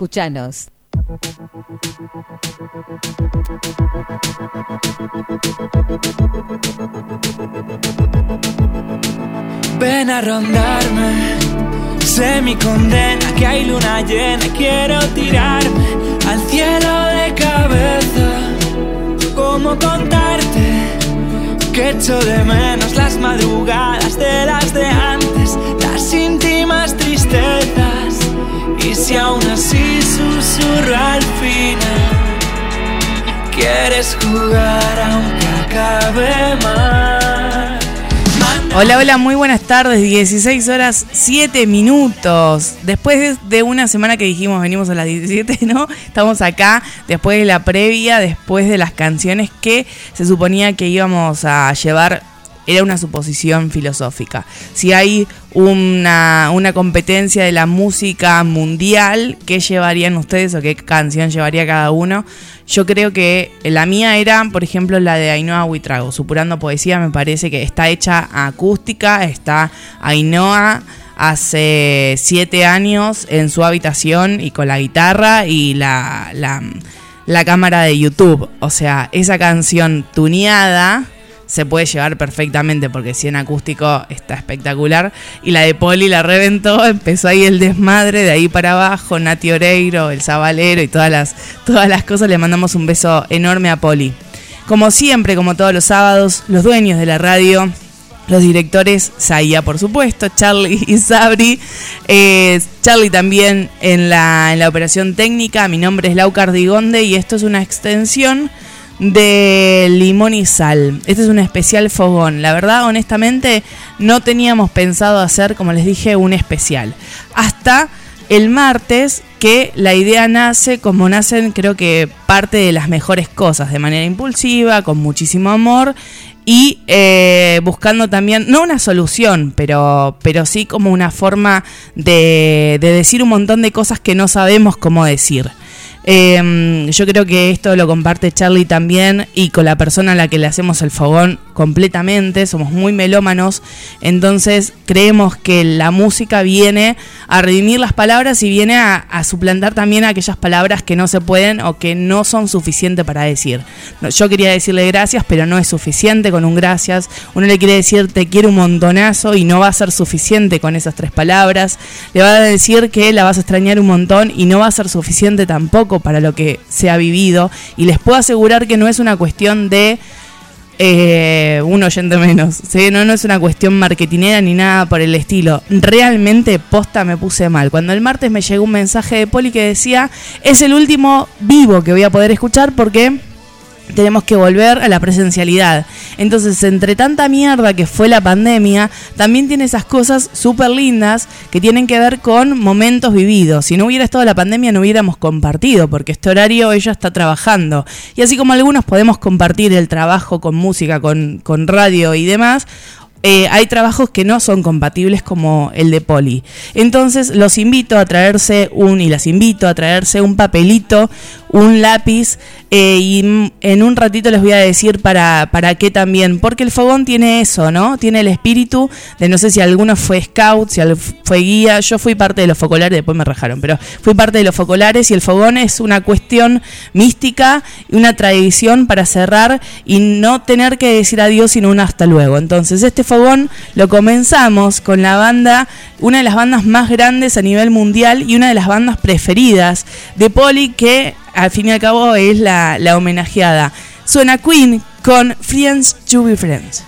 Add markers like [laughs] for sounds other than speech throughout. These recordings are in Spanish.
Escuchanos. Ven a rondarme, sé mi condena, que hay luna llena, quiero tirarme al cielo de cabeza. ¿Cómo contarte que echo de menos las madrugadas de las de antes, las íntimas tristezas? Y si aún así susurro al final, quieres jugar aunque acabe. Hola, hola, muy buenas tardes, 16 horas 7 minutos. Después de una semana que dijimos venimos a las 17, [laughs] ¿no? Estamos acá después de la previa, después de las canciones que se suponía que íbamos a llevar era una suposición filosófica. Si hay una, una, competencia de la música mundial, ¿qué llevarían ustedes o qué canción llevaría cada uno? Yo creo que la mía era, por ejemplo, la de Ainhoa Huitrago. Supurando Poesía me parece que está hecha acústica, está Ainhoa hace siete años en su habitación y con la guitarra y la, la, cámara de YouTube. O sea, esa canción tuneada se puede llevar perfectamente porque si en acústico está espectacular. Y la de Poli la reventó, [laughs] empezó ahí el desmadre de ahí para abajo, Nati Oreiro, el Zabalero y todas las, todas las cosas. Le mandamos un beso enorme a Poli. Como siempre, como todos los sábados, los dueños de la radio, los directores, Zaya por supuesto, Charlie y Sabri. Eh, Charlie también en la, en la operación técnica. Mi nombre es Lau Cardigonde y esto es una extensión de limón y sal. Este es un especial fogón. La verdad, honestamente, no teníamos pensado hacer, como les dije, un especial. Hasta el martes que la idea nace como nacen creo que parte de las mejores cosas, de manera impulsiva, con muchísimo amor y eh, buscando también, no una solución, pero, pero sí como una forma de, de decir un montón de cosas que no sabemos cómo decir. Eh, yo creo que esto lo comparte Charlie también y con la persona a la que le hacemos el fogón completamente, somos muy melómanos, entonces creemos que la música viene a redimir las palabras y viene a, a suplantar también aquellas palabras que no se pueden o que no son suficientes para decir. Yo quería decirle gracias, pero no es suficiente con un gracias. Uno le quiere decir te quiero un montonazo y no va a ser suficiente con esas tres palabras. Le va a decir que la vas a extrañar un montón y no va a ser suficiente tampoco para lo que se ha vivido. Y les puedo asegurar que no es una cuestión de eh, un oyente menos. No, no es una cuestión marketinera ni nada por el estilo. Realmente posta me puse mal. Cuando el martes me llegó un mensaje de Poli que decía, es el último vivo que voy a poder escuchar porque tenemos que volver a la presencialidad. Entonces, entre tanta mierda que fue la pandemia, también tiene esas cosas súper lindas que tienen que ver con momentos vividos. Si no hubiera estado la pandemia, no hubiéramos compartido, porque este horario ella está trabajando. Y así como algunos podemos compartir el trabajo con música, con, radio y demás, eh, hay trabajos que no son compatibles como el de Poli. Entonces los invito a traerse un, y las invito a traerse un papelito, un lápiz, eh, y en un ratito les voy a decir para, para qué también, porque el fogón tiene eso, ¿no? Tiene el espíritu de, no sé si alguno fue scout, si fue guía, yo fui parte de los focolares, después me rajaron, pero fui parte de los focolares y el fogón es una cuestión mística y una tradición para cerrar y no tener que decir adiós sino un hasta luego. Entonces este fogón lo comenzamos con la banda, una de las bandas más grandes a nivel mundial y una de las bandas preferidas de Poli que al fin y al cabo es la, la homenajeada. Suena Queen con Friends to be Friends.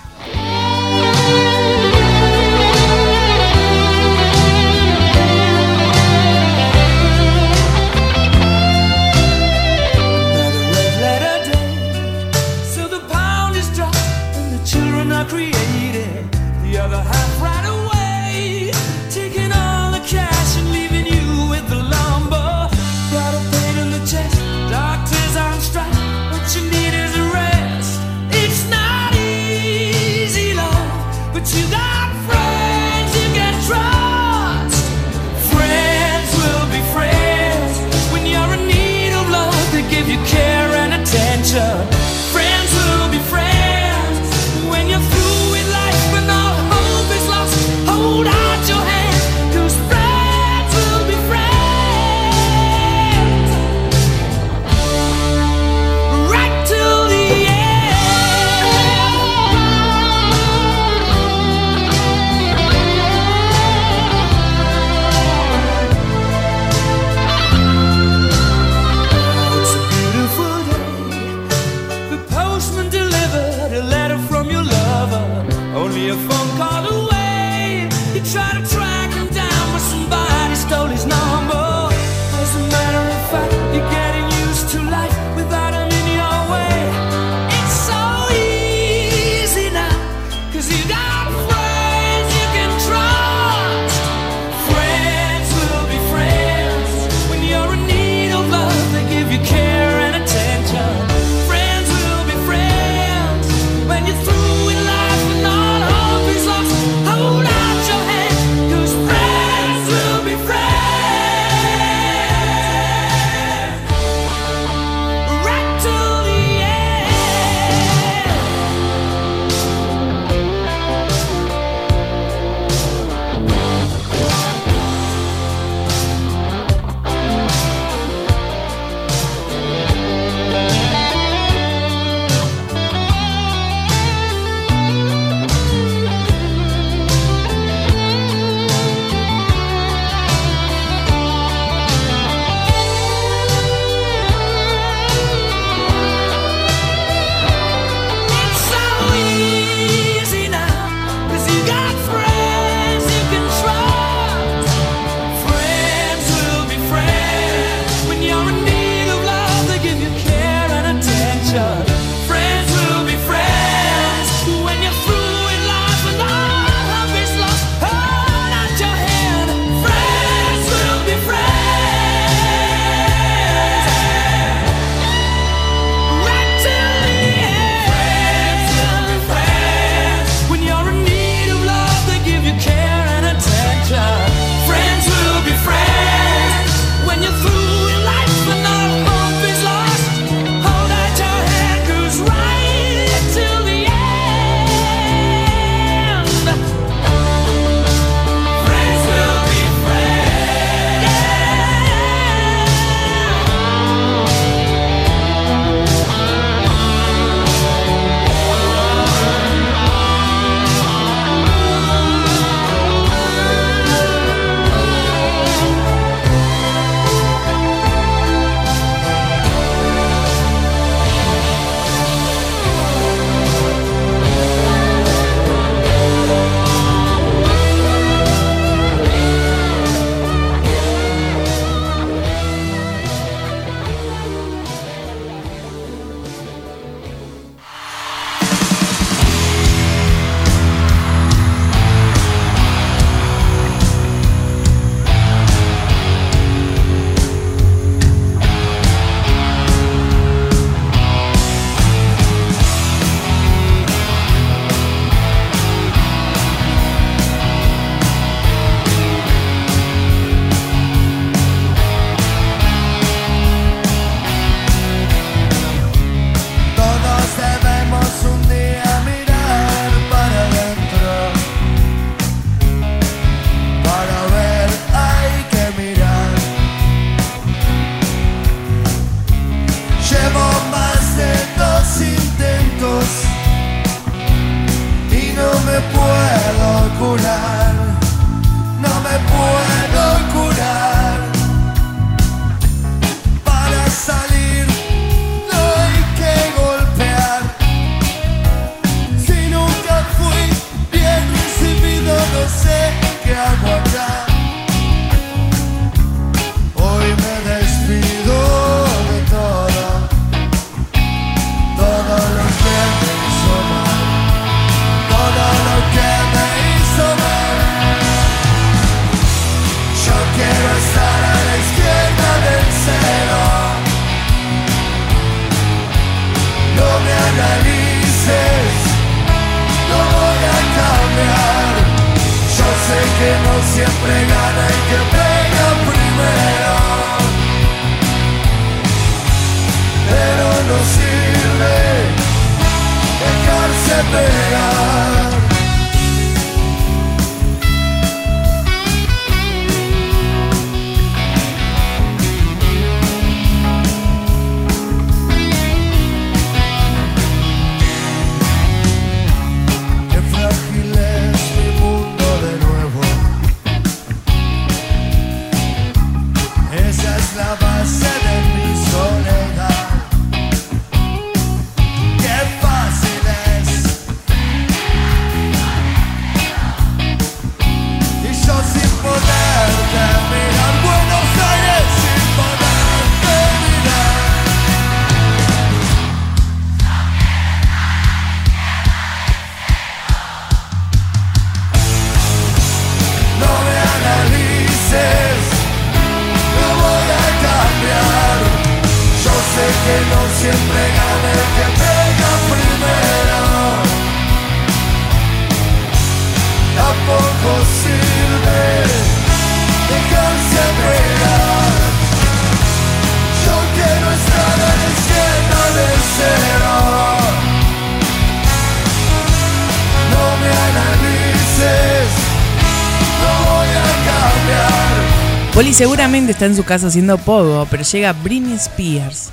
Oli seguramente está en su casa haciendo pogo, pero llega Britney Spears.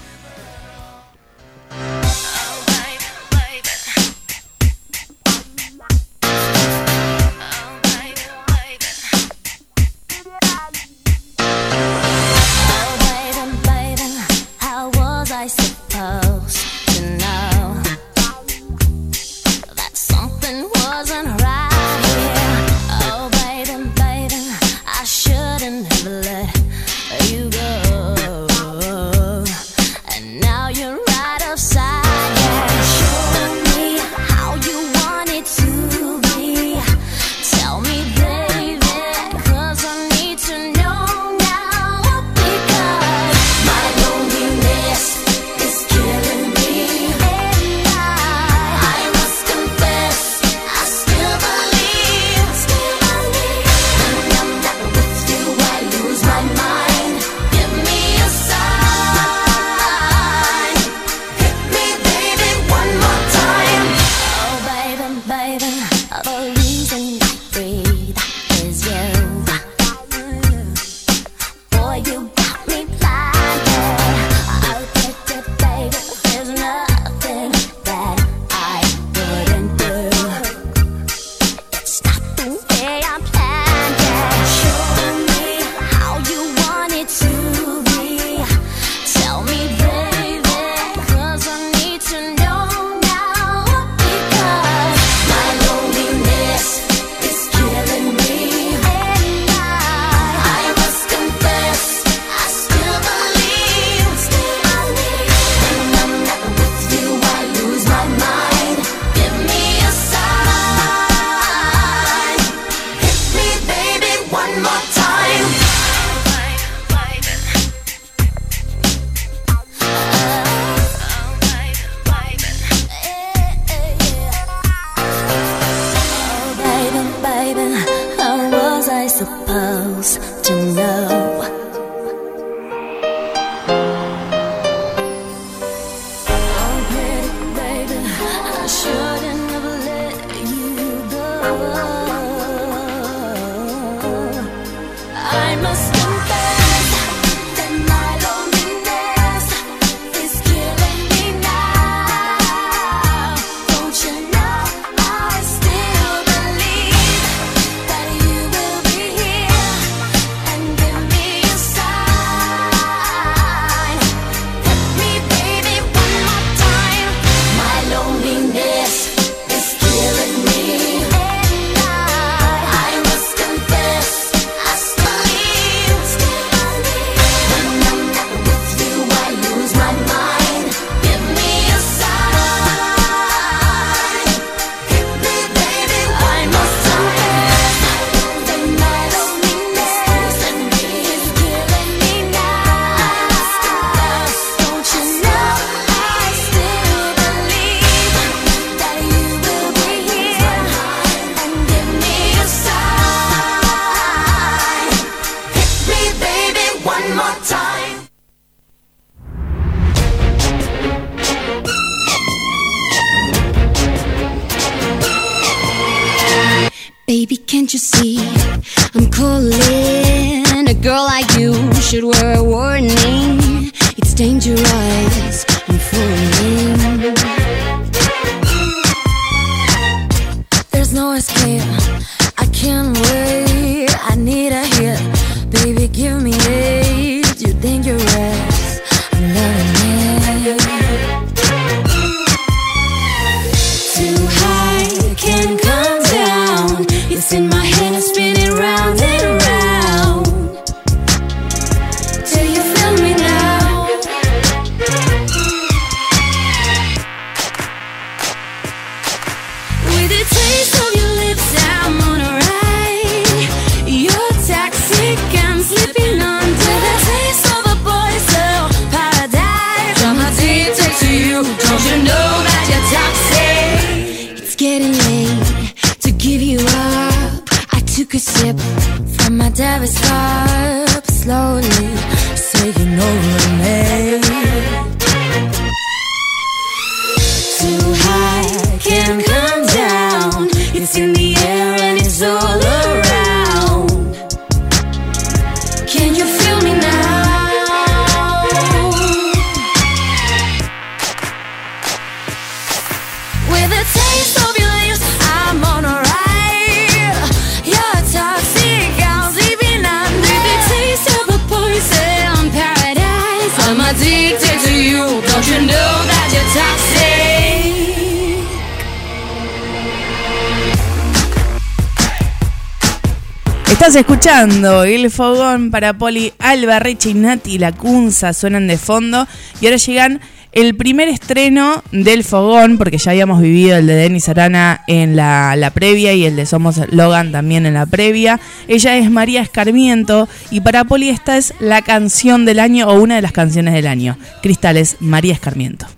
Estás escuchando El Fogón para Poli, Alba, Reche y Nati, La Cunza suenan de fondo. Y ahora llegan el primer estreno del Fogón, porque ya habíamos vivido el de Denis Arana en la, la, previa y el de Somos Logan también en la previa. Ella es María Escarmiento y para Poli esta es la canción del año o una de las canciones del año. Cristales, María Escarmiento.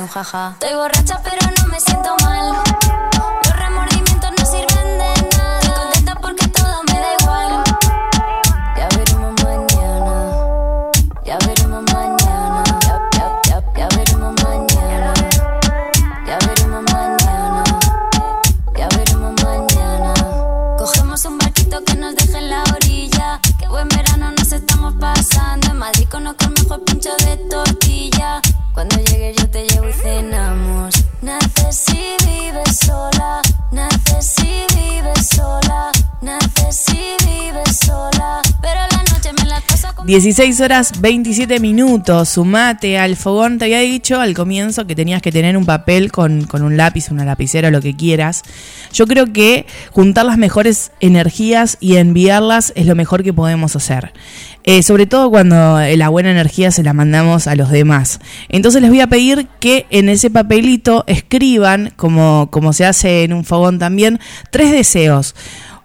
Tres fueguitos y un 16 horas 27 minutos, sumate al fogón. Te había dicho al comienzo que tenías que tener un papel con, con un lápiz, una lapicera, lo que quieras. Yo creo que juntar las mejores energías y enviarlas es lo mejor que podemos hacer. Eh, sobre todo cuando eh, la buena energía se la mandamos a los demás. Entonces les voy a pedir que en ese papelito escriban, como, como se hace en un fogón también, tres deseos.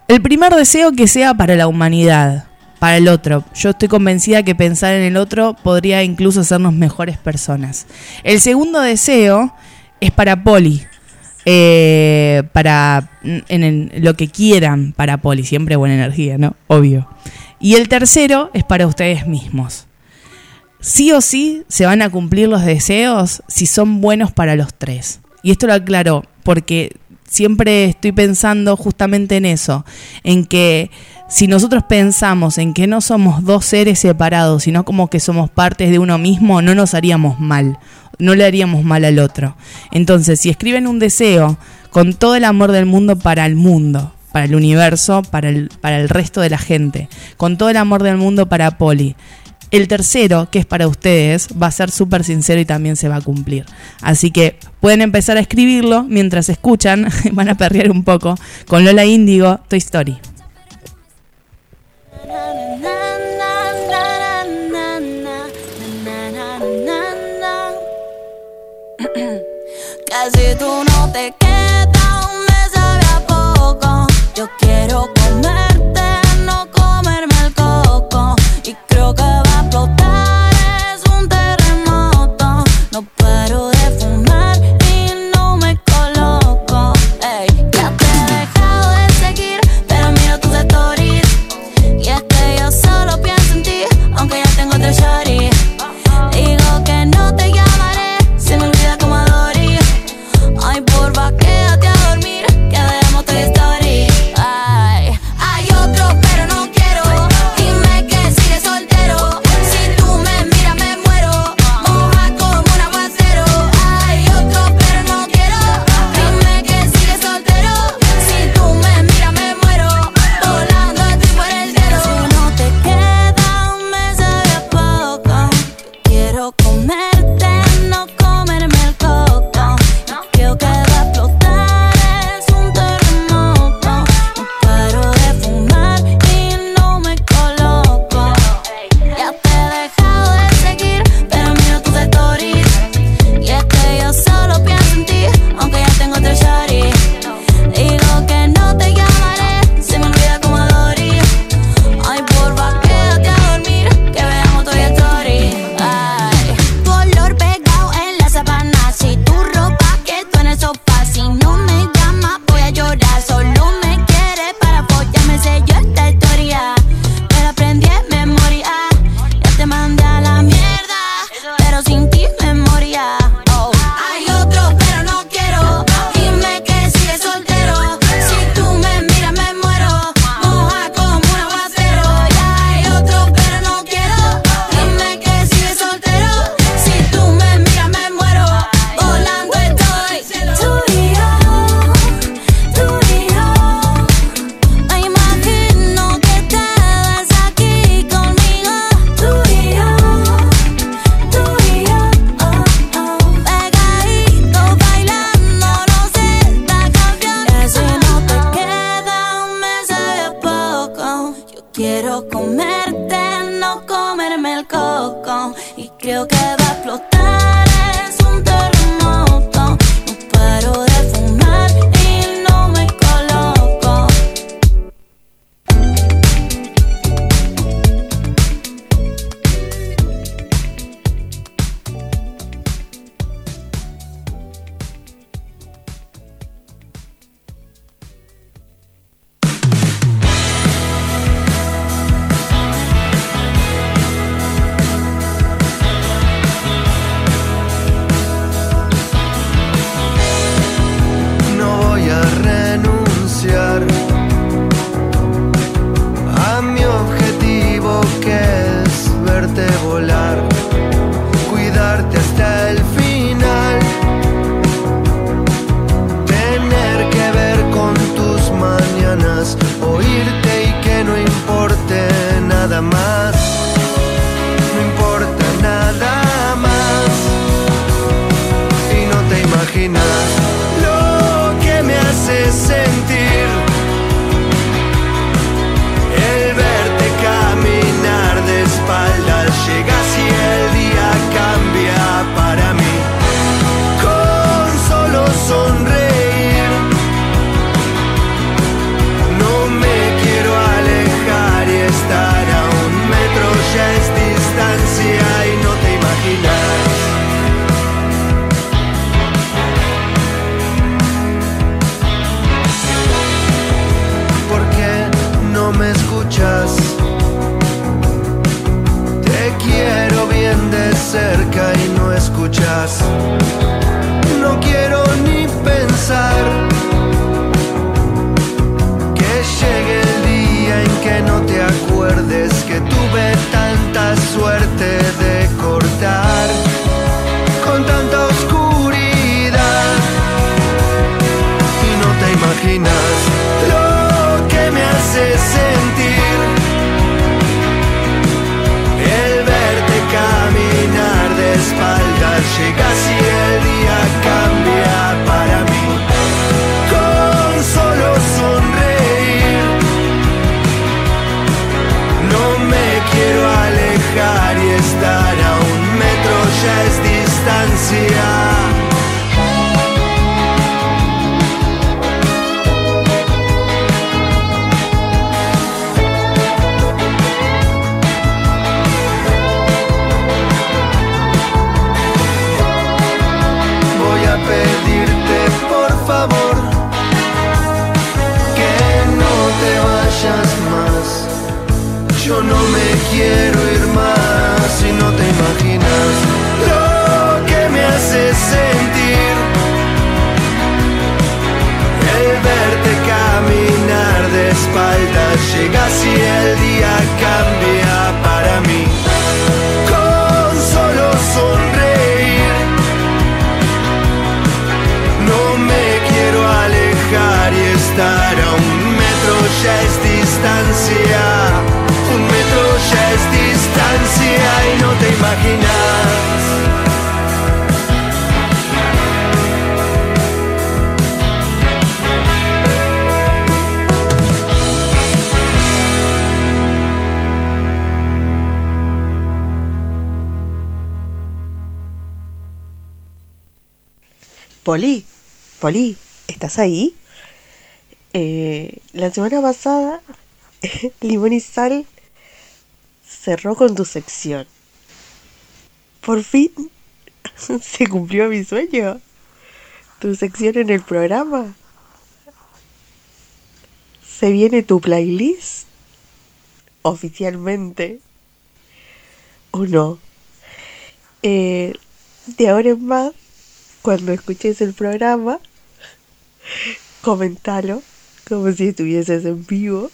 El primer deseo que sea para la humanidad, para el otro. Yo estoy convencida que pensar en el otro podría incluso hacernos mejores personas. El segundo deseo es para Poli. eh, para en lo que quieran para Poli, siempre buena energía, ¿no? Obvio. Y el tercero es para ustedes mismos. Sí o sí se van a cumplir los deseos si son buenos para los tres. Y esto lo aclaro porque siempre estoy pensando justamente en eso, en que si nosotros pensamos en que no somos dos seres separados, sino como que somos partes de uno mismo, no nos haríamos mal, no le haríamos mal al otro. Entonces, si escriben un deseo con todo el amor del mundo para el mundo, para el universo, para el, para el resto de la gente, con todo el amor del mundo para Poli, el tercero, que es para ustedes, va a ser súper sincero y también se va a cumplir. Así que pueden empezar a escribirlo mientras escuchan, [laughs] van a perrear un poco, con Lola Índigo, Toy Story. Casi tú no te quedas, ¿estás ahí? Eh, la semana pasada, [laughs] Limón y Sal cerró con tu sección. Por fin [laughs] se cumplió mi sueño. Tu sección en el programa. Se viene tu playlist oficialmente. ¿O no? Eh, de ahora en más, cuando escuches el programa, comentalo como si estuvieses en vivo.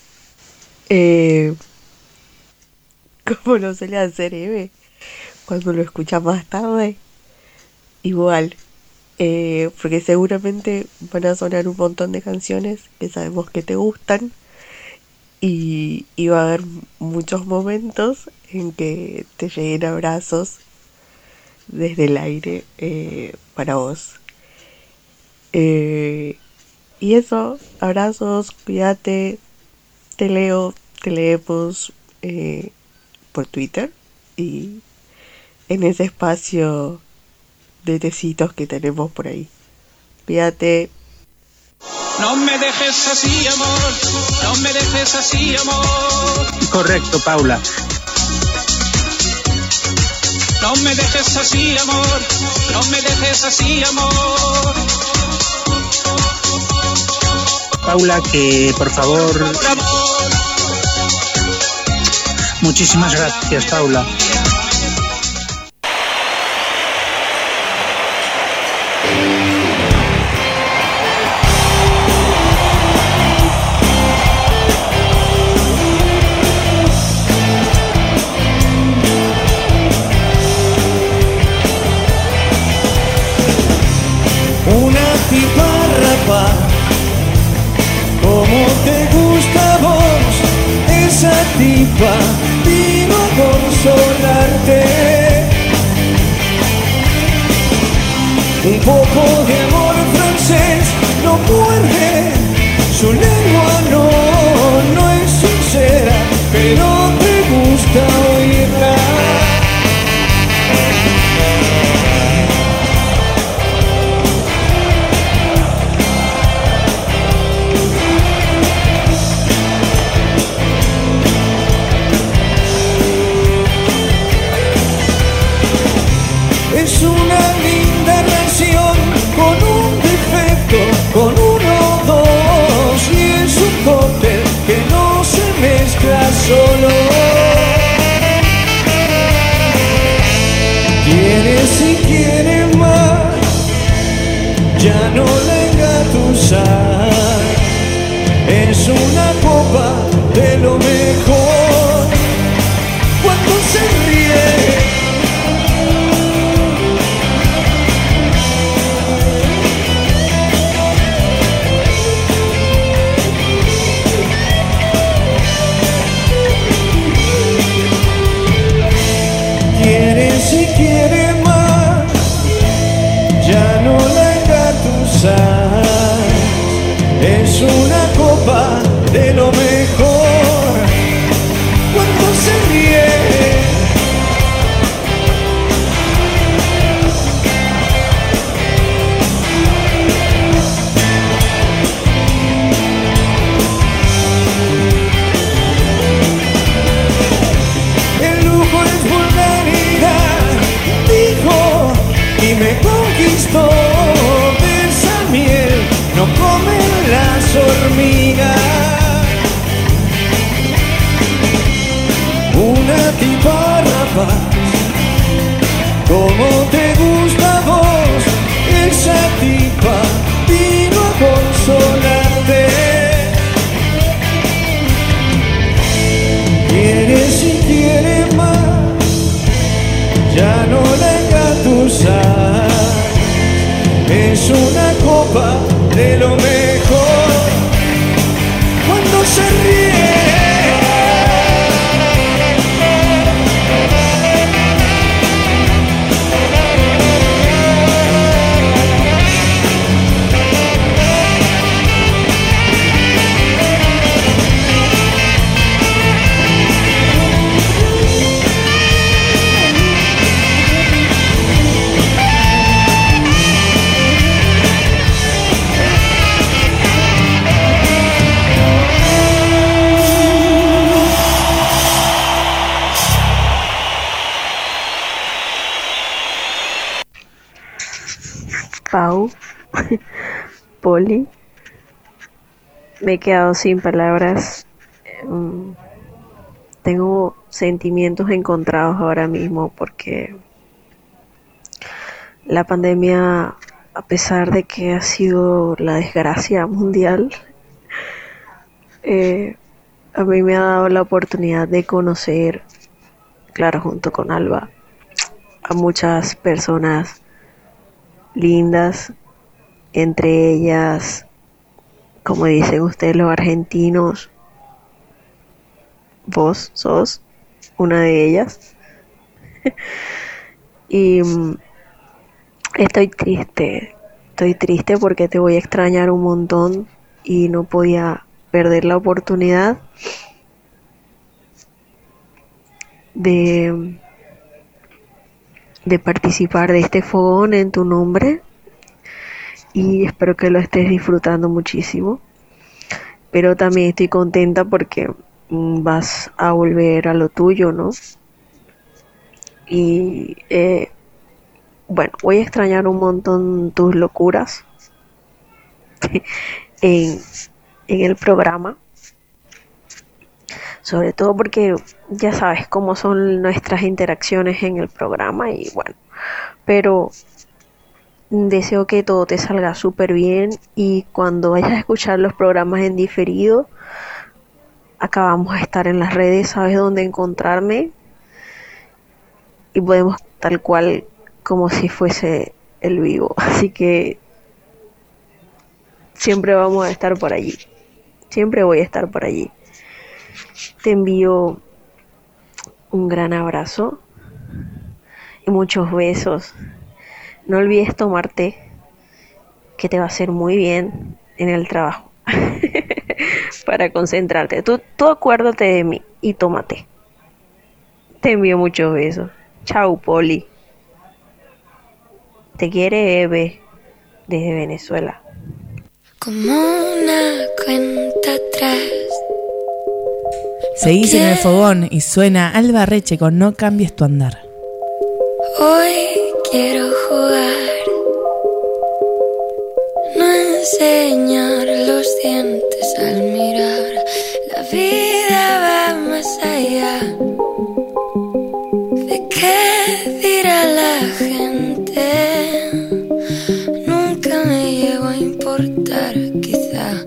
Eh, como lo suele hacer Eve cuando lo escucha más tarde. Igual, eh, porque seguramente van a sonar un montón de canciones que sabemos que te gustan. Y, y va a haber muchos momentos en que te lleguen abrazos desde el aire eh, para vos. Eh, y eso, abrazos, cuídate, te leo, te leemos eh, por Twitter y en ese espacio de tecitos que tenemos por ahí. Cuídate. No me dejes así, amor. No me dejes así, amor. Correcto, Paula. No me dejes así, amor. No me dejes así, amor. Paula, que por favor. Muchísimas gracias, Paula. pas side. Poli, me he quedado sin palabras. Mm, Tengo sentimientos encontrados ahora mismo porque la pandemia, a pesar de que ha sido la desgracia mundial, eh, a mí me ha dado la oportunidad de conocer, claro, junto con Alba, a muchas personas lindas, entre ellas, como dicen ustedes los argentinos, vos sos una de ellas. [laughs] y mm, estoy triste, estoy triste porque te voy a extrañar un montón y no podía perder la oportunidad de de participar de este fogón en tu nombre y espero que lo estés disfrutando muchísimo. Pero también estoy contenta porque mm, vas a volver a lo tuyo, ¿no? Y eh, bueno, voy a extrañar un montón tus locuras [laughs] en, en el programa. Sobre todo porque ya sabes cómo son nuestras interacciones en el programa y bueno, pero deseo que todo te salga súper bien y cuando vayas a escuchar los programas en diferido, acá vamos a estar en las redes, sabes dónde encontrarme y podemos tal cual como si fuese el vivo. [laughs] Así que siempre vamos a estar por allí. Siempre voy a estar por allí. Te envío un gran abrazo y muchos besos. No olvides tomarte, que te va a hacer muy bien en el trabajo. [laughs] Para concentrarte. Tú, tú acuérdate de mí y tómate. Te envío muchos besos. Chau, Poli. Te quiere Eve desde Venezuela. Como una cuenta atrás. Seguís en el fogón y suena Alba Reche con No cambies tu andar. Hoy quiero jugar. No enseñar los dientes al mirar. La vida va más allá. ¿De qué dirá la gente? Nunca me llegó a importar, quizá.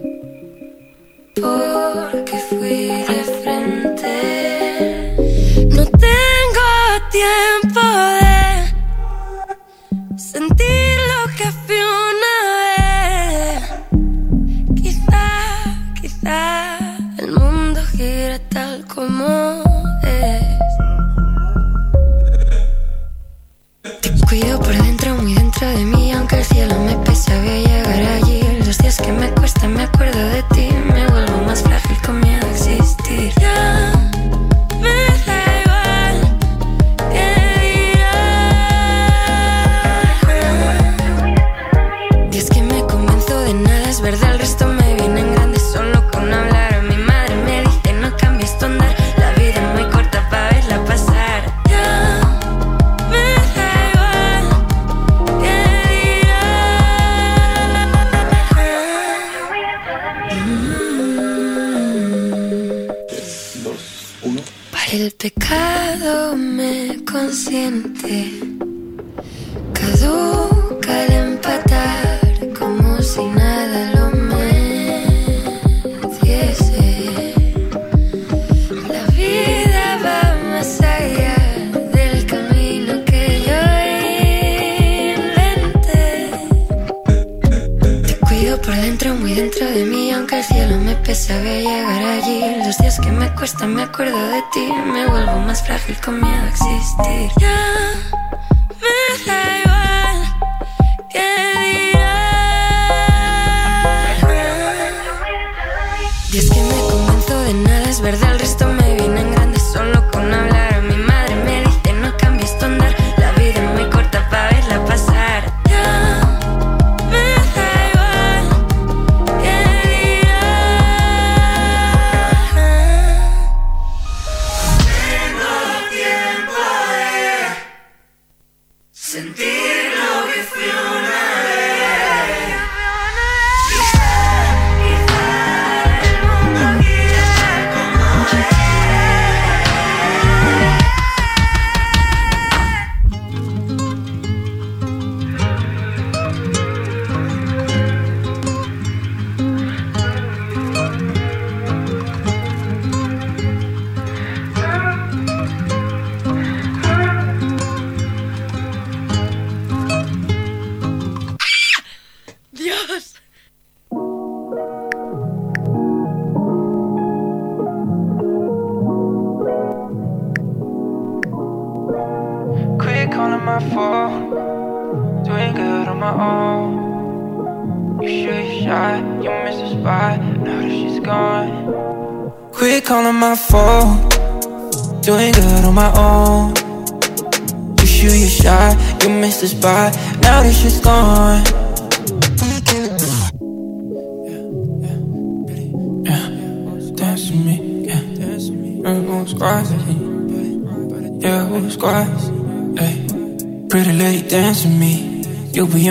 Que me cuesta, me acuerdo de pecado me consiente. Caduca voy a llegar allí. Los días que me cuestan, me acuerdo de ti, me vuelvo más frágil con miedo a existir. Ya me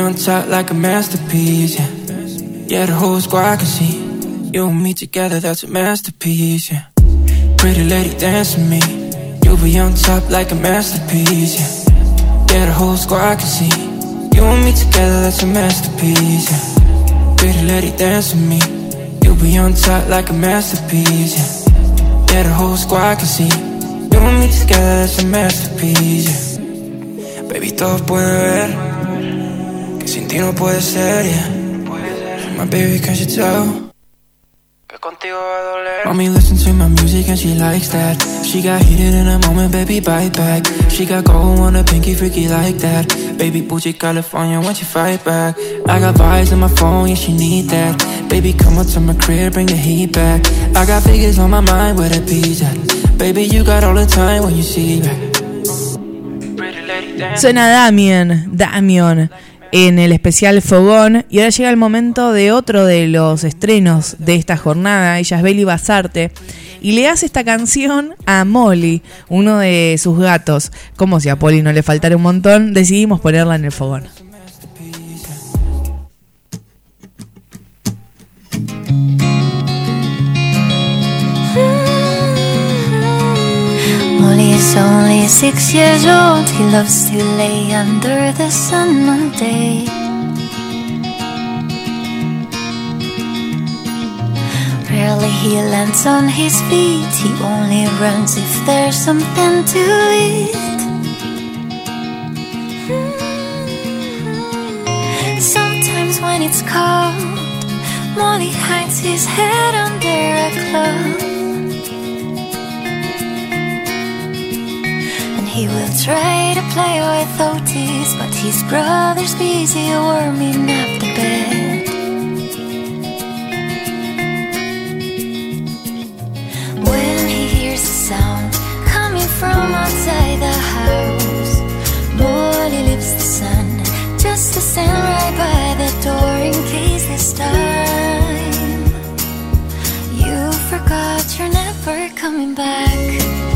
on top like a masterpiece, yeah. Yeah, the whole squad can see. You and me together, that's a masterpiece, yeah. Pretty lady, dance with me. You'll be on top like a masterpiece, yeah. Yeah, the whole squad can see. You and me together, that's a masterpiece, yeah. Pretty lady, dance with me. You'll be on top like a masterpiece, yeah. Yeah, the whole squad can see. You and me together, that's a masterpiece, yeah. Baby, todos pueden ver ti no puede ser, yeah. My baby, can't you tell? Que contigo va a doler. Mommy listen to my music and she likes that. She got heated in a moment, baby, bite back. She got gold on a pinky freaky like that. Baby, bougie California, when she fight back. I got vibes on my phone, yeah, she need that. Baby, come up to my crib, bring the heat back. I got figures on my mind, where the peas at? Baby, you got all the time when you see back. Pretty lady, damn. Suena Damien, Damion, en el especial Fogón. Y ahora llega el momento de otro de los estrenos de esta jornada. Ella es Beli Basarte. Y le hace esta canción a Molly, uno de sus gatos. Como si a Polly no le faltara un montón, decidimos ponerla en el fogón. Is only six years old. He loves to lay under the sun all day. Rarely he lands on his feet. He only runs if there's something to eat. Sometimes when it's cold, Molly hides his head under a cloth. He will try to play with Otis, but his brother's busy warming up the bed. When he hears a sound coming from outside the house, Molly leaves the sun just to stand right by the door in case this time you forgot you're never coming back.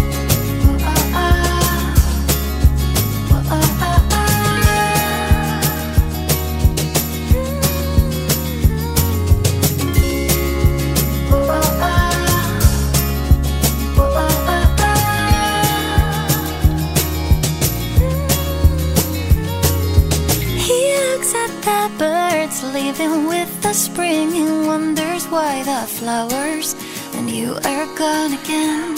Birds living with the spring and wonders why the flowers and you are gone again.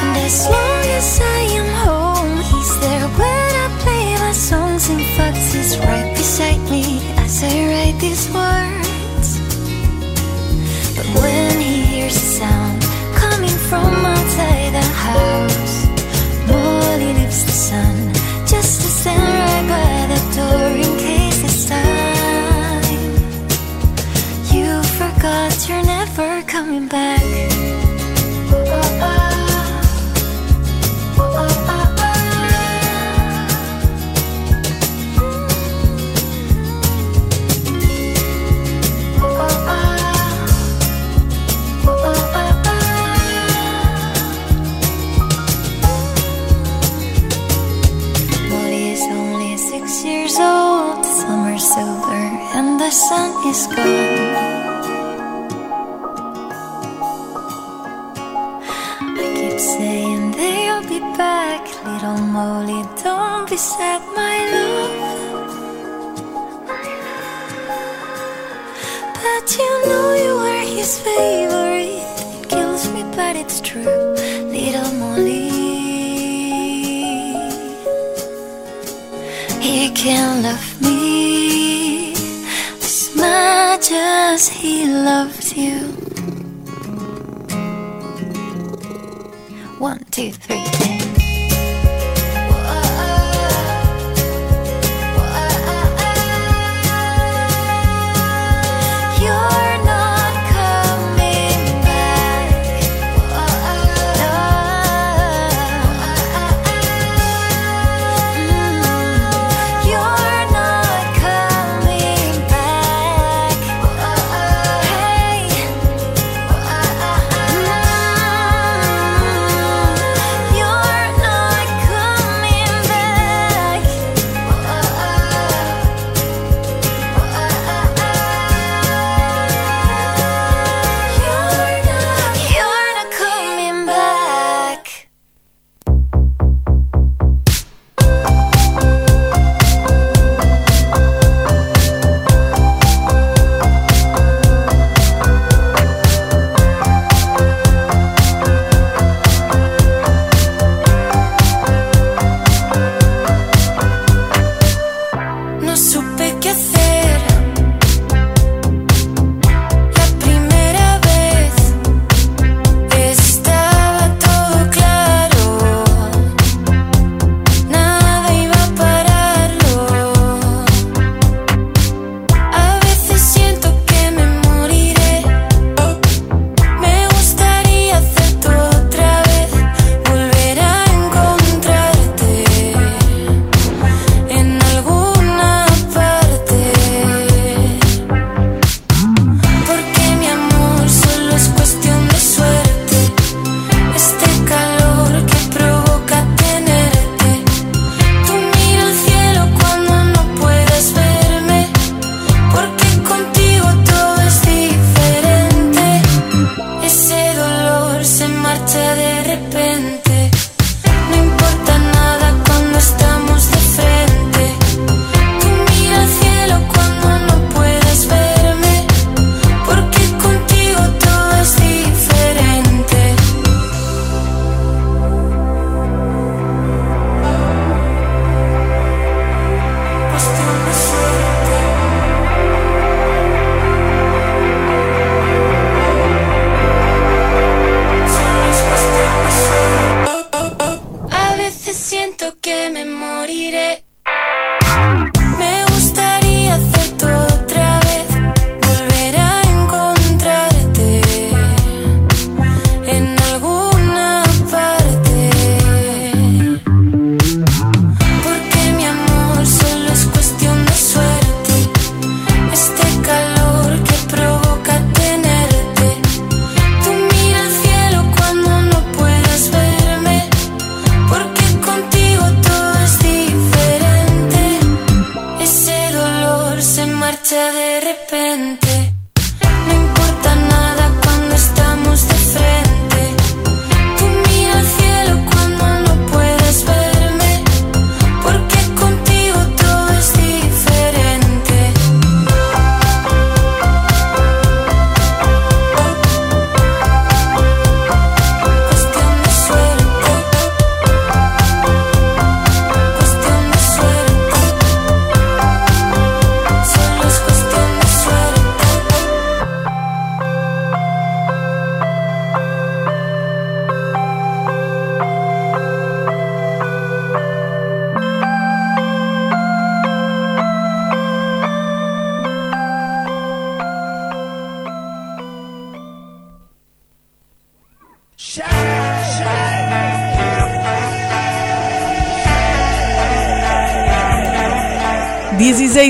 And as long as I am home, he's there when I play my songs. In fact, he's right beside me as I write these words. But when he hears a sound coming from outside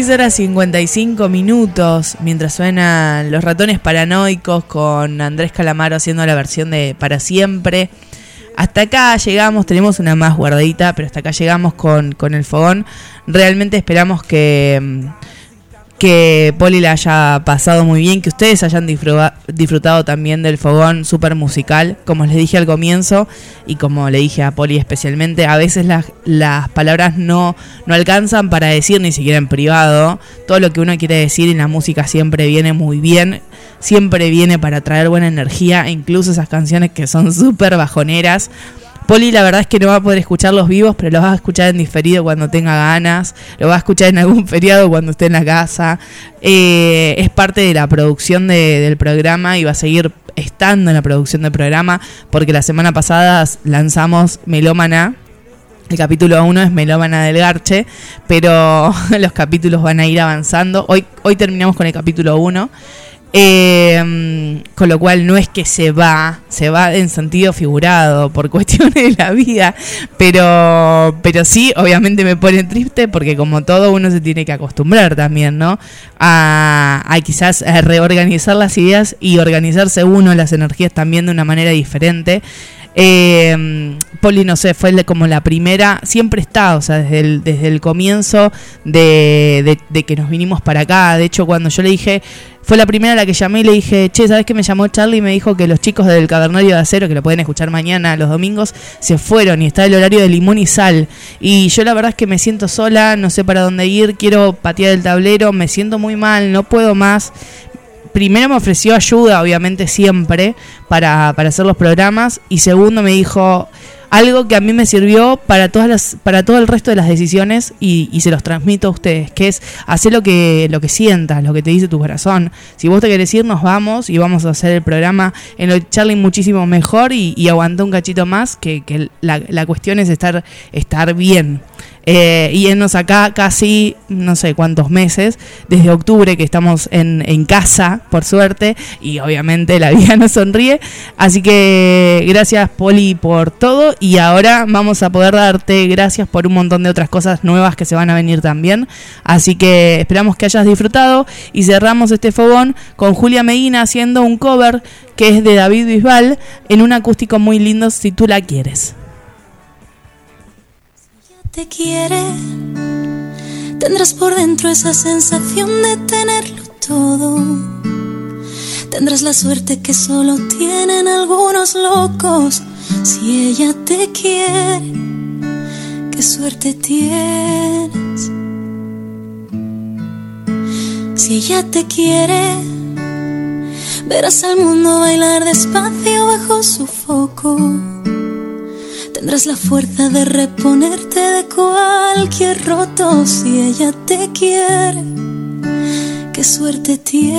16 horas 55 minutos mientras suenan los ratones paranoicos con Andrés Calamaro haciendo la versión de Para Siempre. Hasta acá llegamos, tenemos una más guardadita, pero hasta acá llegamos con, con el fogón. Realmente esperamos que, mm, que Poli la haya pasado muy bien, que ustedes hayan disfruta- disfrutado también del fogón súper musical, como les dije al comienzo y como le dije a Poli especialmente, a veces las, las palabras no, no alcanzan para decir ni siquiera en privado, todo lo que uno quiere decir en la música siempre viene muy bien, siempre viene para traer buena energía, incluso esas canciones que son súper bajoneras. Poli la verdad es que no va a poder escuchar los vivos, pero los va a escuchar en diferido cuando tenga ganas, lo va a escuchar en algún [laughs] feriado cuando esté en la casa. Eh, es parte de la producción de- del programa y va a seguir estando en la producción del programa porque la semana pasada lanzamos Melómana. El capítulo 1 es Melómana del Garche, pero [laughs] los capítulos van a ir avanzando. Hoy, hoy terminamos con el capítulo 1. Eh, con lo cual no es que se va, se va en sentido figurado por [laughs] cuestiones de la vida, pero, pero sí, obviamente me pone triste porque como todo uno se tiene que acostumbrar también, ¿no? A, quizás reorganizar las ideas y organizarse uno las energías también de una manera diferente. Eh, Poli, no sé, fue como la primera, siempre está, o sea, desde el, desde el comienzo de, de- de que nos vinimos para acá. De hecho, cuando yo le dije, fue la primera a la que llamé y le dije, che, ¿sabes qué me llamó Charlie? Y me dijo que los chicos del Cavernario de Acero, que lo pueden escuchar mañana los domingos, se fueron y está el horario de limón y sal. Y yo la verdad es que me siento sola, no sé para dónde ir, quiero patear el tablero, me siento muy mal, no puedo más primero me ofreció ayuda, obviamente siempre, para, para hacer los programas. Y segundo me dijo algo que a mí me sirvió para todas las, para todo el resto de las decisiones y, se los transmito a ustedes, que es hacer lo que, lo que sientas, lo que te dice tu corazón. Si vos te querés ir, nos vamos y vamos a hacer el programa en el Charlie muchísimo mejor y, y un cachito más, que, que la, la cuestión es estar, estar bien. Eh, y énnos acá casi no sé cuántos meses, desde octubre que estamos en, en casa, por suerte, y obviamente la [laughs] vida nos sonríe. Así que gracias Poli por todo y ahora vamos a poder darte gracias por un montón de otras cosas nuevas que se van a venir también. Así que esperamos que hayas disfrutado y cerramos este fogón con Julia Medina haciendo un cover que es de David Bisbal en un acústico muy lindo si tú la quieres. Te quiere, tendrás por dentro esa sensación de tenerlo todo. Tendrás la suerte que solo tienen algunos locos. Si ella te quiere, qué suerte tienes. Si ella te quiere, verás al mundo bailar despacio bajo su foco. Tendrás la fuerza de reponerte de cualquier roto si ella te quiere. Qué suerte tienes.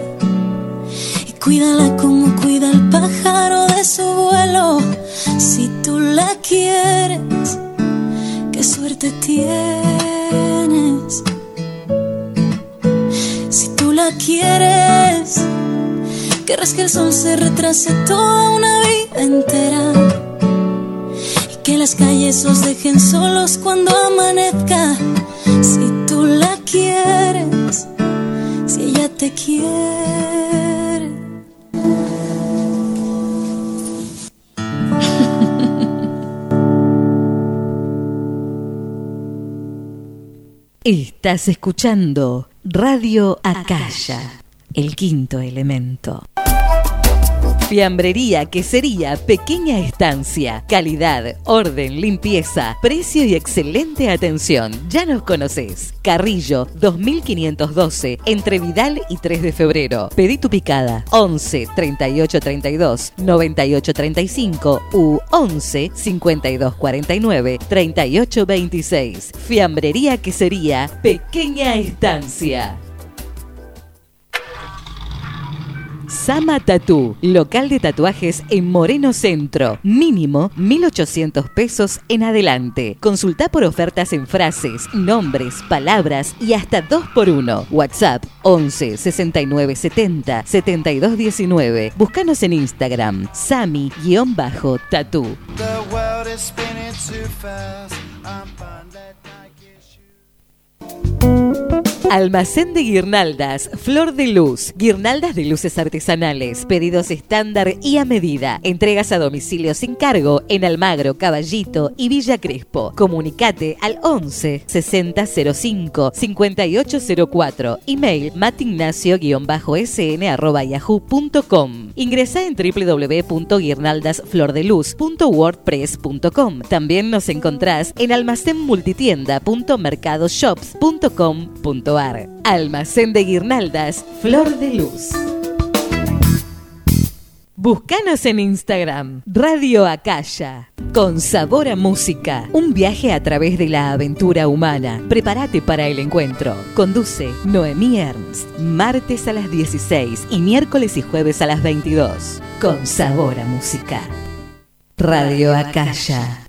Cuídala como cuida el pájaro de su vuelo. Si tú la quieres, qué suerte tienes. Si tú la quieres, querrás que el sol se retrase toda una vida entera. Y que las calles os dejen solos cuando amanezca. Si tú la quieres, si ella te quiere. Estás escuchando Radio Acaya, el quinto elemento. Fiambrería Quesería Pequeña Estancia. Calidad, orden, limpieza, precio y excelente atención. Ya nos conoces. Carrillo 2512 entre Vidal y 3 de febrero. Pedí tu picada 11 38 32 98 35 u 11 52 49 38 26. Fiambrería Quesería Pequeña Estancia. Sama Tattoo, local de tatuajes en Moreno Centro. Mínimo 1.800 pesos en adelante. Consulta por ofertas en frases, nombres, palabras y hasta 2 por 1 WhatsApp 11 69 70 72 19. Búscanos en Instagram, Sami-Tattoo. Almacén de guirnaldas, Flor de Luz, guirnaldas de luces artesanales, pedidos estándar y a medida, entregas a domicilio sin cargo en Almagro, Caballito y Villa Crespo. Comunicate al 11 6005 5804, email matignacio-sn arroba yahoo.com. Ingresa en www.guirnaldasflordeluz.wordpress.com. También nos encontrás en almacenmultitienda.mercadoshops.com.ar. Almacén de guirnaldas, Flor de Luz. Búscanos en Instagram, Radio Acaya, con sabor a música. Un viaje a través de la aventura humana. Prepárate para el encuentro. Conduce Noemí Ernst, martes a las 16 y miércoles y jueves a las 22. Con sabor a música. Radio Acaya.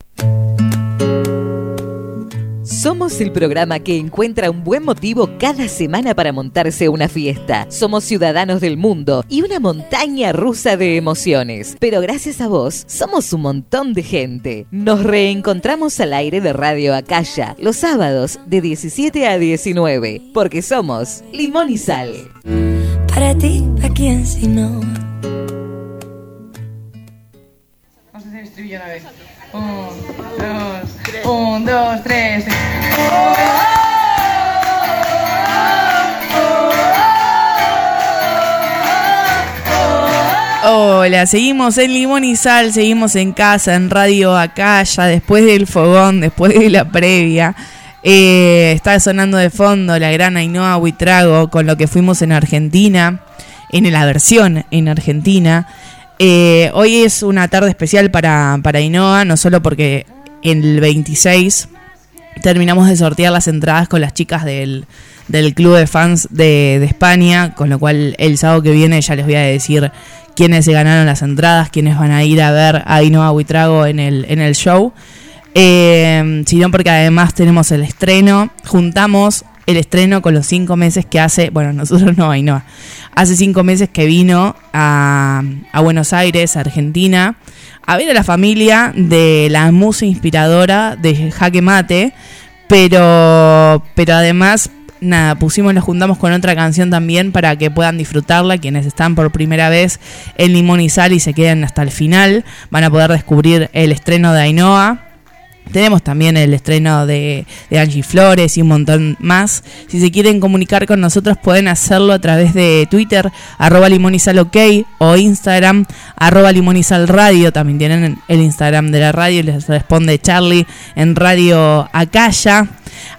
Somos el programa que encuentra un buen motivo cada semana para montarse una fiesta. Somos ciudadanos del mundo y una montaña rusa de emociones. Pero gracias a vos, somos un montón de gente. Nos reencontramos al aire de Radio Acaya los sábados de 17 a 19, porque somos Limón y Sal. Para ti, ¿a quién si no? Vamos a hacer estribillo una vez. Dos, un, dos, tres. Hola, seguimos en Limón y Sal, seguimos en casa, en Radio Acaya, después del fogón, después de la previa. Eh, está sonando de fondo la gran Ainhoa Huitrago con lo que fuimos en Argentina, en la versión en Argentina. Eh, hoy es una tarde especial para, para Ainhoa, no solo porque el 26 terminamos de sortear las entradas con las chicas del, del club de fans de, de España, con lo cual el sábado que viene ya les voy a decir quiénes se ganaron las entradas, quiénes van a ir a ver a Ainhoa Huitrago en el, en el show. Eh, sino porque además tenemos el estreno, juntamos el estreno con los cinco meses que hace, bueno, [laughs] nosotros no, Ainhoa, hace cinco meses que vino a, Buenos Aires, Argentina, a ver a la familia de la musa inspiradora de Jaque Mate, pero, pero además, nada, pusimos, nos juntamos con otra canción también para que puedan disfrutarla. Quienes están por primera vez en Limón y Sal y se queden hasta el final, van a poder descubrir el estreno de Ainhoa. Tenemos también el estreno de, Angie Flores y un montón más. Si se quieren comunicar con nosotros pueden hacerlo a través de Twitter, arroba limonizalok o Instagram, arroba limonizalradio. También tienen el Instagram de la radio, les responde Charlie en Radio Acaya.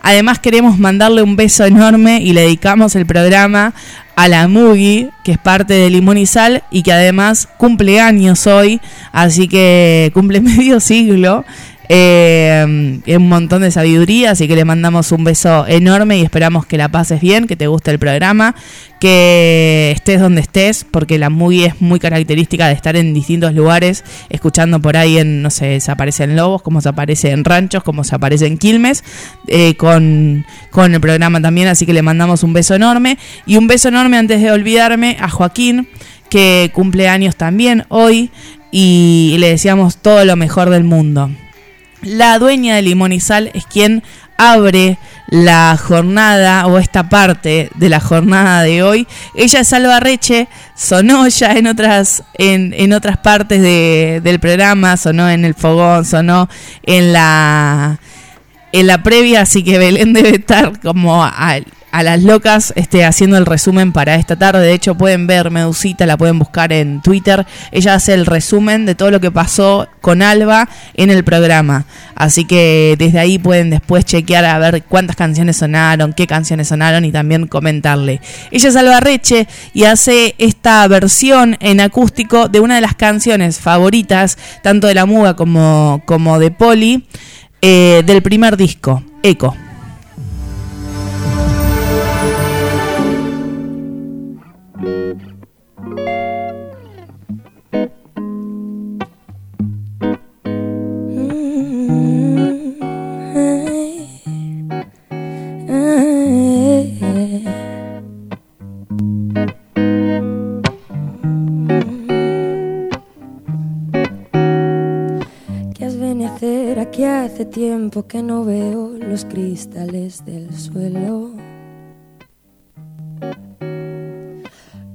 Además queremos mandarle un beso enorme y le dedicamos el programa a la Mugi, que es parte de Limón y y que además cumple años hoy, así que cumple [laughs] medio siglo. Eh, un montón de sabiduría, así que le mandamos un beso enorme y esperamos que la pases bien, que te guste el programa, que estés donde estés, porque la movie es muy característica de estar en distintos lugares, escuchando por ahí en, no sé, se aparece en Lobos, como se aparece en Ranchos, como se aparece en Quilmes, eh, con, con el programa también, así que le mandamos un beso enorme y un beso enorme antes de olvidarme a Joaquín, que cumple años también hoy y le deseamos todo lo mejor del mundo. La dueña de Limón y Sal es quien abre la jornada o esta parte de la jornada de hoy. Ella es Alba Reche, sonó ya en otras, en, en otras partes de, del programa, sonó en el fogón, sonó en la, en la previa, así que Belén debe estar como al, a las locas este, haciendo el resumen para esta tarde. De hecho, pueden ver Medusita, la pueden buscar en Twitter. Ella hace el resumen de todo lo que pasó con Alba en el programa. Así que desde ahí pueden después chequear a ver cuántas canciones sonaron, qué canciones sonaron y también comentarle. Ella es Alba Reche y hace esta versión en acústico de una de las canciones favoritas, tanto de la Muga como, como de Poli, eh, del primer disco, Eco. Hace tiempo que no veo los cristales del suelo.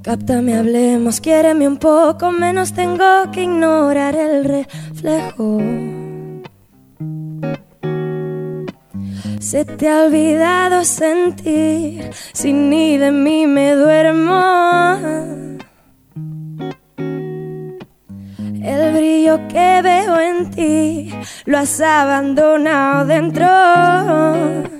Cáptame, hablemos, quiéreme un poco menos, tengo que ignorar el reflejo. Se te ha olvidado sentir, si ni de mí me duermo. El brillo que veo en ti lo has abandonado dentro.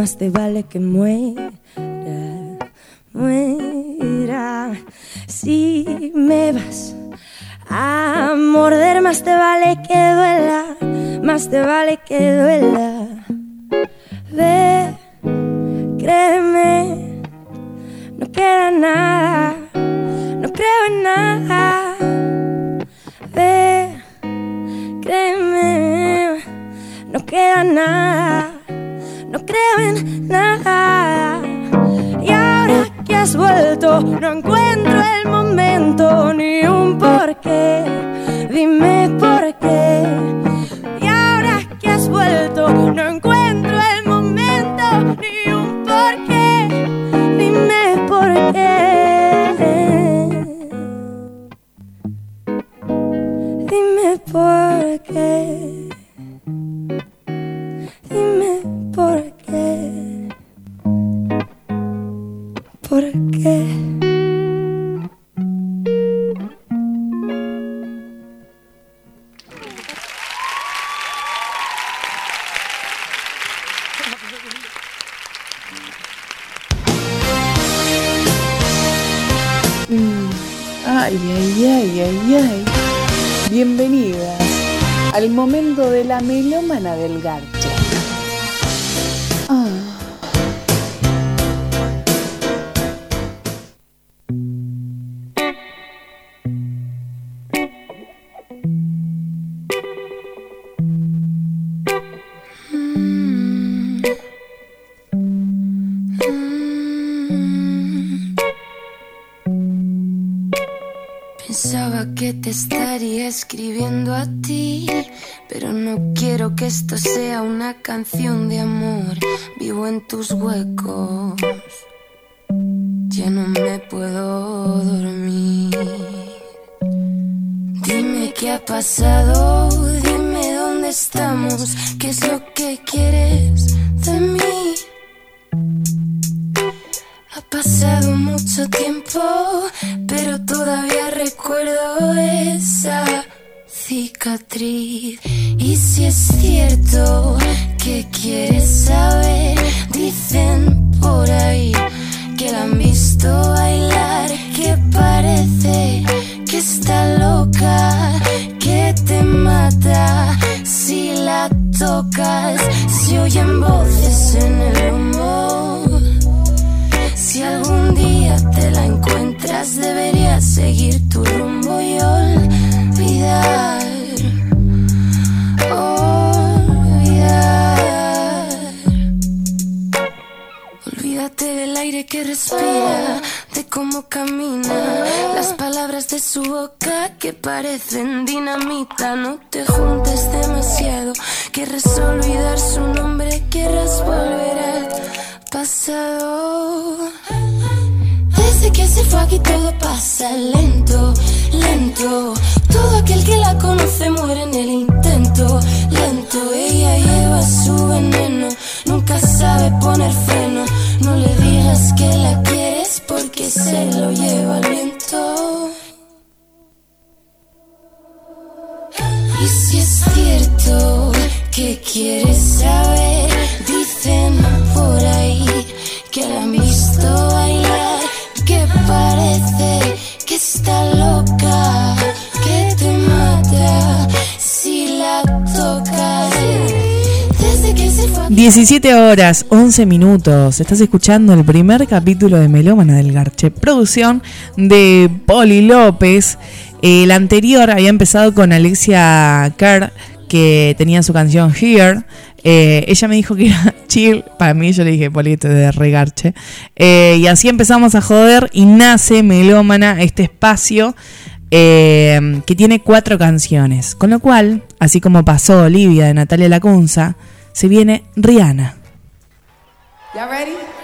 Matar, más 11 minutos. Estás escuchando el primer capítulo de Melómana del Garche, producción de Poli López. El anterior había empezado con Alexia Kerr, que tenía su canción Here. Eh, ella me dijo que era [laughs] chill, para mí yo le dije polito de regarche. Eh, y así empezamos a joder y nace Melómana, este espacio eh, que tiene cuatro canciones. Con lo cual, así como pasó Olivia de Natalia Lacunza, se viene Rihanna. Y'all ready?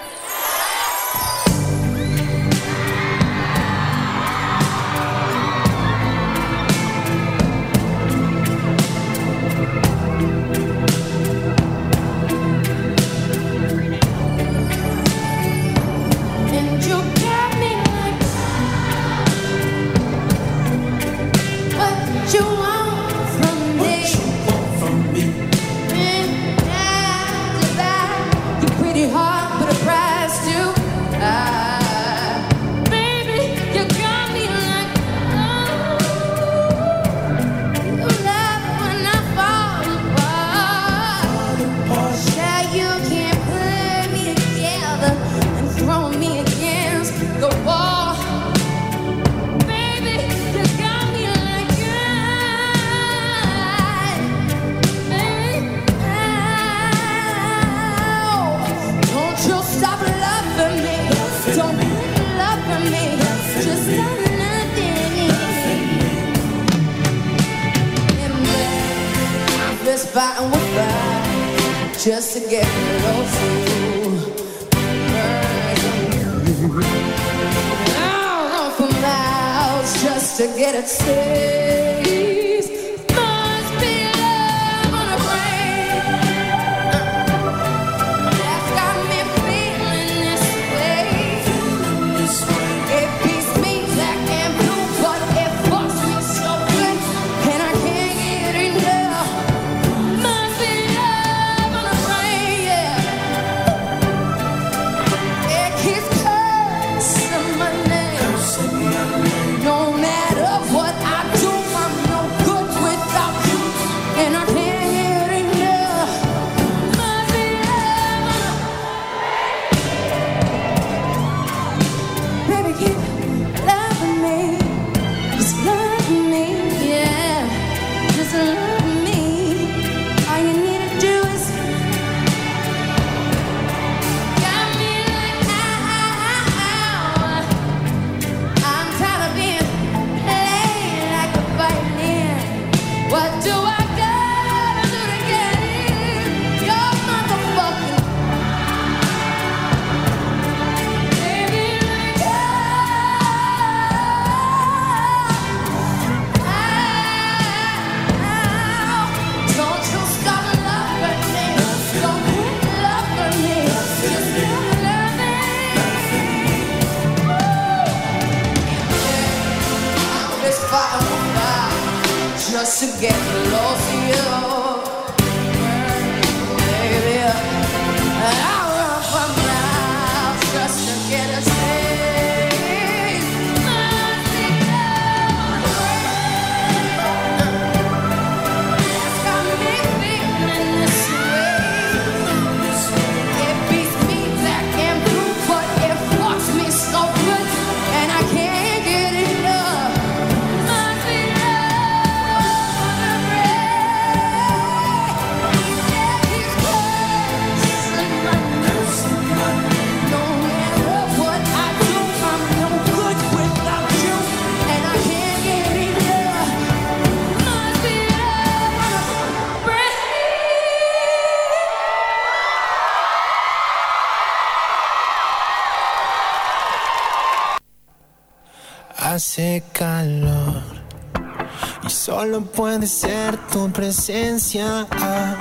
Ser tu presencia. ah,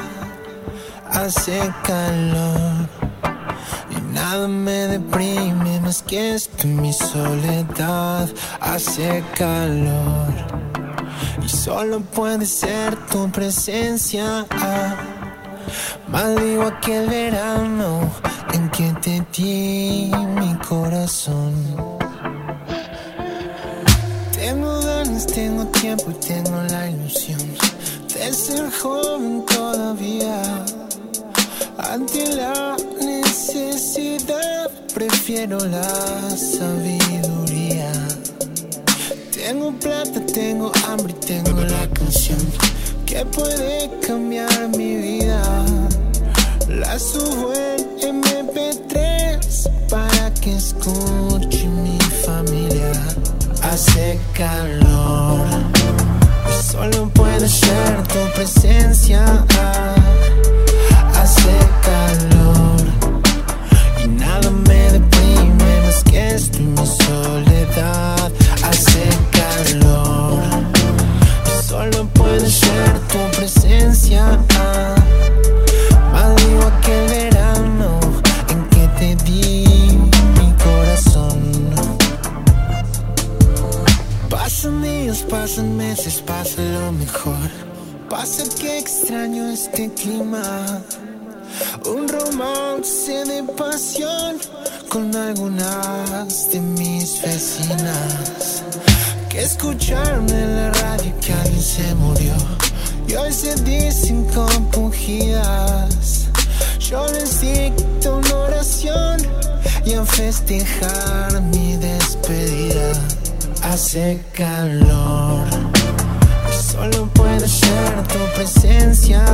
hace calor y nada me deprime más que esto mi soledad. Hace calor y solo puede ser tu presencia. ah, Maldigo aquel verano en que te di mi corazón. Prefiero la presencia.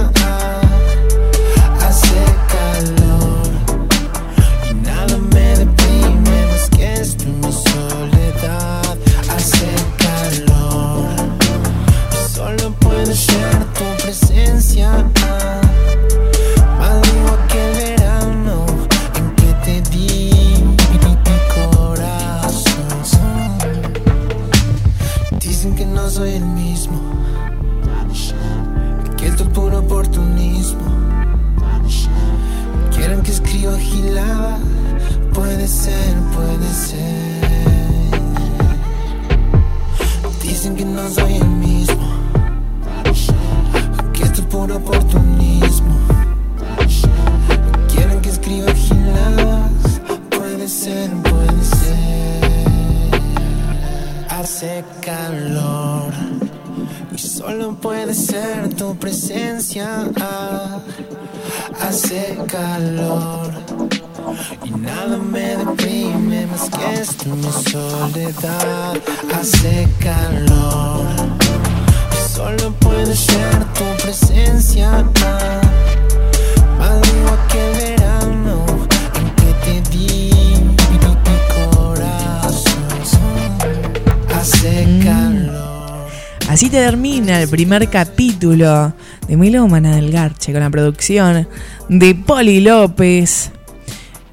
Primer capítulo de Milómana del Garche con la producción de Poli López.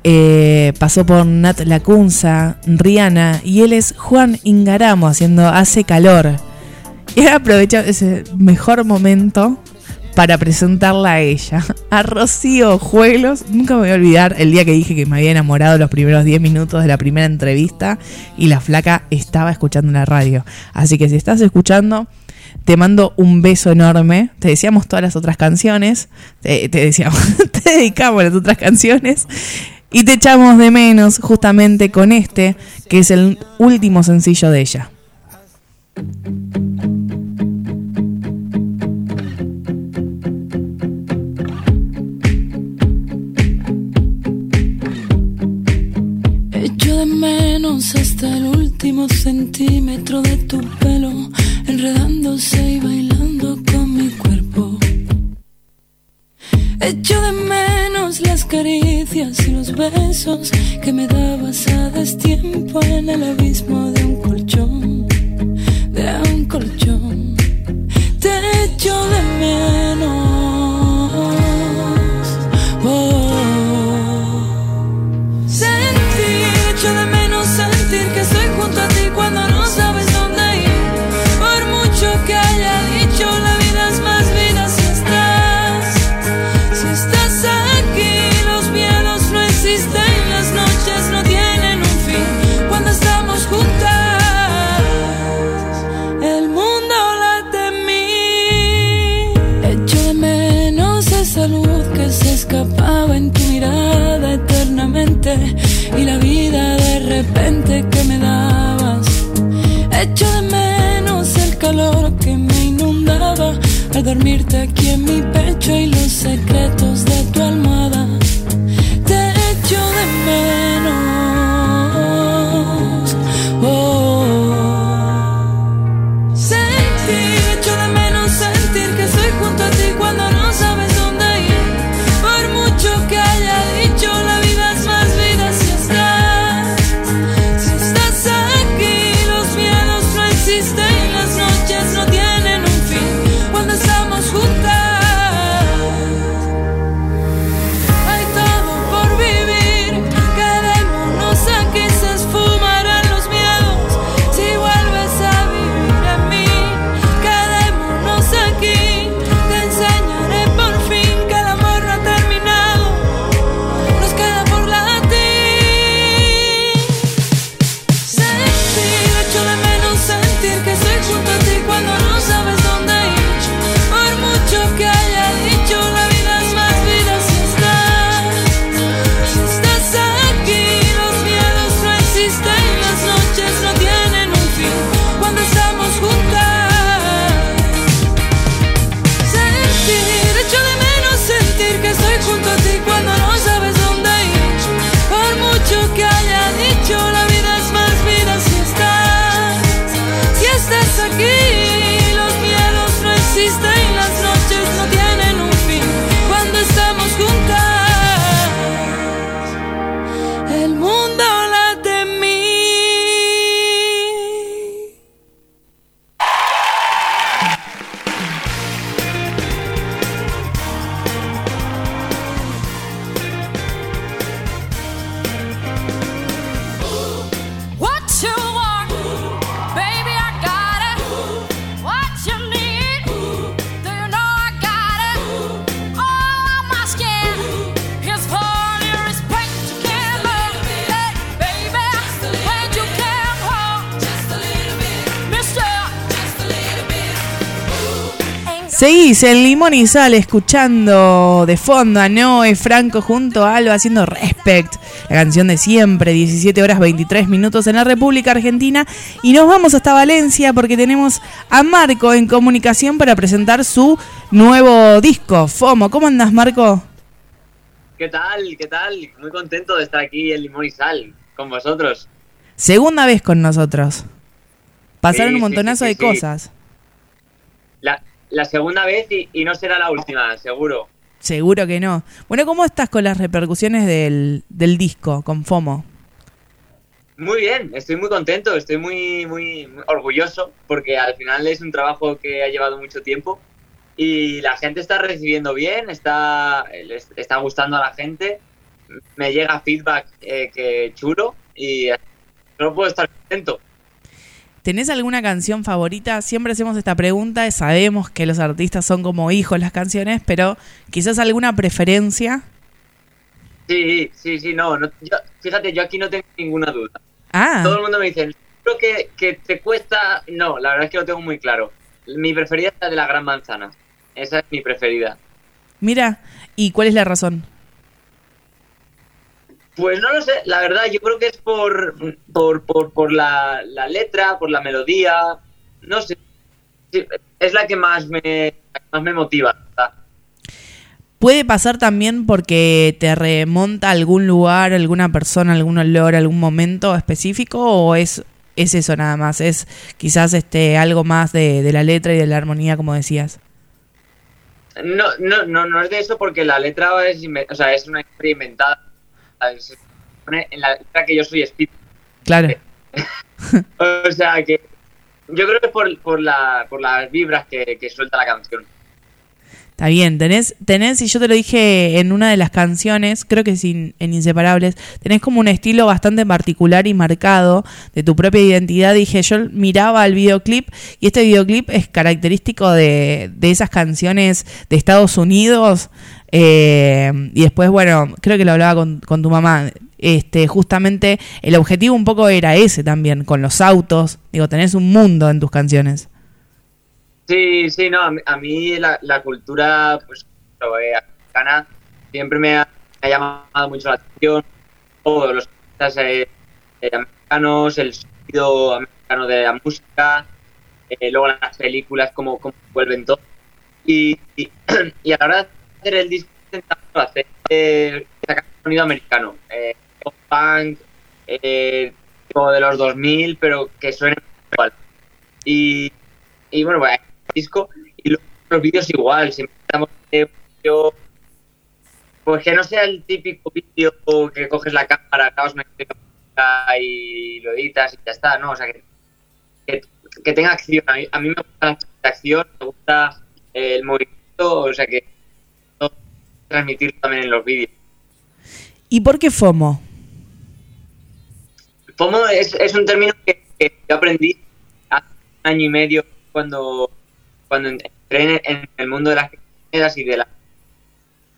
Eh, pasó por Nat Lacunza, Rihanna y él es Juan Ingaramo haciendo Hace Calor. Y ahora aprovecho ese mejor momento para presentarla a ella, a Rocío Juelos. Nunca me voy a olvidar el día que dije que me había enamorado los primeros 10 minutos de la primera entrevista y la flaca estaba escuchando la radio. Así que si estás escuchando, te mando un beso enorme. Te decíamos todas las otras canciones, te, decíamos, [laughs] te dedicamos las otras canciones. Y te echamos de menos justamente con este, que es el último sencillo de ella. Echo de menos hasta el último centímetro de tu pelo, enredándose y bailando con mi cuerpo. Echo de menos las caricias y los besos que me dabas a destiempo en el abismo de un colchón, de un colchón. Te echo de menos. Repente que me dabas. Echo de menos el calor que me inundaba al dormirte aquí en mi pecho y los secretos de tu almohada. Seguís en Limón y Sal escuchando de fondo a Noé Franco junto a Alba haciendo Respect, la canción de siempre, 17 horas 23 minutos en la República Argentina. Y nos vamos hasta Valencia porque tenemos a Marco en comunicación para presentar su nuevo disco, FOMO. ¿Cómo andas, Marco? ¿Qué tal? ¿Qué tal? Muy contento de estar aquí en Limón y Sal con vosotros. Segunda vez con nosotros. Pasaron Sí, un montonazo sí, de cosas. La, segunda vez y, y no será la última, seguro. Seguro que no. Bueno, ¿cómo estás con las repercusiones del, del disco, con FOMO? Muy bien, estoy muy contento, estoy muy, muy, muy orgulloso porque al final es un trabajo que ha llevado mucho tiempo y la gente está recibiendo bien, está, les está gustando a la gente, me llega feedback eh, que chulo y no puedo estar contento. ¿Tenés alguna canción favorita? Siempre hacemos esta pregunta, sabemos que los artistas son como hijos las canciones, pero quizás alguna preferencia. Sí, sí, sí, no, no yo- fíjate, yo aquí no tengo ninguna duda. Ah, Todo el mundo me dice, creo que, que te cuesta. No, la verdad es que lo tengo muy claro. Mi preferida es la de la gran manzana. Esa es mi preferida. mira, ¿y cuál es la razón? Pues no lo sé, la verdad, yo creo que es por, por, por, por la, la letra, por la melodía. No sé. Sí, es la que más me, más me motiva. ¿verdad? ¿Puede pasar también porque te remonta a algún lugar, alguna persona, algún olor, algún momento específico? ¿O es, es eso nada más? ¿Es quizás este algo más de, de la letra y de la armonía, como decías? No, no, no, no es de eso porque la letra es, inve- o sea, es una historia inventada. Se pone en la letra que yo soy espíritu. Claro. [laughs] O sea que yo creo que es por, por, la, por las vibras que, que suelta la canción. Está bien, tenés, tenés, y yo te lo dije en una de las canciones, creo que sin, en Inseparables, tenés como un estilo bastante particular y marcado de tu propia identidad. Dije, yo miraba el videoclip y este videoclip es característico de, de esas canciones de Estados Unidos. Eh, y después, bueno, creo que lo hablaba con, tu mamá. Este, justamente el objetivo un poco era ese también, con los autos. Digo, tenés un mundo en tus canciones. Sí, sí, no, a mí, la, la cultura pues, eh, americana siempre me ha, llamado mucho la atención. Todos los artistas eh, eh, americanos, el sonido americano de la música, eh, luego las películas, cómo, vuelven todo. Y, y, [clears throat] y a la de hacer el disco, intentamos hacer, eh, sonido americano. Eh, punk, eh, tipo de los 2000, pero que suene igual. Y, y bueno, pues, el disco y luego los vídeos igual. Siempre estamos yo pues que no sea el típico vídeo que coges la cámara, acabas una y lo editas y ya está, ¿no? O sea, que, que, tenga acción. A mí, a mí me gusta la acción, me gusta eh, el movimiento, o sea, que transmitir también en los vídeos. ¿Y por qué FOMO? FOMO es, es un término que, que yo aprendí hace un año y medio cuando, cuando entré en, en el mundo de las criptomonedas y de la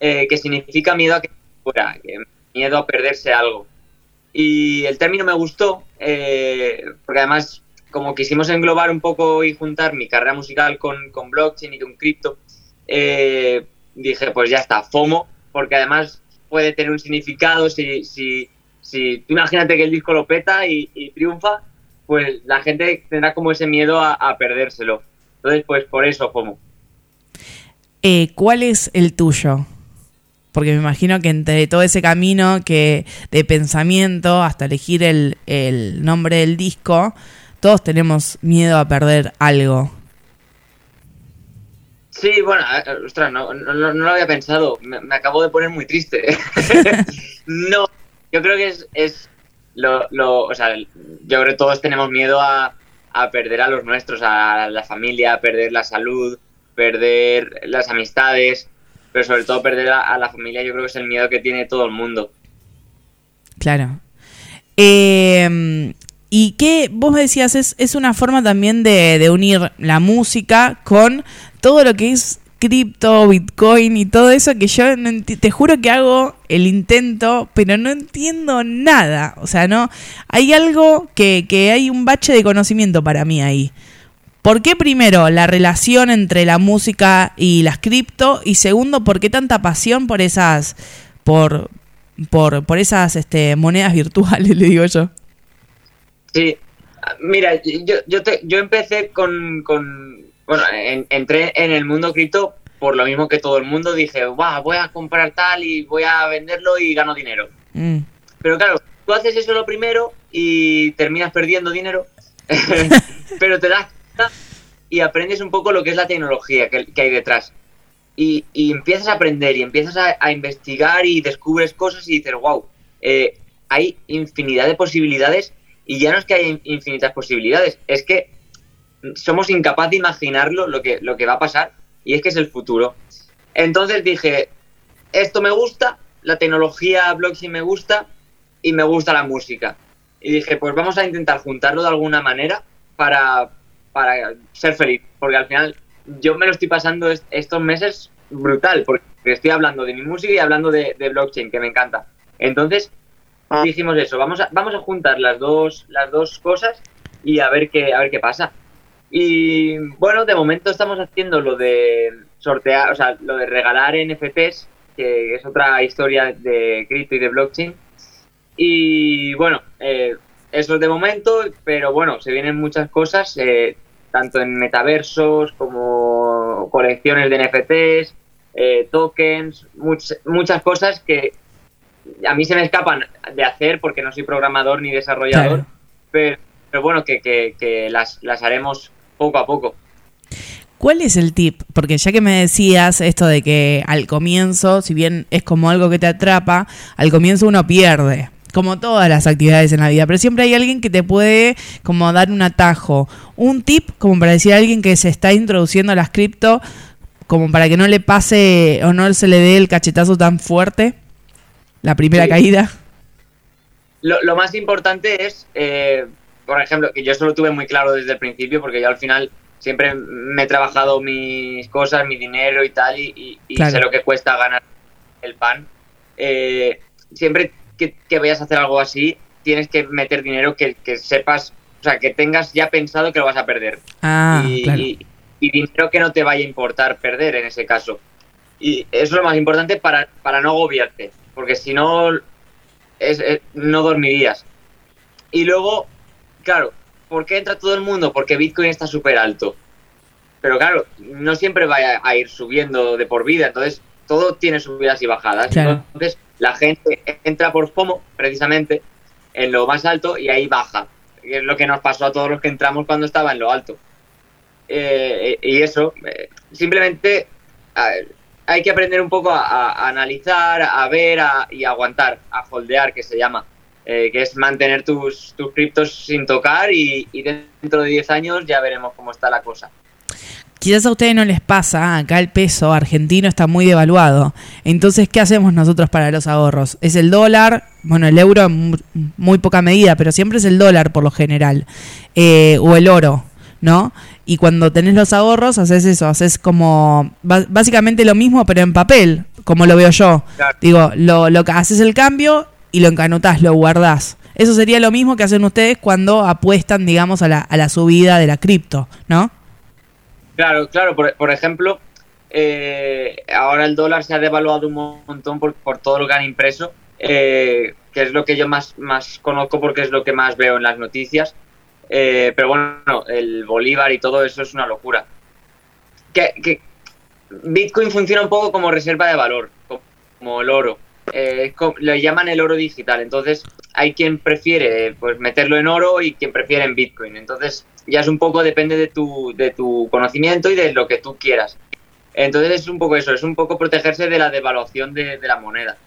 eh, que significa miedo a que fuera, que miedo a perderse algo. Y el término me gustó, eh, porque además, como quisimos englobar un poco y juntar mi carrera musical con, con blockchain y con cripto, eh, dije, pues ya está, FOMO, porque además puede tener un significado si, si, si tú imagínate que el disco lo peta y, triunfa, pues la gente tendrá como ese miedo a, a perdérselo. Entonces, pues por eso FOMO. Eh, ¿Cuál es el tuyo? Porque me imagino que entre todo ese camino que de pensamiento hasta elegir el, el nombre del disco, todos tenemos miedo a perder algo. Sí, bueno, ostras, no, no, no lo había pensado. Me, me acabo de poner muy triste. [laughs] no, yo creo que es, es lo, lo, o sea, yo creo que todos tenemos miedo a, a perder a los nuestros, a la familia, a perder la salud, perder las amistades, pero sobre todo perder a, a la familia, yo creo que es el miedo que tiene todo el mundo. Claro. Eh, y que vos decías, es, es una forma también de, de unir la música con todo lo que es cripto, bitcoin y todo eso que yo te juro que hago el intento, pero no entiendo nada. O sea, no, hay algo que, que hay un bache de conocimiento para mí ahí. ¿Por qué primero la relación entre la música y las cripto? Y segundo, ¿por qué tanta pasión por esas, por, por, por esas este, monedas virtuales, [laughs] le digo yo? Sí, mira, yo, yo, te- yo empecé con, con bueno, en- entré en el mundo cripto por lo mismo que todo el mundo, dije, "Buah, voy a comprar tal y voy a venderlo y gano dinero. Mm, Pero claro, tú haces eso lo primero y terminas perdiendo dinero, [laughs] [laughs] pero te das cuenta y aprendes un poco lo que es la tecnología que, que hay detrás. Y, y empiezas a aprender y empiezas a, a investigar y descubres cosas y dices, wow, hay infinidad de posibilidades y ya no es que haya in- infinitas posibilidades, es que somos incapaces de imaginarlo lo que, lo que va a pasar y es que es el futuro. Entonces dije, esto me gusta, la tecnología blockchain me gusta y me gusta la música. Y dije, pues vamos a intentar juntarlo de alguna manera para, para ser feliz, porque al final yo me lo estoy pasando est- estos meses brutal, porque estoy hablando de mi música y hablando de, de blockchain, que me encanta. Entonces dijimos eso, vamos a, vamos a juntar las dos, las dos cosas y a ver qué, a ver qué pasa. Y bueno, de momento estamos haciendo lo de sortear, o sea, lo de regalar NFTs, que es otra historia de cripto y de blockchain. Y bueno, eh, eso es de momento, pero bueno, se vienen muchas cosas, eh, tanto en metaversos como colecciones de NFTs, eh, tokens, much- muchas cosas que a mí se me escapan de hacer porque no soy programador ni desarrollador, Claro. pero, pero bueno, que, que, que las, las haremos poco a poco. ¿Cuál es el tip? Porque ya que me decías esto de que al comienzo, si bien es como algo que te atrapa, al comienzo uno pierde, como todas las actividades en la vida, pero siempre hay alguien que te puede como dar un atajo, un tip como para decir a alguien que se está introduciendo a las cripto, como para que no le pase o no se le dé el cachetazo tan fuerte, la primera Sí. caída. Lo, lo más importante es, eh, por ejemplo, que yo eso lo tuve muy claro desde el principio, porque yo al final siempre me he trabajado mis cosas, mi dinero y tal, y, y- y Claro. sé lo que cuesta ganar el pan. Eh, siempre que, que vayas a hacer algo así, tienes que meter dinero que, que sepas, o sea, que tengas ya pensado que lo vas a perder. Ah, y, claro. y- y dinero que no te vaya a importar perder en ese caso. Y eso es lo más importante para, para no agobiarte, porque si no, es- es- no dormirías. Y luego, claro, ¿por qué entra todo el mundo? Porque Bitcoin está súper alto. Pero claro, no siempre va a, a ir subiendo de por vida, entonces todo tiene subidas y bajadas. Claro. Entonces la gente entra por FOMO, precisamente, en lo más alto y ahí baja. Que es lo que nos pasó a todos los que entramos cuando estaba en lo alto. Eh, y eso, eh, simplemente hay que aprender un poco a, analizar, a ver a- y a aguantar, a holdear, que se llama. eh, que es mantener tus, tus criptos sin tocar y, y dentro de 10 años ya veremos cómo está la cosa. Quizás a ustedes no les pasa, acá el peso argentino está muy devaluado. Entonces, ¿qué hacemos nosotros para los ahorros? Es el dólar, bueno, el euro en mu- muy poca medida, pero siempre es el dólar por lo general, eh, o el oro, ¿no? Y cuando tenés los ahorros, haces eso, haces como básicamente lo mismo, pero en papel, como lo veo yo. Claro. Digo, lo, lo que haces el cambio y lo encanotás, lo guardás. Eso sería lo mismo que hacen ustedes cuando apuestan, digamos, a la, a la subida de la cripto, ¿no? Claro, claro, por, por ejemplo, eh, ahora el dólar se ha devaluado un montón por, por todo lo que han impreso, eh, que es lo que yo más, más conozco porque es lo que más veo en las noticias. Eh, pero bueno, el Bolívar y todo eso es una locura. Que, Bitcoin funciona un poco como reserva de valor, co- como el oro. Eh, le llaman el oro digital. Entonces, hay quien prefiere pues meterlo en oro y quien prefiere en Bitcoin. Entonces, ya es un poco depende de tu, de tu conocimiento y de lo que tú quieras. Entonces, es un poco eso, es un poco protegerse de la devaluación de, de la moneda.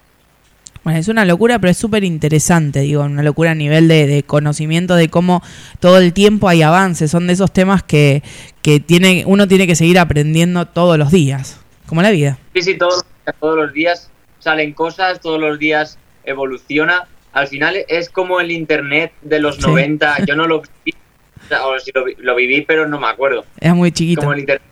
Bueno, es una locura, pero es súper interesante, digo, una locura a nivel de, de conocimiento de cómo todo el tiempo hay avances. Son de esos temas que, que tiene, uno tiene que seguir aprendiendo todos los días, como la vida. Sí, sí, todos, todos los días salen cosas, todos los días evoluciona. Al final es como el Internet de los Sí. 90. [laughs] Yo no lo viví, o si lo, lo viví, pero no me acuerdo. Era muy chiquito. Como el Internet.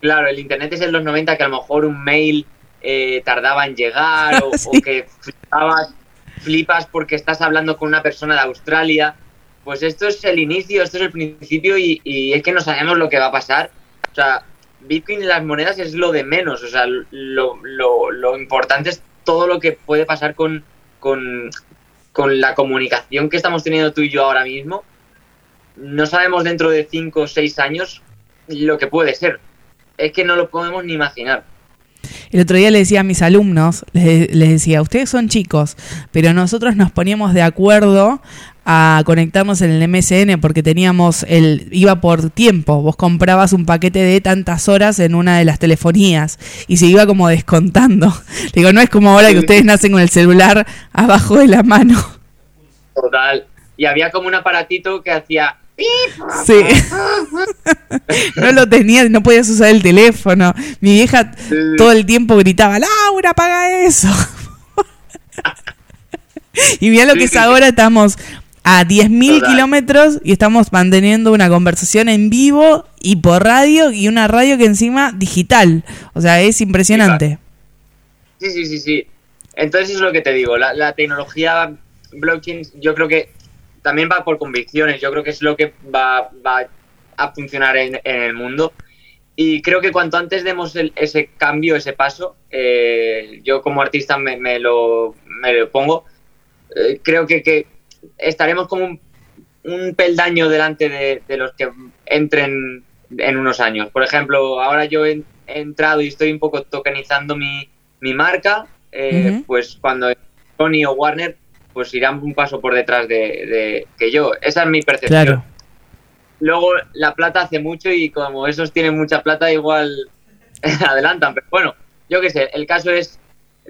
Claro, el Internet es en los 90 que a lo mejor un mail eh, tardaba en llegar o, [laughs] o que flipabas, flipas porque estás hablando con una persona de Australia. Pues esto es el inicio, esto es el principio y, y es que no sabemos lo que va a pasar. O sea, Bitcoin y las monedas es lo de menos. O sea, lo, lo, lo importante es todo lo que puede pasar con, con, con la comunicación que estamos teniendo tú y yo ahora mismo. No sabemos dentro de 5 o 6 años lo que puede ser. Es que no lo podemos ni imaginar. El otro día le decía a mis alumnos, les, les decía, ustedes son chicos, pero nosotros nos poníamos de acuerdo a conectarnos en el MSN porque teníamos el iba por tiempo, vos comprabas un paquete de tantas horas en una de las telefonías y se iba como descontando. [laughs] Digo, no es como ahora que ustedes nacen con el celular abajo de la mano. Total. Y había como un aparatito que hacía... Sí. [laughs] [laughs] No lo tenías, no podías usar el teléfono. Mi vieja todo el tiempo gritaba, Laura, apaga eso. [laughs] y mira lo que es ahora, estamos a 10.000 Total. kilómetros y estamos manteniendo una conversación en vivo y por radio y una radio que encima digital. O sea, es impresionante. Sí, sí, sí, sí. Entonces es lo que te digo, la, la tecnología blockchain yo creo que también va por convicciones, yo creo que es lo que va, va a funcionar en, en el mundo. Y creo que cuanto antes demos el- ese cambio, ese paso, eh, yo como artista me, me lo, me lo pongo, eh, creo que, que estaremos como un, un peldaño delante de, de los que entren en unos años. Por ejemplo, ahora yo he, he entrado y estoy un poco tokenizando mi, mi marca, eh, Ujú. pues cuando Sony o Warner pues irán un paso por detrás de, de que yo. Esa es mi percepción. Claro. Luego la plata hace mucho y como esos tienen mucha plata igual [laughs] adelantan. Pero bueno, yo qué sé, el caso es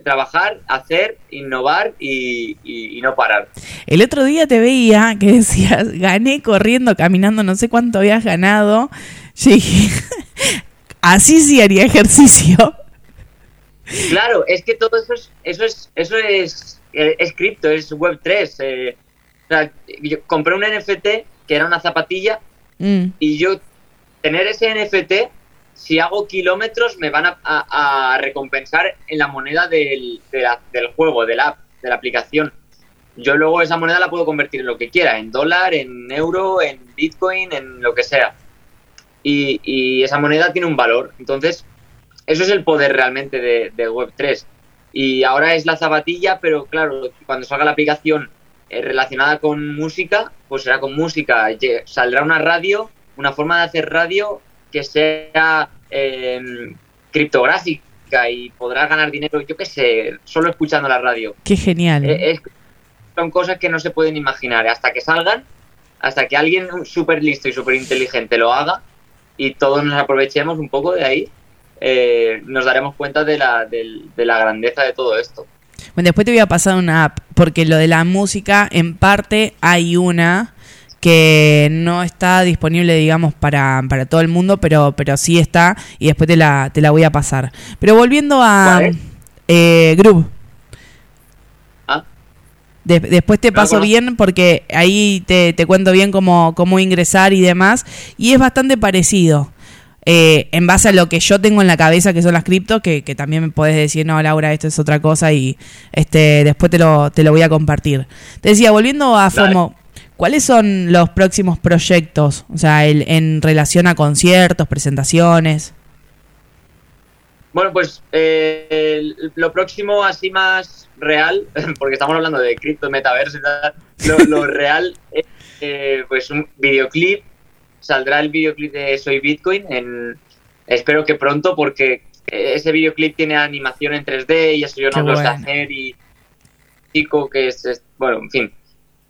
trabajar, hacer, innovar y, y- y no parar. El otro día te veía que decías, gané corriendo, caminando, no sé cuánto habías ganado. Yo dije, [laughs] así sí haría ejercicio. Claro, es que todo eso es, eso es, eso es, eh, es cripto, es web 3. eh, o sea, yo compré un NFT que era una zapatilla Mm. y yo tener ese NFT, si hago kilómetros, me van a, recompensar en la moneda del, de del juego, de la app, de la aplicación. Yo luego esa moneda la puedo convertir en lo que quiera, en dólar, en euro, en bitcoin, en lo que sea. y, esa moneda tiene un valor. Entonces, eso es el poder realmente de, de Web3. Y ahora es la zapatilla, pero claro, cuando salga la aplicación relacionada con música, pues será con música. Saldrá una radio, una forma de hacer radio que sea eh, criptográfica y podrás ganar dinero, yo qué sé, solo escuchando la radio. Qué genial. Eh, es- son cosas que no se pueden imaginar. Hasta que salgan, hasta que alguien súper listo y súper inteligente lo haga y todos nos aprovechemos un poco de ahí, eh, nos daremos cuenta de la, del- de la grandeza de todo esto. Bueno, después te voy a pasar una app, porque lo de la música, en parte hay una que no está disponible, digamos, para, para todo el mundo, pero, pero sí está, y después te la, te la voy a pasar. Pero volviendo a eh, Groove. Ah. De- después te paso bien porque ahí te, te cuento bien cómo, cómo ingresar y demás. Y es bastante parecido. Eh, en base a lo que yo tengo en la cabeza que son las criptos, que, que también me podés decir, no, Laura, esto es otra cosa y este después te lo, te lo voy a compartir. Te decía, volviendo a. FOMO, ¿cuáles son los próximos proyectos? O sea, el- en relación a conciertos, presentaciones. Bueno, pues eh, lo próximo así más real, [laughs] porque estamos hablando de cripto, metaverso y tal, lo, lo [laughs] real es eh, pues un videoclip, saldrá el videoclip de Soy Bitcoin, en, espero que pronto porque ese videoclip tiene animación en 3D y eso yo no lo sé hacer y chico que es, es- bueno, en fin.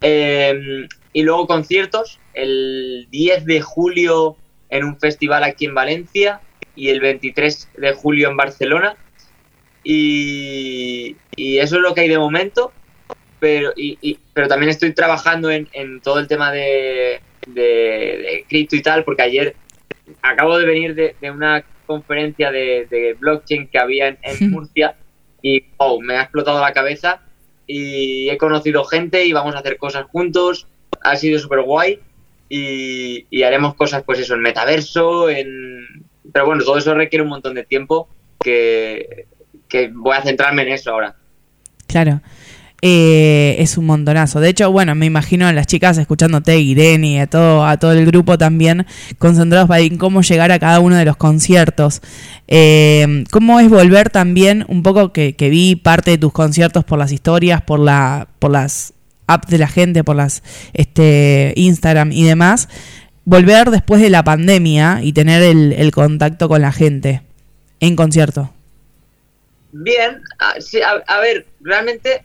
Eh, y luego conciertos, el 10 de julio en un festival aquí en Valencia y el 23 de julio en Barcelona. Y, y eso es lo que hay de momento. Pero, y, y- pero también estoy trabajando en, en todo el tema de, de, de cripto y tal, porque ayer acabo de venir de, de una conferencia de, de blockchain que había en, en [laughs] Murcia y wow, me ha explotado la cabeza y he conocido gente y vamos a hacer cosas juntos. Ha sido súper guay y, y haremos cosas, pues eso, en metaverso, en... Pero bueno, todo eso requiere un montón de tiempo que, que voy a centrarme en eso ahora. Claro. Eh, es un montonazo. De hecho, bueno, me imagino a las chicas escuchándote, Irene y a todo, a todo el grupo también, concentrados para en cómo llegar a cada uno de los conciertos. Eh, ¿Cómo es volver también, un poco que, vi parte de tus conciertos por las historias, por la, por las apps de la gente, por las este Instagram y demás, volver después de la pandemia y tener el, el contacto con la gente en concierto? Bien, a, sí, a- a ver, realmente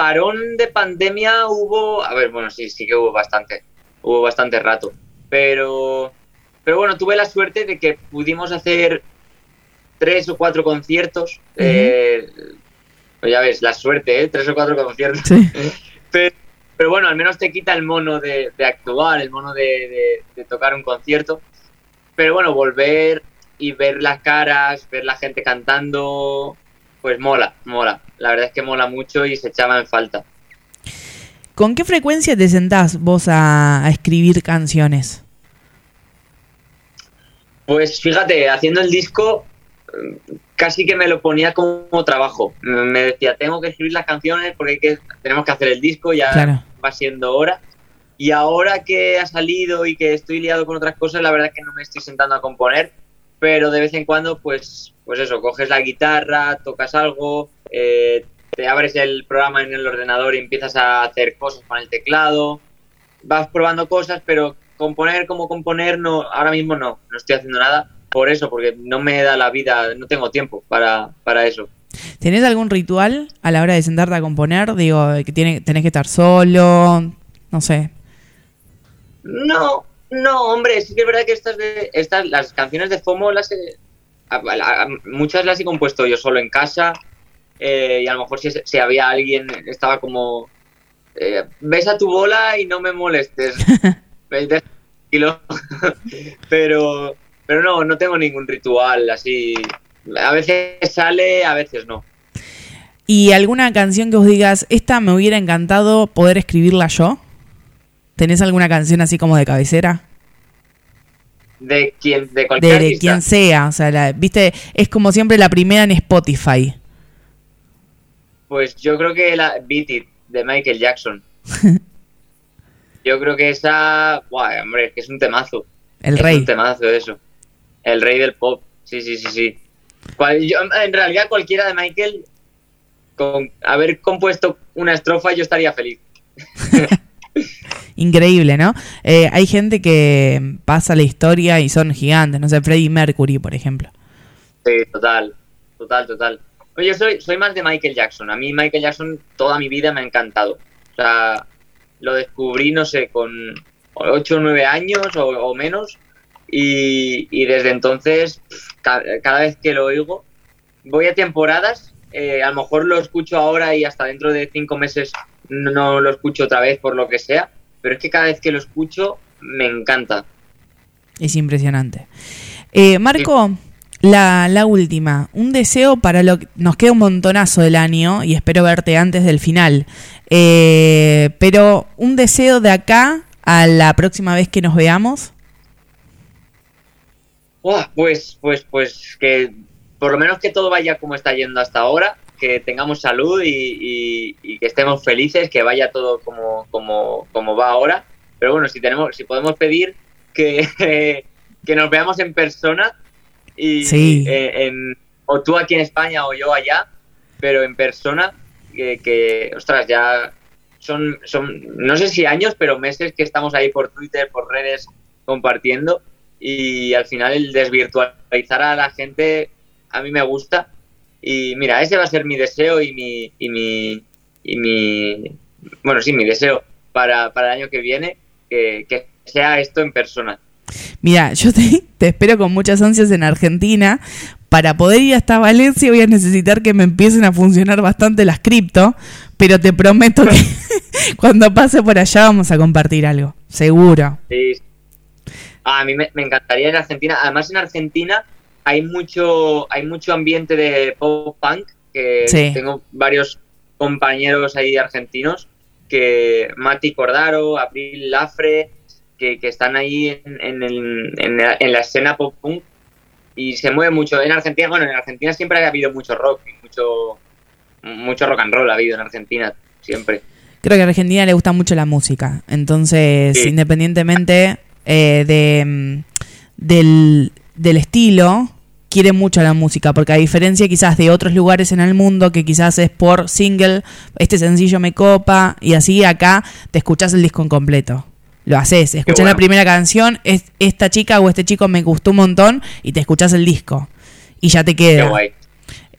parón de pandemia hubo, a ver, bueno, sí, sí que hubo bastante, hubo bastante rato, pero, pero bueno, tuve la suerte de que pudimos hacer tres o cuatro conciertos, eh, pues ya ves, la suerte, ¿eh? tres o cuatro conciertos, [laughs] pero, pero bueno, al menos te quita el mono de, de actuar, el mono de, de- de tocar un concierto, pero bueno, volver y ver las caras, ver la gente cantando, pues mola, mola. La verdad es que mola mucho y se echaba en falta. ¿Con qué frecuencia te sentás vos a, a escribir canciones? Pues fíjate, haciendo el disco eh, casi que me lo ponía como trabajo. Me decía, tengo que escribir las canciones porque hay que, tenemos que hacer el disco, ya Claro. va siendo hora. Y ahora que ha salido y que estoy liado con otras cosas, la verdad es que no me estoy sentando a componer, pero de vez en cuando, pues, pues eso, coges la guitarra, tocas algo, eh, te abres el programa en el ordenador y empiezas a hacer cosas con el teclado, vas probando cosas, pero componer como componer, no, ahora mismo no, no estoy haciendo nada por eso, porque no me da la vida, no tengo tiempo para, para eso. ¿Tenés algún ritual a la hora de sentarte a componer? Digo, que tiene, tenés que estar solo, no sé. No, no, hombre, sí que es verdad que estas de estas las canciones de FOMO las he- a- a- a- muchas las he compuesto yo solo en casa eh, y a lo mejor si, si había alguien estaba como eh, ves a tu bola y no me molestes, [laughs] [laughs] pero pero no, no tengo ningún ritual así. A veces sale, a veces no. ¿Y alguna canción que os digas, esta me hubiera encantado poder escribirla yo? ¿Tenés alguna canción así como de cabecera? De quien, de cualquier de quien sea, o sea, la- viste, es como siempre la primera en Spotify. Pues yo creo que la Beat It de Michael Jackson. [laughs] Yo creo que esa, guay, hombre, es que es un temazo. El Es rey. un temazo eso. El rey del pop. Sí, sí, sí, sí. Cual- yo, en realidad cualquiera de Michael, con haber compuesto una estrofa, yo estaría feliz. [laughs] Increíble, ¿no? Eh, hay gente que pasa la historia y son gigantes, no sé, Freddie Mercury, por ejemplo. Sí, total, total, total. Oye, yo soy, soy más de Michael Jackson. A mí Michael Jackson toda mi vida me ha encantado. O sea, lo descubrí, no sé, con 8 o 9 años o, menos. Y, desde entonces, cada vez que lo oigo, voy a temporadas. eh, a lo mejor lo escucho ahora y hasta dentro de 5 meses no lo escucho otra vez por lo que sea. Pero es que cada vez que lo escucho, me encanta. Es impresionante. Eh, Marco, la, la última. Un deseo para lo que nos queda un montonazo del año y espero verte antes del final. Eh, pero un deseo de acá a la próxima vez que nos veamos. Pues, pues, pues que por lo menos que todo vaya como está yendo hasta ahora, que tengamos salud y, y- y que estemos felices, que vaya todo como, como, como va ahora. Pero bueno, si tenemos, si podemos pedir que, [laughs] que nos veamos en persona y Sí. eh, en, o tú aquí en España o yo allá, pero en persona, que, que ostras, ya son, son, no sé si años, pero meses que estamos ahí por Twitter, por redes, compartiendo y al final el desvirtualizar a la gente a mí me gusta y mira, ese va a ser mi deseo y mi, y mi, y mi bueno, sí, mi deseo para, para el año que viene, que, que sea esto en persona. Mira, yo te, te espero con muchas ansias en Argentina. Para poder ir hasta Valencia voy a necesitar que me empiecen a funcionar bastante las cripto, pero te prometo que [laughs] cuando pase por allá vamos a compartir algo, seguro. Sí. Ah, A mí me, me encantaría en Argentina. Además, en Argentina hay mucho, hay mucho ambiente de pop punk. Que Sí. tengo varios compañeros ahí argentinos que Mati Cordaro, Abril Lafre, que, que están ahí en, en el- en la, en la escena pop punk y se mueve mucho. En Argentina, bueno, en Argentina siempre ha habido mucho rock y mucho, mucho rock and roll ha habido en Argentina, siempre. Creo que a Argentina le gusta mucho la música, entonces Sí. independientemente eh, de, mm, del, del estilo, quiere mucho la música, porque a diferencia quizás de otros lugares en el mundo que quizás es por single, este sencillo me copa y así acá te escuchás el disco en completo. Lo haces, escuchás bueno. la primera canción, es, esta chica o este chico me gustó un montón y te escuchás el disco y ya te Qué queda. guay.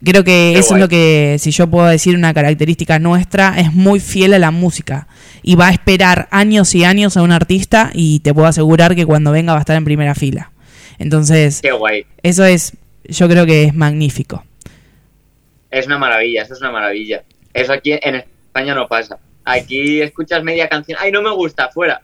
Creo que Qué eso guay. es lo que, si yo puedo decir una característica nuestra, es muy fiel a la música. Y va a esperar años y años a un artista y te puedo asegurar que cuando venga va a estar en primera fila. Entonces, Qué guay. eso es, yo creo que es magnífico. Es una maravilla, eso es una maravilla. Eso aquí en España no pasa. Aquí escuchas media canción, ay, no me gusta, fuera.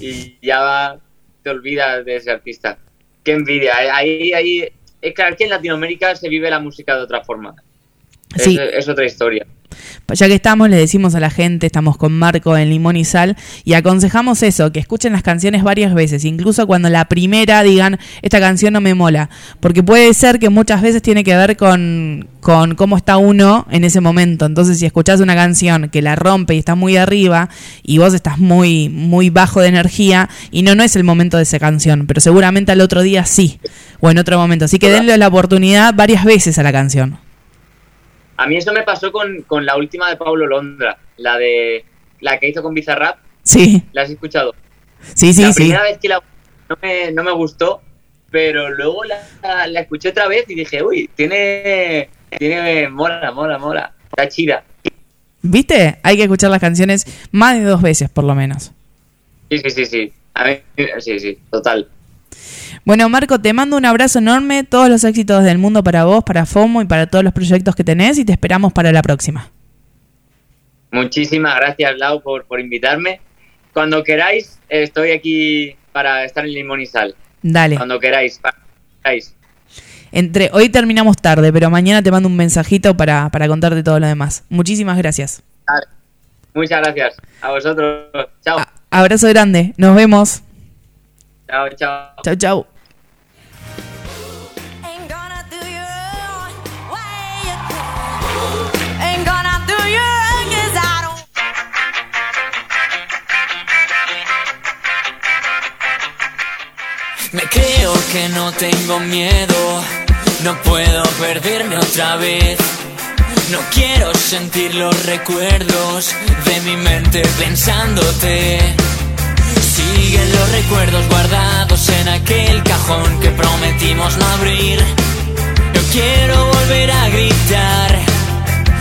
Y ya va- te olvidas de ese artista. Qué envidia. Ahí, ahí, es claro que en Latinoamérica se vive la música de otra forma. Sí. Es, es otra historia. Ya que estamos, le decimos a la gente, estamos con Marco en Limón y Sal, y aconsejamos eso, que escuchen las canciones varias veces, incluso cuando la primera digan, esta canción no me mola, porque puede ser que muchas veces tiene que ver con, con cómo está uno en ese momento. Entonces, si escuchás una canción que la rompe y está muy arriba, y vos estás muy, muy bajo de energía, y no, no es el momento de esa canción, pero seguramente al otro día sí, o en otro momento. Así que denle la oportunidad varias veces a la canción. A mí eso me pasó con, con la última de Pablo Londra, la de la que hizo con Bizarrap. Sí, ¿La has escuchado? sí, sí, la sí. primera vez que la no me, no me gustó, pero luego la, la escuché otra vez y dije, uy, tiene, tiene, mola, mola, mola, está chida. ¿Viste? Hay que escuchar las canciones más de dos veces, por lo menos. Sí, sí, sí, sí. A mí, sí, sí, total. Bueno, Marco, te mando un abrazo enorme, todos los éxitos del mundo para vos, para FOMO y para todos los proyectos que tenés y te esperamos para la próxima. Muchísimas gracias, Lau, por, por invitarme. Cuando queráis, estoy aquí para estar en Limón y Sal. Dale. Cuando queráis, queráis. Entre hoy terminamos tarde, pero mañana te mando un mensajito para, para contarte todo lo demás. Muchísimas gracias. Muchas gracias. A vosotros. Chao. Abrazo grande. Nos vemos. Chao, chao. Chau, chau. Me que no tengo miedo. No puedo perderme otra vez. No quiero sentir los recuerdos de mi mente pensándote. Siguen los recuerdos guardados en aquel cajón que prometimos no abrir. Yo quiero volver a gritar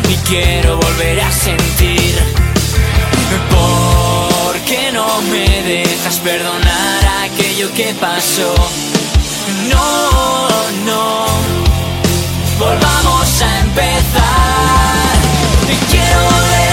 y quiero volver a sentir. ¿Por qué no me dejas perdonar aquello que pasó? No, no, volvamos a empezar. Quiero volver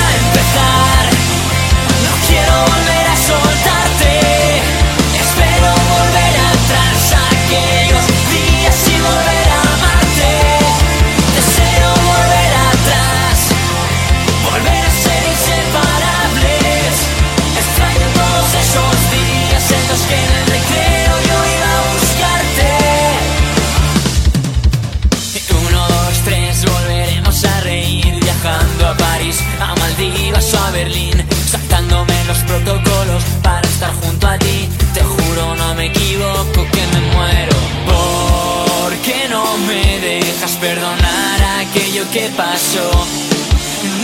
Te juro, no me equivoco que me muero. ¿Por qué no me dejas perdonar aquello que pasó?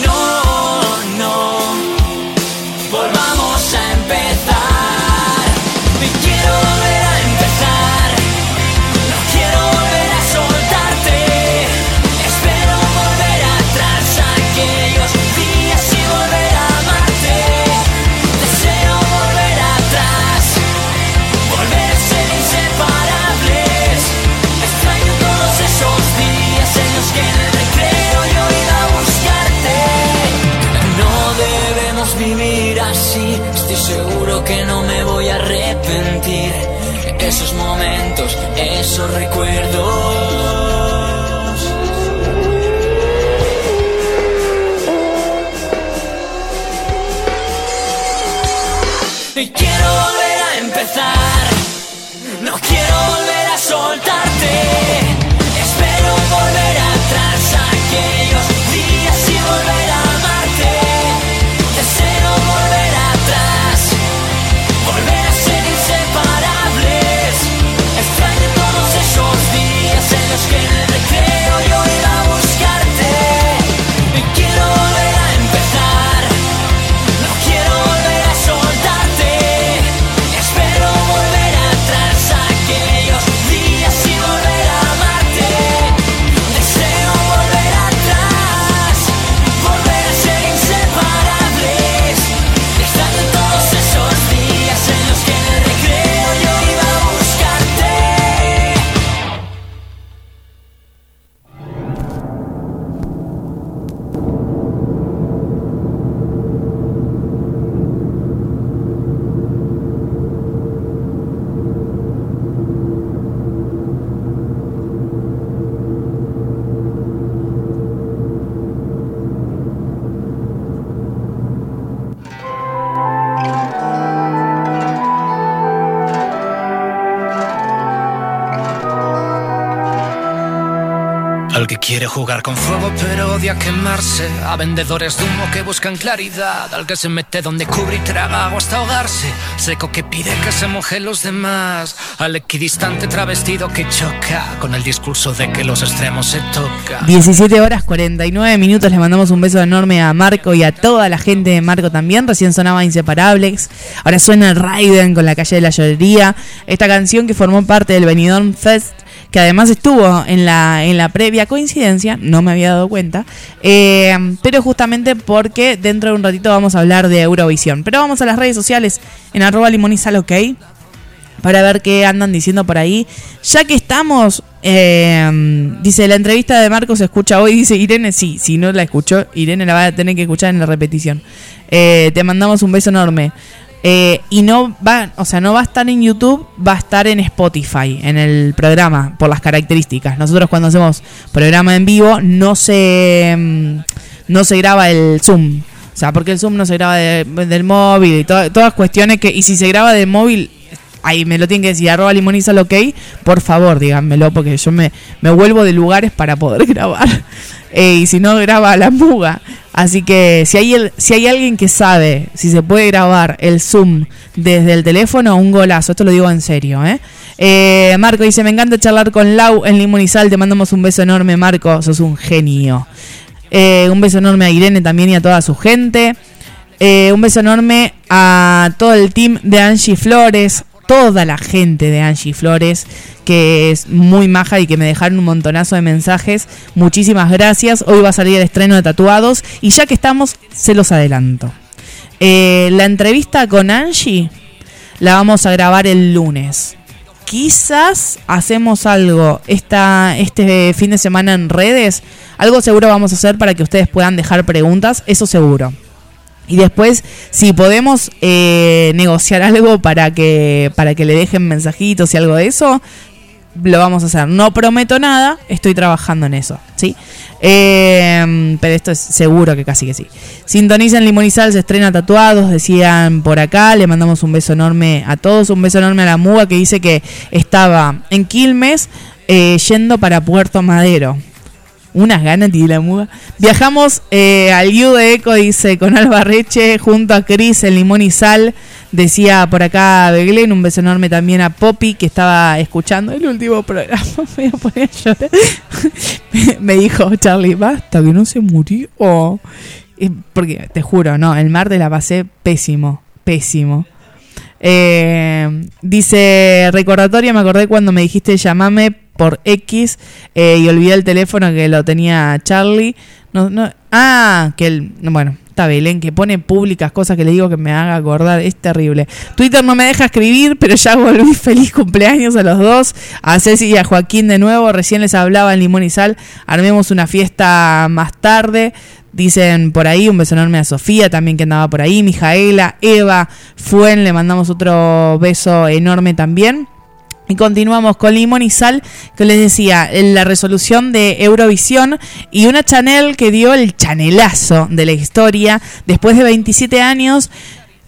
No, no. Volvamos a empezar esos recuerdos. Y quiero volver a empezar. No quiero volver a soltarte. Espero volver atrás a aquellos jugar con fuego pero odia quemarse A vendedores de humo que buscan claridad Al que se mete donde cubre y traga hasta ahogarse Seco que pide que se moje los demás Al equidistante travestido que choca Con el discurso de que los extremos se tocan 17 horas 49 minutos. Les mandamos un beso enorme a Marco y a toda la gente de Marco también. Recién sonaba Inseparables. Ahora suena Raiden con la calle de la llorería. Esta canción que formó parte del Benidorm Fest. Que además estuvo en la, en la previa coincidencia, no me había dado cuenta, eh, pero justamente porque dentro de un ratito vamos a hablar de Eurovisión. Pero vamos a las redes sociales en arroba limonizal ok para ver qué andan diciendo por ahí. Ya que estamos, eh, dice, la entrevista de Marcos se escucha hoy, dice Irene, sí, si no la escuchó, Irene la va a tener que escuchar en la repetición. Eh, te mandamos un beso enorme. Eh, y no va, o sea, no va a estar en YouTube, va a estar en Spotify, en el programa, por las características. Nosotros cuando hacemos programa en vivo no se, mm, no se graba el Zoom. O sea, porque el Zoom no se graba de- del móvil y to- todas cuestiones que... Y si se graba del móvil, ahí me lo tienen que decir, arroba limonizal ok, por favor, díganmelo, porque yo me, me vuelvo de lugares para poder [laughs] grabar. Eh, y si no, graba la muga. Así que si hay, el- si hay alguien que sabe si se puede grabar el Zoom desde el teléfono, un golazo. Esto lo digo en serio, ¿eh? Eh, Marco dice, me encanta charlar con Lau en Sal. Te mandamos un beso enorme, Marco. Sos un genio. Eh, un beso enorme a Irene también y a toda su gente. Eh, un beso enorme a todo el team de Angie Flores, toda la gente de Angie Flores, que es muy maja y que me dejaron un montonazo de mensajes. Muchísimas gracias. Hoy va a salir el estreno de Tatuados y ya que estamos, se los adelanto. Eh, la entrevista con Angie la vamos a grabar el lunes. Quizás hacemos algo esta, este fin de semana en redes. Algo seguro vamos a hacer para que ustedes puedan dejar preguntas, eso seguro. Y después, si podemos eh, negociar algo para que, para que le dejen mensajitos y algo de eso, lo vamos a hacer. No prometo nada, estoy trabajando en eso, ¿sí? Eh, pero esto es seguro que casi que sí. Y Sal, se estrena Tatuados, decían por acá. Le mandamos un beso enorme a todos, un beso enorme a la Muga que dice que estaba en Quilmes eh, yendo para Puerto Madero. Unas ganas tiene la muga. Viajamos eh, al U de Eco, dice, con Albarreche, junto a Cris, en Limón y Sal. Decía por acá Beglen, un beso enorme también a Poppy, que estaba escuchando el último programa. [laughs] Me voy a poner a. [laughs] Me- dijo, Charlie, basta, que no se murió. Porque, te juro, no, el martes la pasé pésimo, pésimo. Eh, dice, recordatoria, me acordé cuando me dijiste llamame por X eh, y olvidé el teléfono que lo tenía Charlie. No, no, ah, que el, bueno, está Belén, que pone públicas cosas que le digo que me haga acordar, es terrible. Twitter no me deja escribir, pero ya volví. [laughs] Feliz cumpleaños a los dos, a Ceci y a Joaquín de nuevo. Recién les hablaba en Limón y Sal. Armemos una fiesta más tarde. Dicen por ahí, un beso enorme a Sofía también que andaba por ahí, Mijaela, Eva, Fuen, le mandamos otro beso enorme también. Y continuamos con Limón y Sal, que les decía, la resolución de Eurovisión y una Chanel que dio el chanelazo de la historia. Después de 27 años,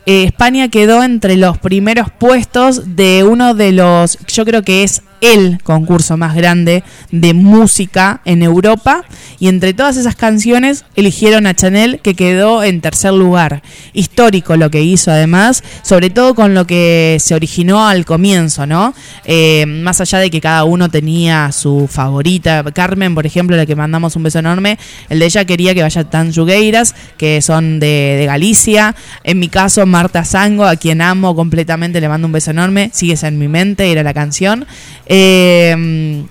eh, España quedó entre los primeros puestos de uno de los, yo creo que es el concurso más grande de música en Europa. Y entre todas esas canciones eligieron a Chanel que quedó en tercer lugar. Histórico lo que hizo además, sobre todo con lo que se originó al comienzo, ¿no? Eh, más allá de que cada uno tenía su favorita. Carmen, por ejemplo, la que mandamos un beso enorme, el de ella quería que vaya Tan Yugueiras, que son de, de Galicia. En mi caso, Marta Zango, a quien amo completamente, le mando un beso enorme. Sigues en mi mente, era la canción. Eh,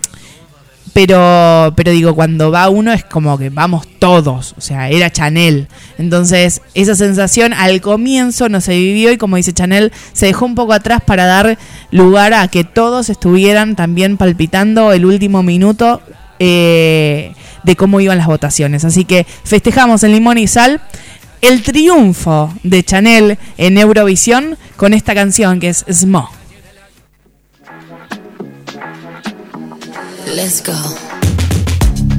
pero, pero digo, cuando va uno es como que vamos todos, o sea, era Chanel. Entonces, esa sensación al comienzo no se vivió y como dice Chanel, se dejó un poco atrás para dar lugar a que todos estuvieran también palpitando el último minuto eh, de cómo iban las votaciones. Así que festejamos en Limón y Sal el triunfo de Chanel en Eurovisión con esta canción que es Smo. Let's go.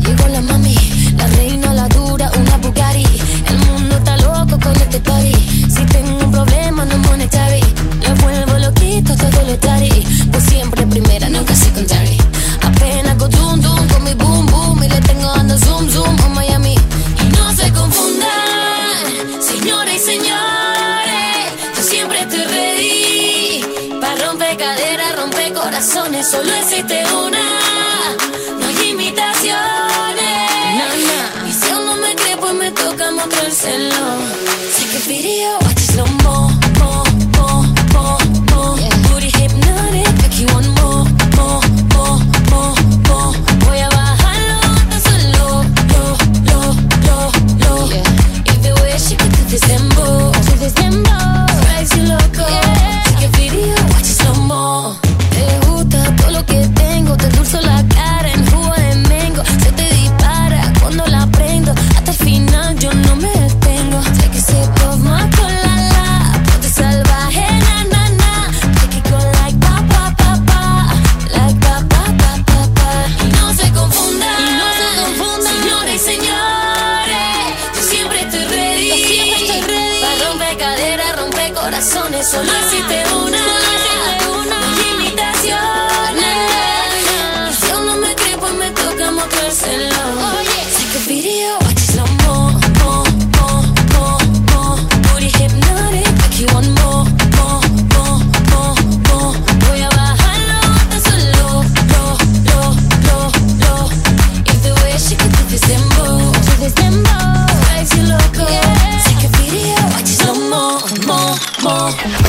Llegó la mami, la reina, la dura, una Bugatti. El mundo está loco con este party. Si tengo un problema, no monetary. Le vuelvo loquito todo lo tari. Pues siempre primera, nunca secondary. Apenas go dum dum con mi boom boom. Y le tengo dando zoom zoom a Miami. Y no se confundan, señores y señores. Yo siempre estoy ready. Para romper caderas, romper corazones. Solo existe una. Toca mostrárselo. Take a video,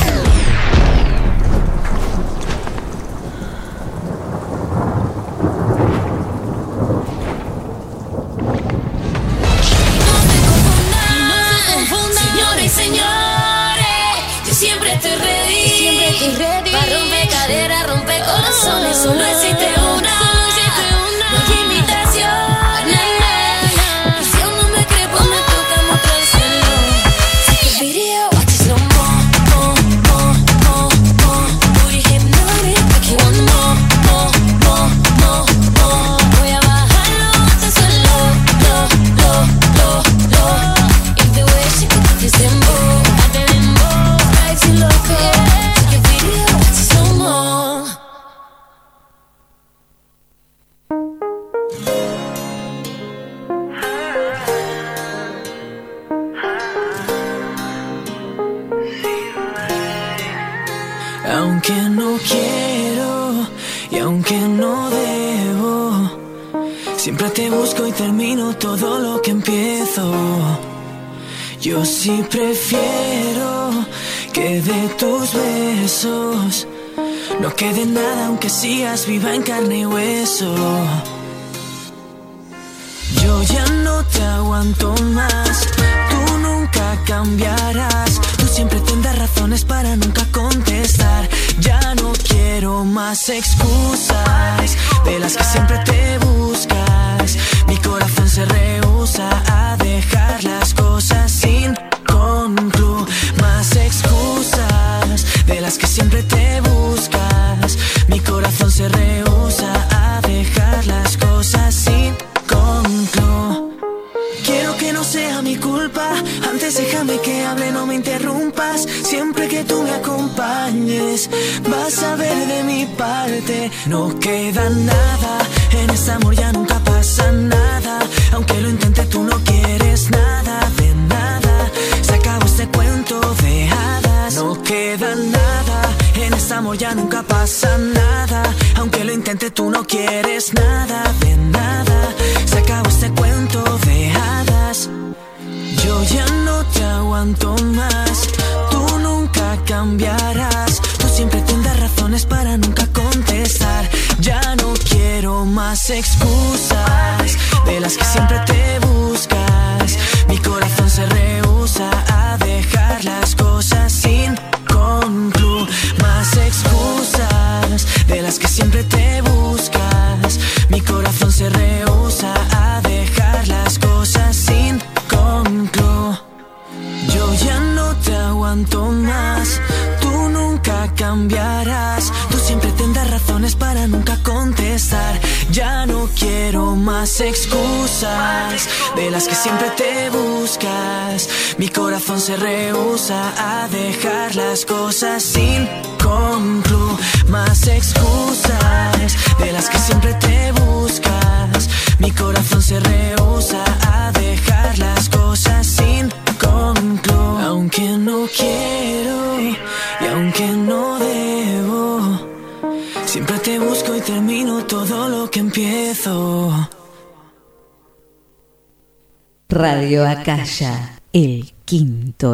Yeah.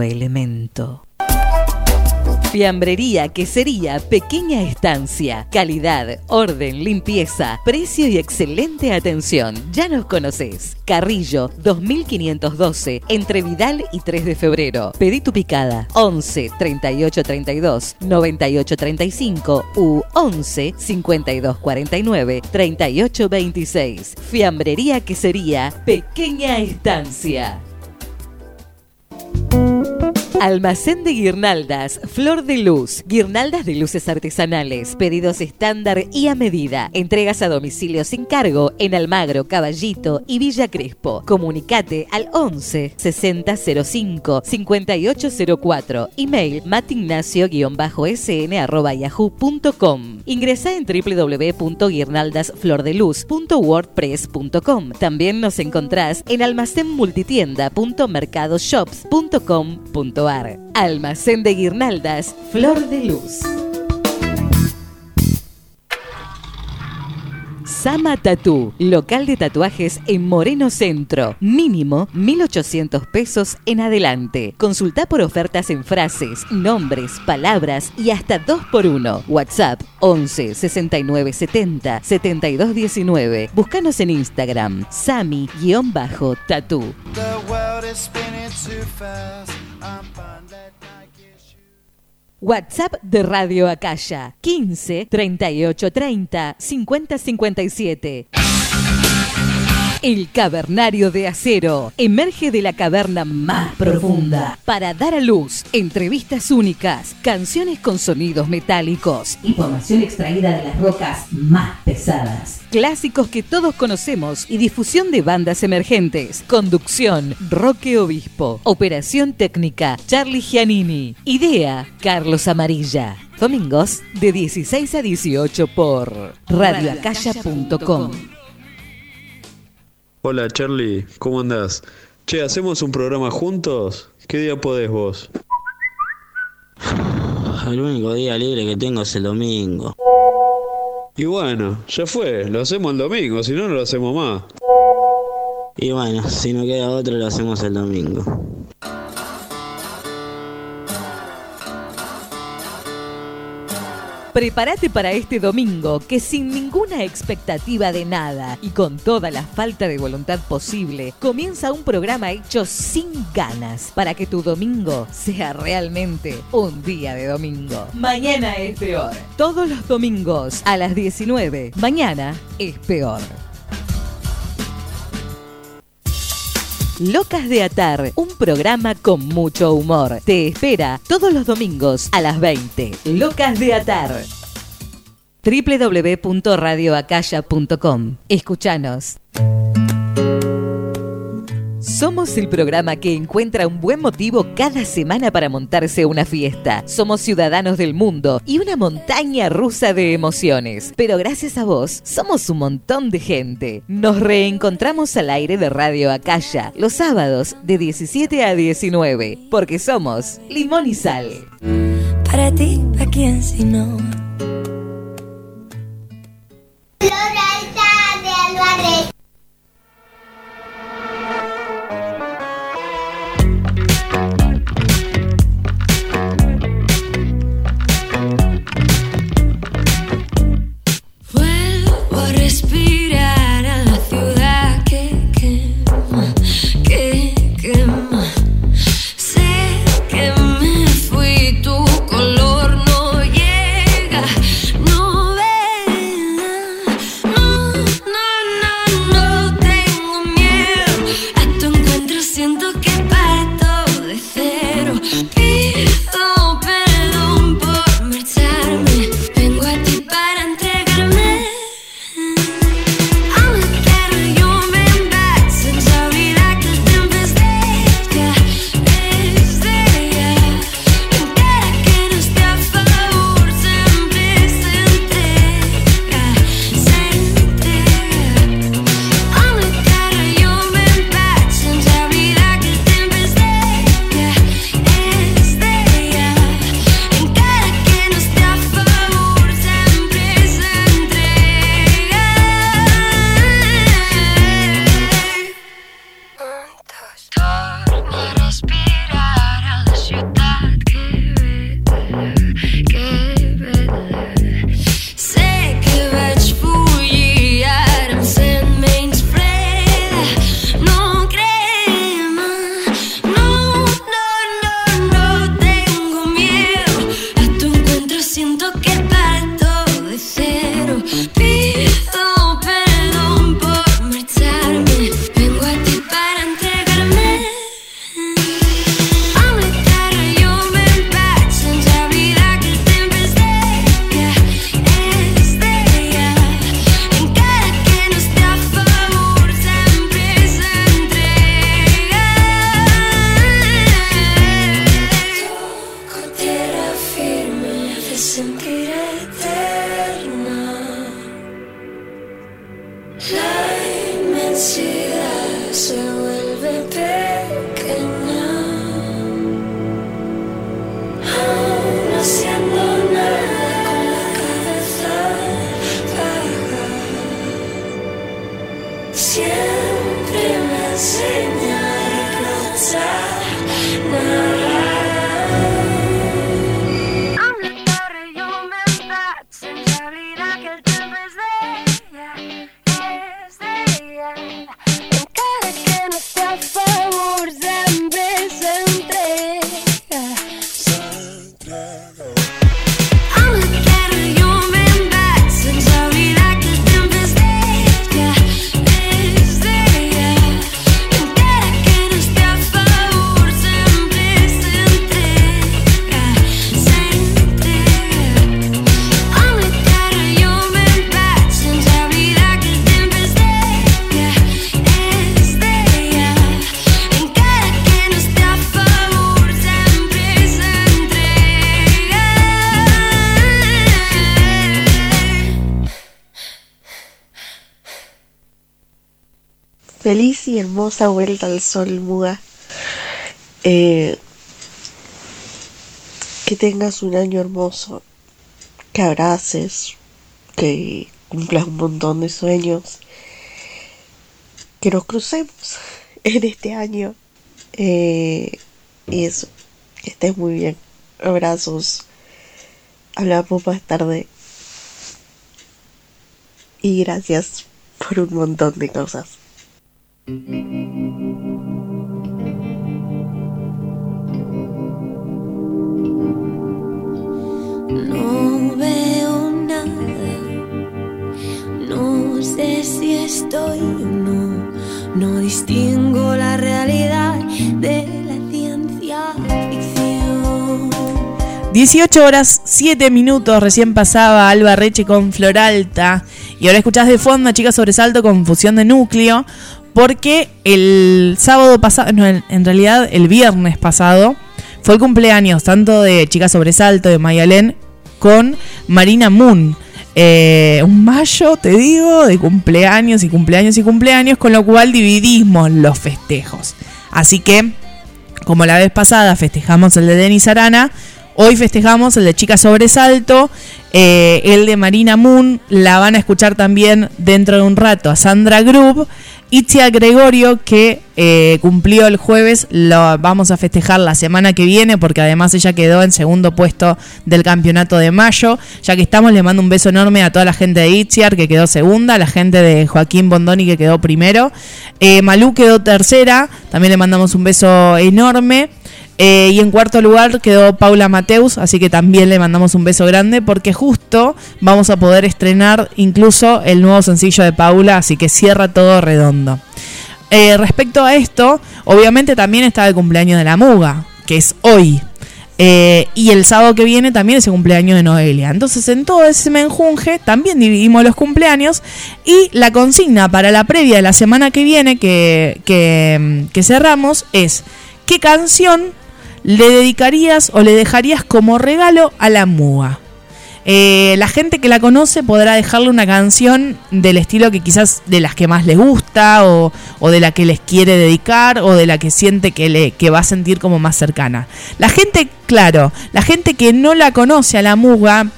elemento. Fiambrería, quesería, pequeña estancia, calidad, orden, limpieza, precio y excelente atención. Ya nos conoces. Carrillo 2512, entre Vidal y 3 de febrero. Pedí tu picada 11 38 32 98 35 u 11 52 49 38 26. Fiambrería, quesería, pequeña estancia. Almacén de guirnaldas, flor de luz, guirnaldas de luces artesanales, pedidos estándar y a medida, entregas a domicilio sin cargo en Almagro, Caballito y Villa Crespo. Comunicate al 11 6005 5804, email matignacio-sn@yahoo.com. Ingresa en www.guirnaldasflordeluz.wordpress.com. También nos encontrás en almacenmultitienda.mercadoshops.com.ar Almacén de guirnaldas, Flor de Luz. Sama Tatú, local de tatuajes en Moreno Centro. Mínimo 1.800 pesos en adelante. Consulta por ofertas en frases, nombres, palabras y hasta 2x1. WhatsApp 11 69 70 72 19. Búscanos en Instagram, sami-tatú. WhatsApp de Radio Acaya 15 38 30 50 57. El Cavernario de Acero emerge de la caverna más profunda para dar a luz entrevistas únicas, canciones con sonidos metálicos, información extraída de las rocas más pesadas, clásicos que todos conocemos y difusión de bandas emergentes. Conducción, Roque Obispo. Operación técnica, Charlie Giannini. Idea, Carlos Amarilla. Domingos de 16 a 18 por radioacaya.com. Hola Charlie, ¿cómo andás? Che, ¿hacemos un programa juntos? ¿Qué día podés vos? [sighs] El único día libre que tengo es el domingo. Y bueno, ya fue, lo hacemos el domingo, si no, no lo hacemos más. Y bueno, si no queda otro, lo hacemos el domingo. Prepárate para este domingo que sin ninguna expectativa de nada y con toda la falta de voluntad posible, comienza un programa hecho sin ganas para que tu domingo sea realmente un día de domingo. Mañana es peor. Todos los domingos a las 19. Mañana es peor. Locas de Atar, un programa con mucho humor. Te espera todos los domingos a las 20. Locas de Atar www.radioacaya.com. Escuchanos. Somos el programa que encuentra un buen motivo cada semana para montarse una fiesta. Somos ciudadanos del mundo y una montaña rusa de emociones. Pero gracias a vos, somos un montón de gente. Nos reencontramos al aire de Radio Acaya los sábados de 17 a 19, porque somos Limón y Sal. Para ti, ¿a quién si no? Vuelta al sol, Muga. Eh, que tengas un año hermoso, que abraces, que cumplas un montón de sueños, que nos crucemos [laughs] en este año. Eh, y eso, que estés muy bien. Abrazos. Hablamos más tarde. Y gracias por un montón de cosas. Estoy o no, no distingo la realidad de la ciencia ficción. 18 horas 7 minutos, recién pasaba Alba Reche con Floralta. Y ahora escuchás de fondo a Chica Sobresalto con fusión de núcleo. Porque el sábado pasado, no, en realidad el viernes pasado, fue el cumpleaños tanto de Chica Sobresalto, de Mayalén, con Marina Moon. Eh, un mayo, te digo, de cumpleaños y cumpleaños y cumpleaños, con lo cual dividimos los festejos. Así que, como la vez pasada festejamos el de Denis Arana, hoy festejamos el de Chica Sobresalto, eh, el de Marina Moon, la van a escuchar también dentro de un rato a Sandra Grub. Itzia Gregorio, que eh, cumplió el jueves, lo vamos a festejar la semana que viene, porque además ella quedó en segundo puesto del campeonato de mayo. Ya que estamos, le mando un beso enorme a toda la gente de Itziar, que quedó segunda, la gente de Joaquín Bondoni, que quedó primero. Eh, Malú quedó tercera, también le mandamos un beso enorme. Eh, y en cuarto lugar quedó Paula Mateus, así que también le mandamos un beso grande porque justo vamos a poder estrenar incluso el nuevo sencillo de Paula, así que cierra todo redondo. Eh, respecto a esto, obviamente también está el cumpleaños de la Muga, que es hoy. Eh, y el sábado que viene también es el cumpleaños de Noelia. Entonces, en todo ese menjunje también dividimos los cumpleaños. Y la consigna para la previa de la semana que viene, que, que, que cerramos, es: ¿qué canción le dedicarías o le dejarías como regalo a la Muga? Eh, la gente que la conoce podrá dejarle una canción del estilo que quizás de las que más les gusta o, o de la que les quiere dedicar o de la que siente que, le, que va a sentir como más cercana. La gente, claro, la gente que no la conoce a la muga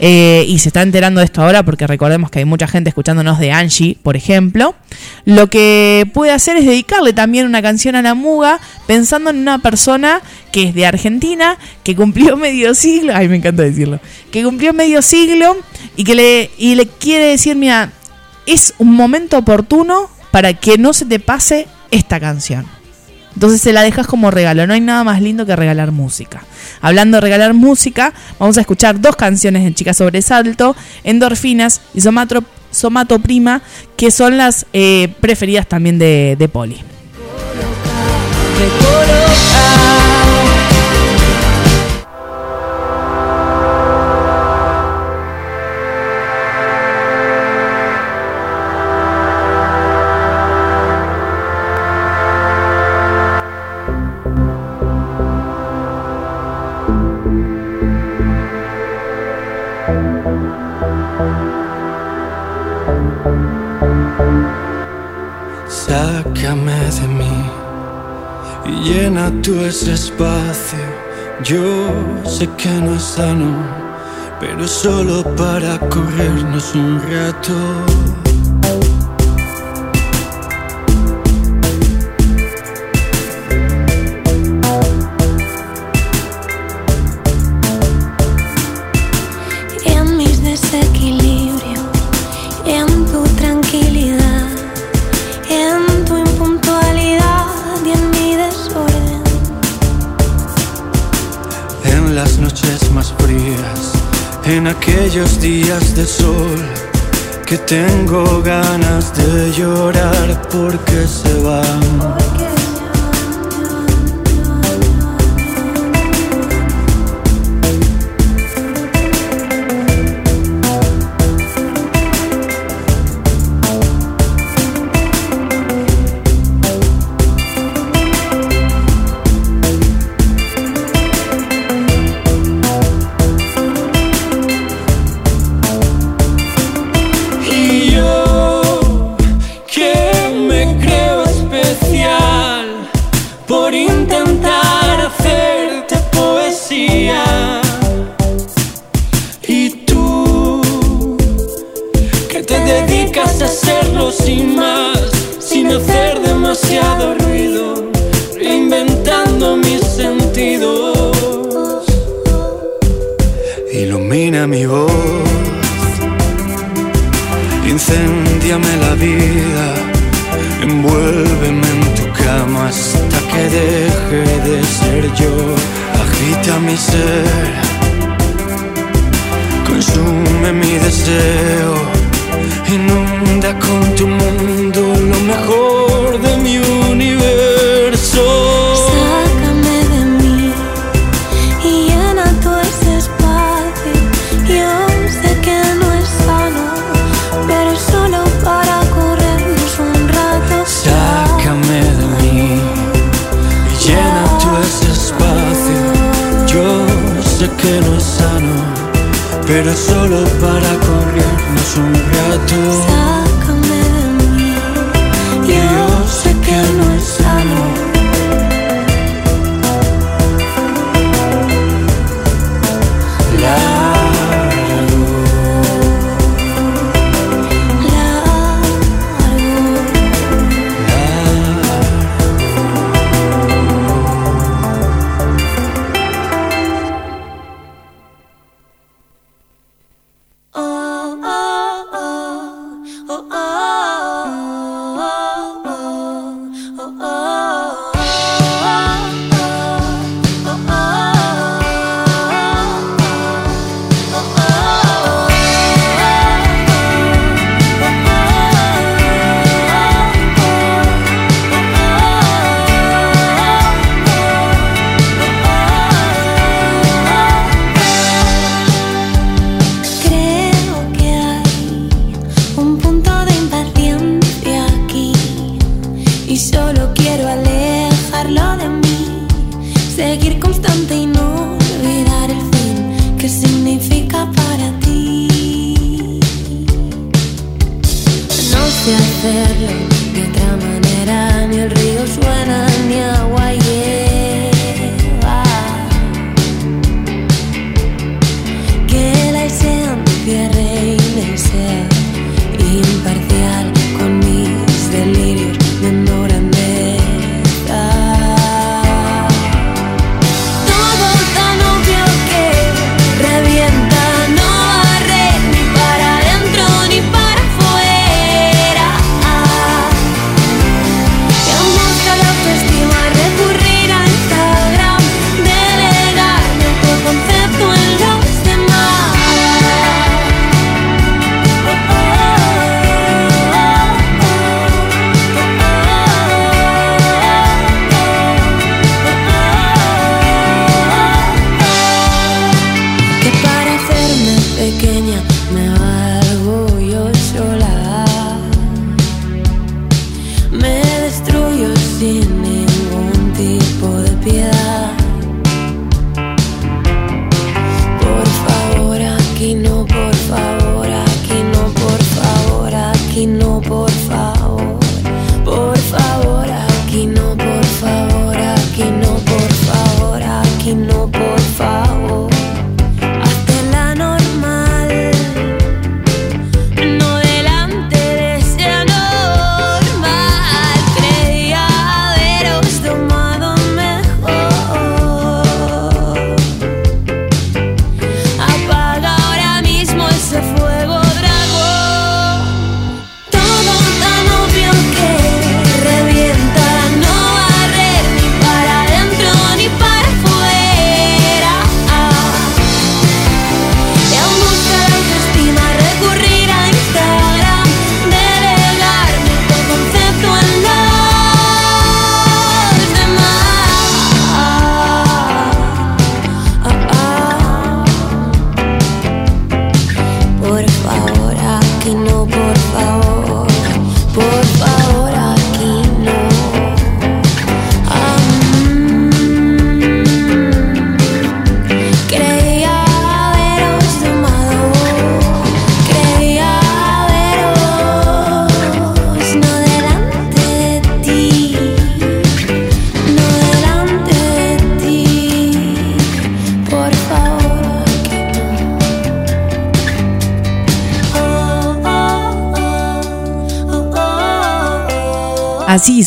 eh, y se está enterando de esto ahora porque recordemos que hay mucha gente escuchándonos de Angie, por ejemplo, lo que puede hacer es dedicarle también una canción a la muga pensando en una persona que es de Argentina, que cumplió [laughs] medio siglo, ay me encanta decirlo, que cumplió medio siglo y que le, y le quiere decir, mira, es un momento oportuno para que no se te pase esta canción. Entonces se la dejas como regalo. No hay nada más lindo que regalar música. Hablando de regalar música, vamos a escuchar dos canciones de Chica Sobresalto, Endorfinas y Somatro, Somato Prima, que son las eh, preferidas también de, de Poli. Sácame de mí y llena tú ese espacio. Yo sé que no es sano, pero solo para corrernos un rato. En aquellos días de sol, que tengo ganas de llorar porque se van. agita mi ser, consume mi deseo, inunda con tu mundo lo mejor de mi universo. pero solo para corrernos un rato.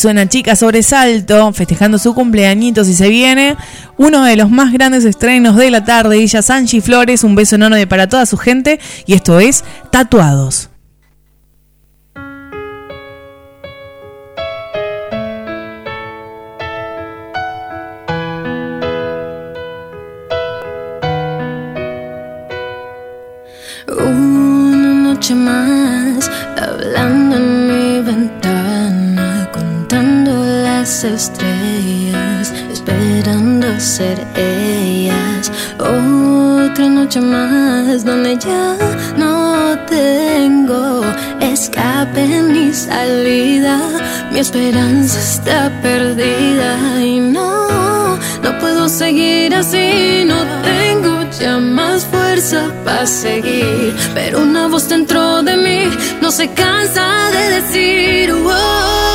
suena Chica Sobresalto, festejando su cumpleañito si se viene. Uno de los más grandes estrenos de la tarde, ella Sanchi Flores, un beso enorme para toda su gente. Y esto es Tatuados. seguir así. No tengo ya más fuerza para seguir. Pero una voz dentro de mí no se cansa de decir. Oh,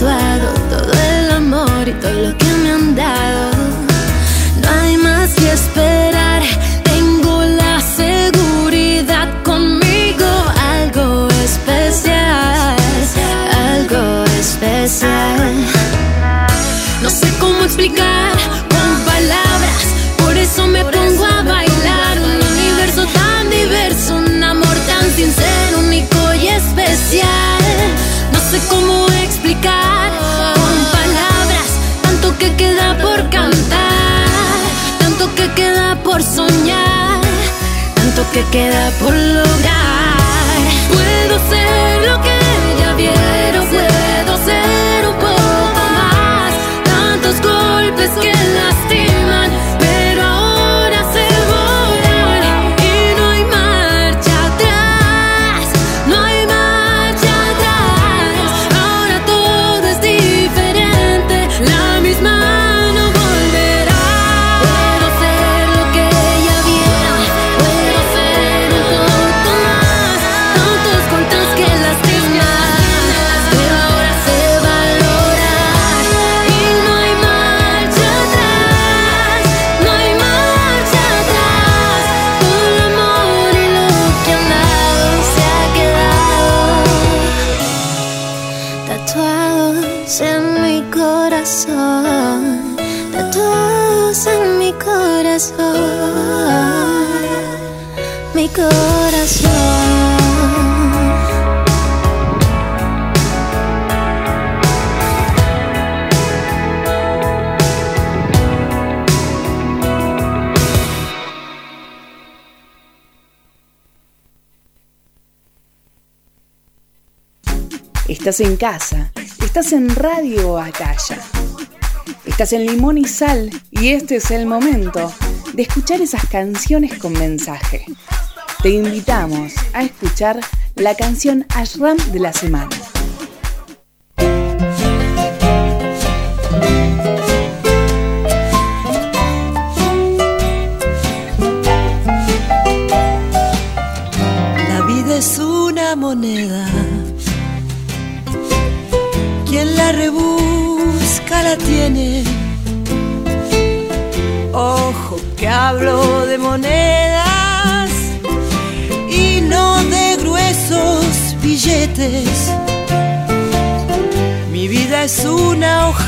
toi. por soñar, tanto que queda por lograr. Estás en casa, estás en Radio Acaya. Estás en Limón y Sal y este es el momento de escuchar esas canciones con mensaje. Te invitamos a escuchar la canción Ashram de la semana.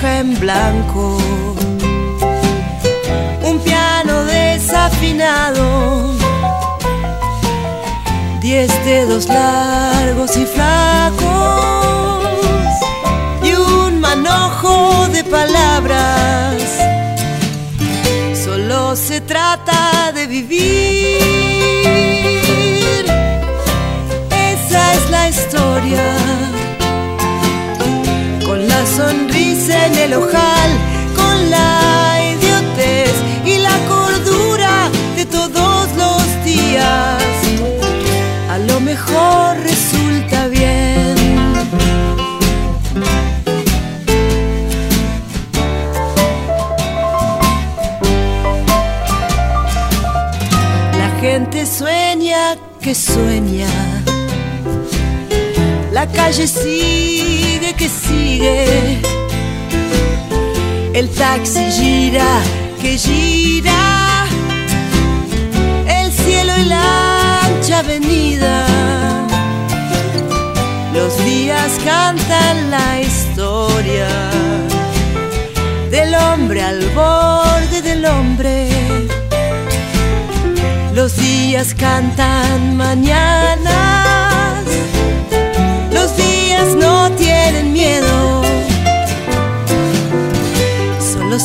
en blanco, un piano desafinado, diez dedos largos y flacos y un manojo de palabras. Solo se trata de vivir. Esa es la historia con la sonrisa en el ojal con la idiotez y la cordura de todos los días. A lo mejor resulta bien. La gente sueña que sueña. La calle sigue que sigue el taxi gira que gira. El cielo y la ancha avenida. Los días cantan la historia del hombre al borde del hombre. Los días cantan mañanas. Los días no tienen miedo.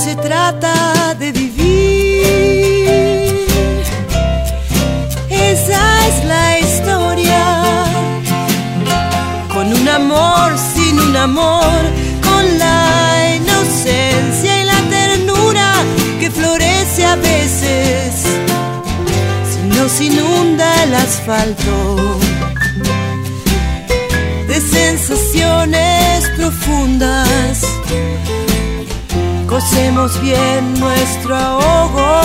Se trata de vivir. Esa es la historia. Con un amor, sin un amor, con la inocencia y la ternura que florece a veces si nos inunda el asfalto de sensaciones profundas. Cosemos bien nuestro ahogo,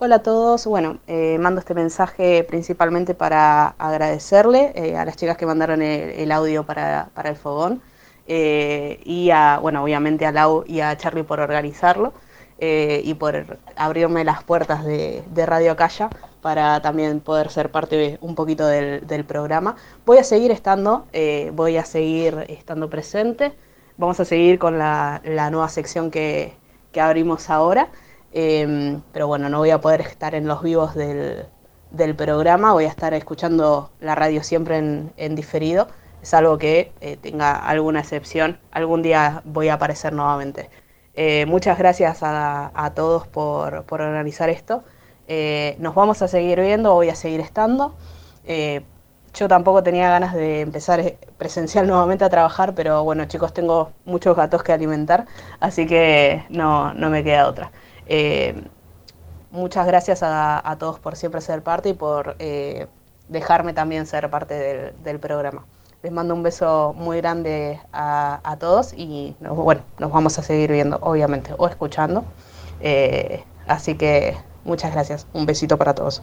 Hola a todos, bueno, eh, mando este mensaje principalmente para agradecerle eh, a las chicas que mandaron el, audio para, para el fogón eh, y a, bueno, obviamente a Lau y a Charlie por organizarlo y por abrirme las puertas de, de Radio Calla para también poder ser parte un poquito del, programa. Voy a seguir estando, eh, voy a seguir estando presente, vamos a seguir con la, nueva sección que, abrimos ahora. Eh, pero bueno, no voy a poder estar en los vivos del, programa, voy a estar escuchando la radio siempre en, diferido. Es algo que eh, tenga alguna excepción. Algún día voy a aparecer nuevamente. Eh, muchas gracias a, a todos por, por organizar esto. Eh, nos vamos a seguir viendo, voy a seguir estando. Eh, yo tampoco tenía ganas de empezar eh, presencial nuevamente a trabajar, pero bueno chicos, tengo muchos gatos que alimentar, así que no, no me queda otra. Muchas gracias a, todos por siempre ser parte y por dejarme también ser parte del, programa. Les mando un beso muy grande a, todos y bueno, nos vamos a seguir viendo, obviamente, o escuchando. Así que muchas gracias. Un besito para todos.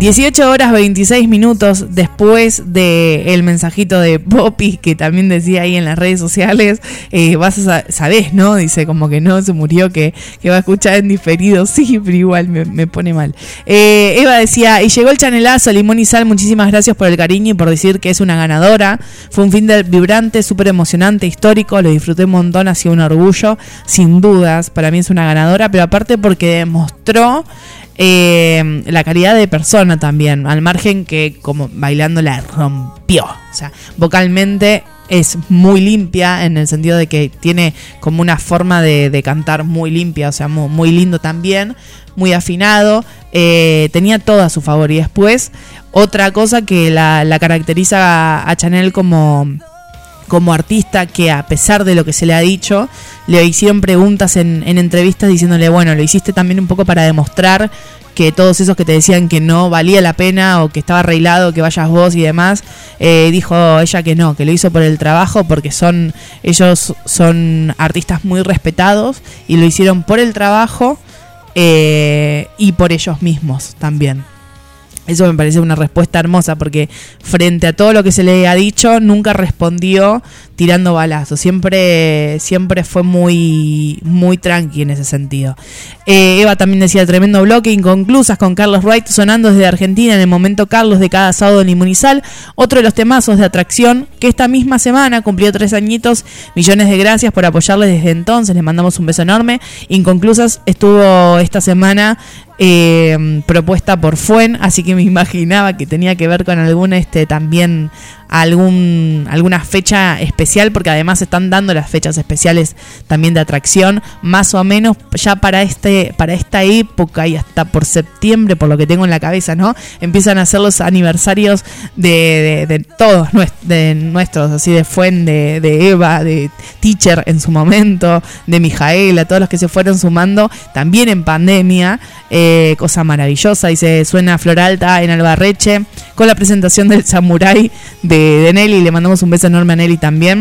18 horas 26 minutos después del mensajito de Poppy que también decía ahí en las redes sociales, eh, vas a sa- sabés, ¿no? Dice como que no se murió, que, que va a escuchar en diferido, [laughs] sí, pero igual me, pone mal. Eh, Eva decía, y llegó el chanelazo, Limón y Sal, muchísimas gracias por el cariño y por decir que es una ganadora. Fue un fin de vibrante, súper emocionante, histórico, lo disfruté un montón, ha sido un orgullo, sin dudas, para mí es una ganadora, pero aparte porque demostró eh, la calidad de persona también, al margen que como bailando la rompió. O sea, vocalmente es muy limpia en el sentido de que tiene como una forma de, cantar muy limpia, o sea, muy, lindo también, muy afinado. eh, tenía todo a su favor. Y después, otra cosa que la, caracteriza a Chanel como como artista que a pesar de lo que se le ha dicho, le hicieron preguntas en, en entrevistas diciéndole, bueno, lo hiciste también un poco para demostrar que todos esos que te decían que no valía la pena o que estaba arreglado, que vayas vos y demás, eh, dijo ella que no, que lo hizo por el trabajo porque son ellos son artistas muy respetados y lo hicieron por el trabajo eh, y por ellos mismos también. Eso me parece una respuesta hermosa porque frente a todo lo que se le ha dicho, nunca respondió tirando balazos. Siempre, siempre fue muy, muy tranqui en ese sentido. Eh, Eva también decía tremendo bloque, inconclusas con Carlos Wright sonando desde Argentina en el momento Carlos de cada sábado en Inmunizal. Otro de los temazos de atracción que esta misma semana cumplió tres añitos. Millones de gracias por apoyarles desde entonces. Les mandamos un beso enorme. Inconclusas estuvo esta semana eh, propuesta por Fuen, así que me imaginaba que tenía que ver con algún este también algún alguna fecha porque además están dando las fechas especiales también de atracción más o menos ya para este para esta época y hasta por septiembre por lo que tengo en la cabeza no empiezan a ser los aniversarios de, de- de todos de nuestros así de Fuen de, de Eva de Teacher en su momento de Mijaela todos los que se fueron sumando también en pandemia eh, cosa maravillosa dice suena Flor Alta en Albarreche con la presentación del Samurai de, de Nelly le mandamos un beso enorme a Nelly también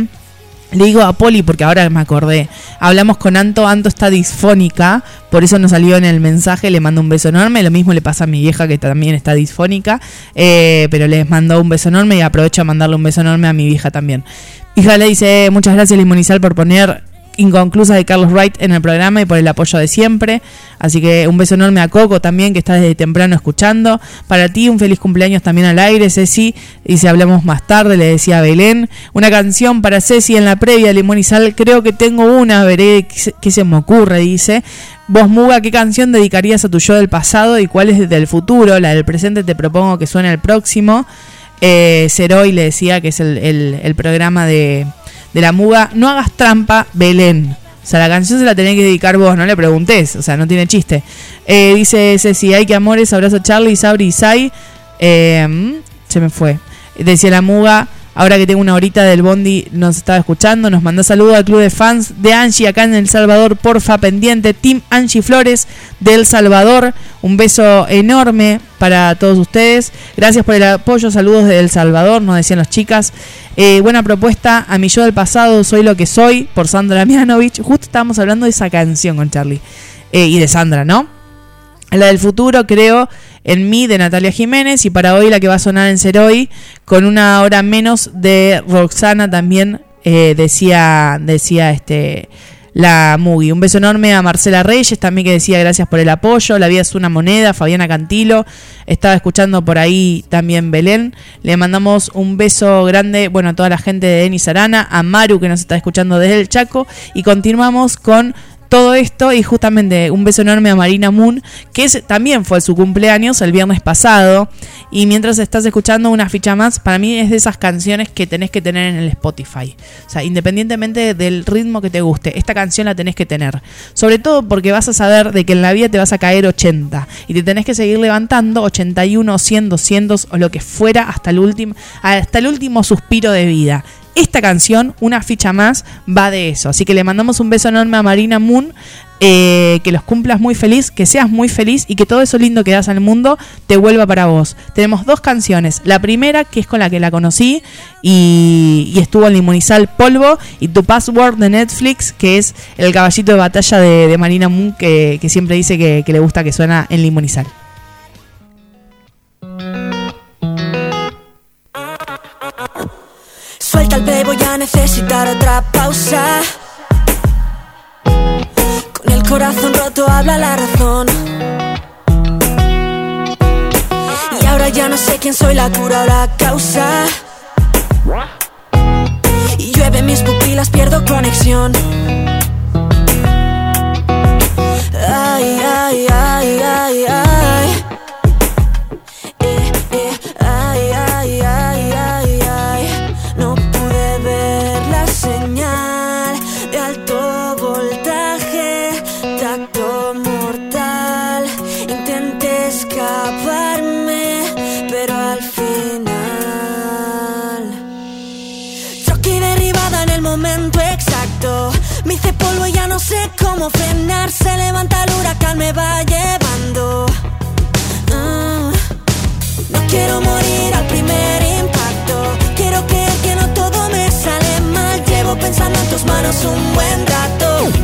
le digo a Poli porque ahora me acordé. Hablamos con Anto, Anto está disfónica, por eso nos salió en el mensaje, le mando un beso enorme. Lo mismo le pasa a mi vieja que también está disfónica, eh, pero les mando un beso enorme y aprovecho a mandarle un beso enorme a mi vieja también. Hija le dice muchas gracias Limonizal por poner inconclusa de Carlos Wright en el programa y por el apoyo de siempre. Así que un beso enorme a Coco también, que está desde temprano escuchando. Para ti, un feliz cumpleaños también al aire, Ceci. Y si hablamos más tarde, le decía a Belén. Una canción para Ceci en la previa, Limón y Sal. Creo que tengo una, veré qué se- me ocurre, dice. Vos, Muga, ¿qué canción dedicarías a tu yo del pasado y cuál es del futuro? La del presente te propongo que suene el próximo. Eh, Ceroy le decía que es el programa de, de la Muga. No hagas trampa, Belén. O sea, la canción se la tenés que dedicar vos, no le preguntés. O sea, no tiene chiste. Eh, dice Ceci, hay que amores, abrazo Charlie, Sabri y Sai. Eh, mm, se me fue. Decía la Muga, ahora que tengo una horita del Bondi, nos estaba escuchando. Nos mandó saludo al club de fans de Angie acá en El Salvador, porfa, pendiente. Team Angie Flores de El Salvador. Un beso enorme para todos ustedes. Gracias por el apoyo. Saludos de El Salvador, nos decían las chicas. Eh, buena propuesta. A mi yo del pasado, soy lo que soy, por Sandra Mianovich. Justo estábamos hablando de esa canción con Charlie. Eh, y de Sandra, ¿no? La del futuro, creo, en mí, de Natalia Jiménez. Y para hoy, la que va a sonar en Ser Hoy, con una hora menos de Roxana también, eh, decía, decía este. La Mugi. Un beso enorme a Marcela Reyes, también que decía gracias por el apoyo. La vida es una moneda. Fabiana Cantilo. Estaba escuchando por ahí también Belén. Le mandamos un beso grande, bueno, a toda la gente de Denis Arana, a Maru que nos está escuchando desde el Chaco. Y continuamos con todo esto y justamente un beso enorme a Marina Moon, que también fue su cumpleaños el viernes pasado. Y mientras estás escuchando una ficha más, para mí es de esas canciones que tenés que tener en el Spotify. O sea, independientemente del ritmo que te guste, esta canción la tenés que tener. Sobre todo porque vas a saber de que en la vida te vas a caer 80 y te tenés que seguir levantando 81, 100, 200 o lo que fuera hasta el último, hasta el último suspiro de vida. Esta canción, una ficha más, va de eso. Así que le mandamos un beso enorme a Marina Moon. eh, que los cumplas muy feliz, que seas muy feliz y que todo eso lindo que das al mundo te vuelva para vos. Tenemos dos canciones. La primera, que es con la que la conocí y, estuvo en Limonizal Polvo, y Tu Password de Netflix, que es el caballito de batalla de, Marina Moon, que, que siempre dice que, que le gusta que suena en Limonizal. Voy a necesitar otra pausa. Con el corazón roto habla la razón. Y ahora ya no sé quién soy, la cura o la causa. Y llueve mis pupilas, pierdo conexión. Ay, ay, ay, ay, ay. Cómo frenar. Se levanta el huracán, me va llevando. Ah. No quiero morir al primer impacto. Quiero creer que no todo me sale mal. Llevo pensando en tus manos un buen rato.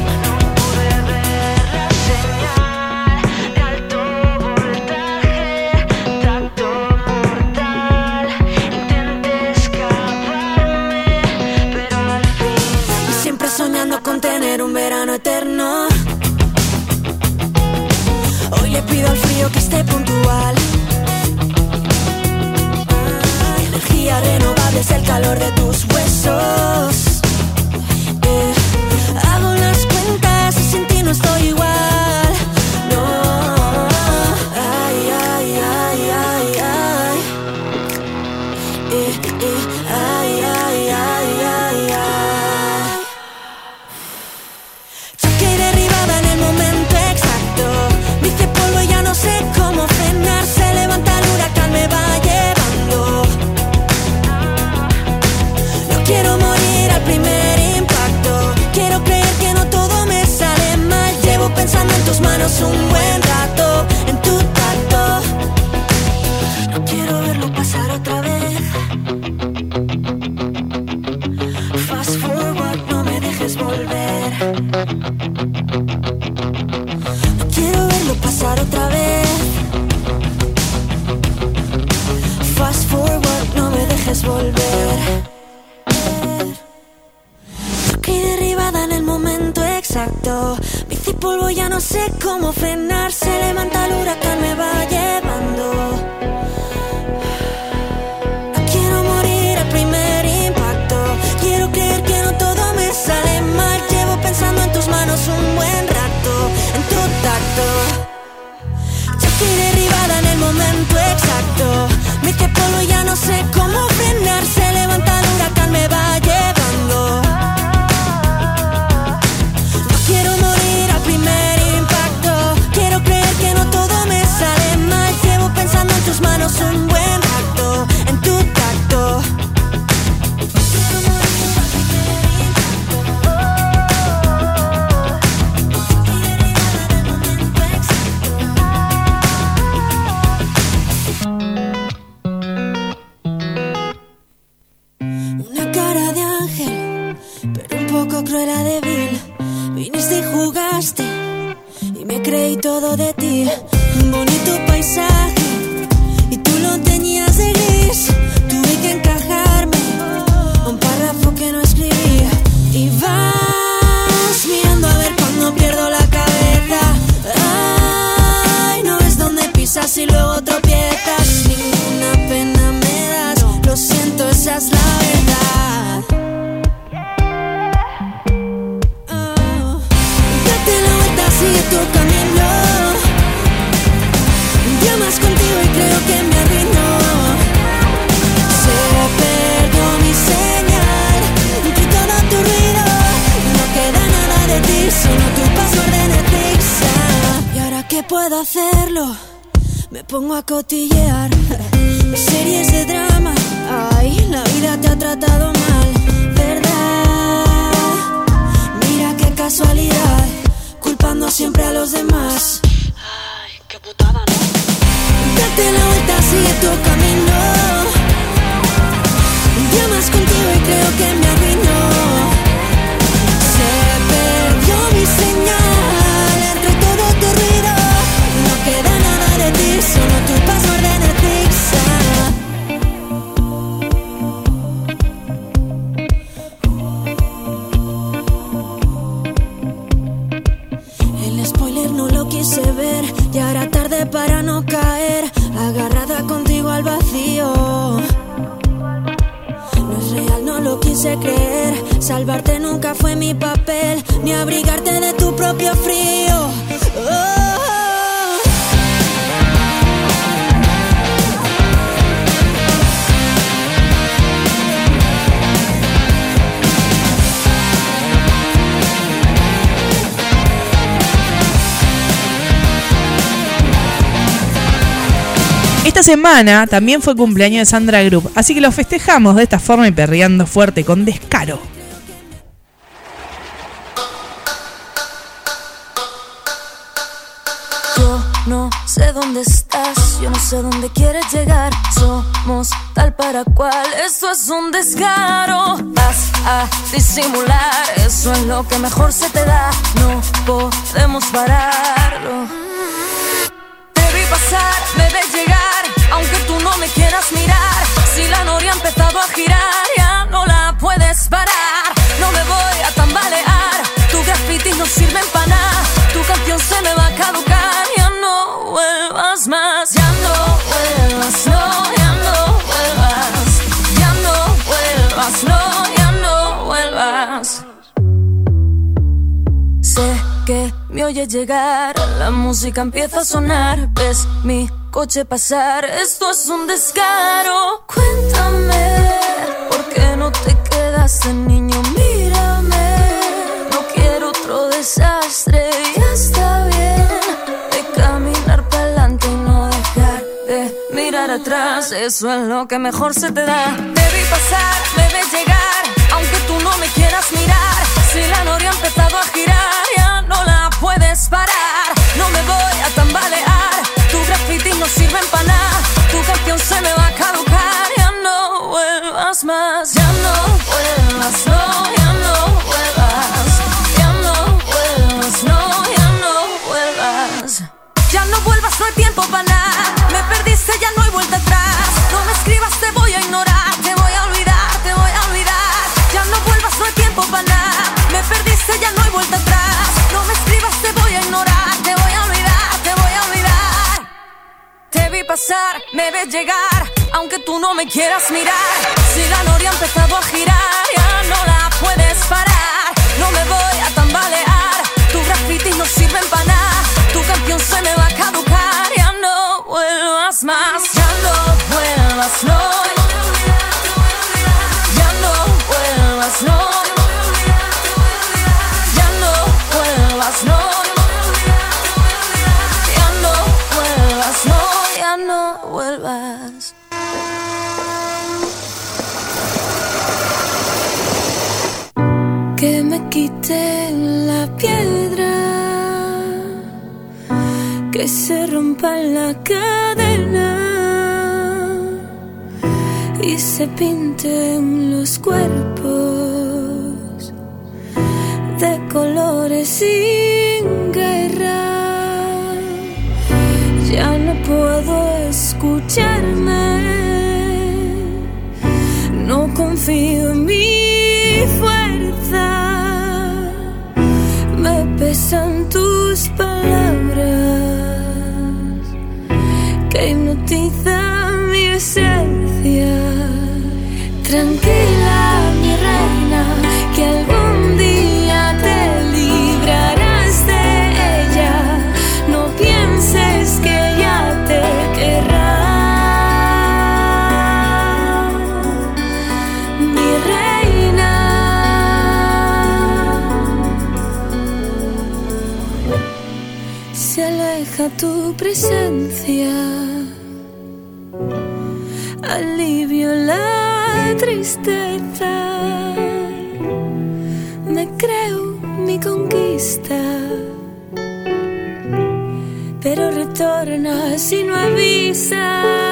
es el calor de tus huesos. Eh, hago las cuentas y sin ti no estoy igual. Volver. Yo caí derribada en el momento exacto. Bici polvo, ya no sé cómo frenar. Se levanta el huracán, me va llevando. Quiero morir al primer impacto. Quiero creer que no todo me sale mal. Llevo pensando en tus manos un buen rato, en tu tacto. Yo en el momento exacto. Me hice polvo ya no sé cómo frenar. Se levanta semana también fue cumpleaños de Sandra Group, así que lo festejamos de esta forma y perreando fuerte, con descaro. Yo no sé dónde estás, yo no sé dónde quieres llegar. Somos tal para cual, eso es un descaro. Vas a disimular, eso es lo que mejor se te da. No podemos pararlo. Te vi pasar, me quieras mirar. Si la noria ha empezado a girar, ya no la puedes parar. No me voy a tambalear, tu graffiti no sirve para nada. Tu canción se me va a caducar, ya no vuelvas más. Ya no vuelvas, no, ya no vuelvas. Ya no vuelvas, no, ya no vuelvas. Sé que me oyes llegar, la música empieza a sonar, ves mi coche pasar, esto es un descaro. Cuéntame, ¿por qué no te quedas en niño? Mírame, no quiero otro desastre, ya está bien de caminar para adelante y no dejar de mirar atrás, eso es lo que mejor se te da. Vi pasar, ves llegar, aunque tú no me quieras mirar, si la noria ha empezado a girar, ya no la puedes parar, no me voy a tambalear, no sirven para nada. Tu canción se me va a caducar. Ya no vuelvas más, ya no vuelvas, no, ya no vuelvas. Ya no vuelvas, no, ya no vuelvas. Ya no vuelvas, no hay tiempo para nada. Me perdiste, ya no hay vuelta atrás. No me escribas, te voy a ignorar. Te voy a olvidar, te voy a olvidar. Ya no vuelvas, no hay tiempo para nada. Me perdiste, ya no hay vuelta atrás. No me escribas, te voy a ignorar. Te voy a debes llegar, aunque tú no me quieras mirar. Si la noria ha empezado a girar, ya no la puedes parar. No me voy a tambalear, tus grafitis no sirven para nada. Tu canción se me va a caducar, ya no vuelvas más. Ya no vuelvas, no. Ya no vuelvas, no. La piedra, que se rompa la cadena y se pinten los cuerpos de colores sin guerra. Ya no puedo escucharme, no confío en mi fuerza. Tus palabras que hipnotizan mi esencia. Pero retorna si no avisas.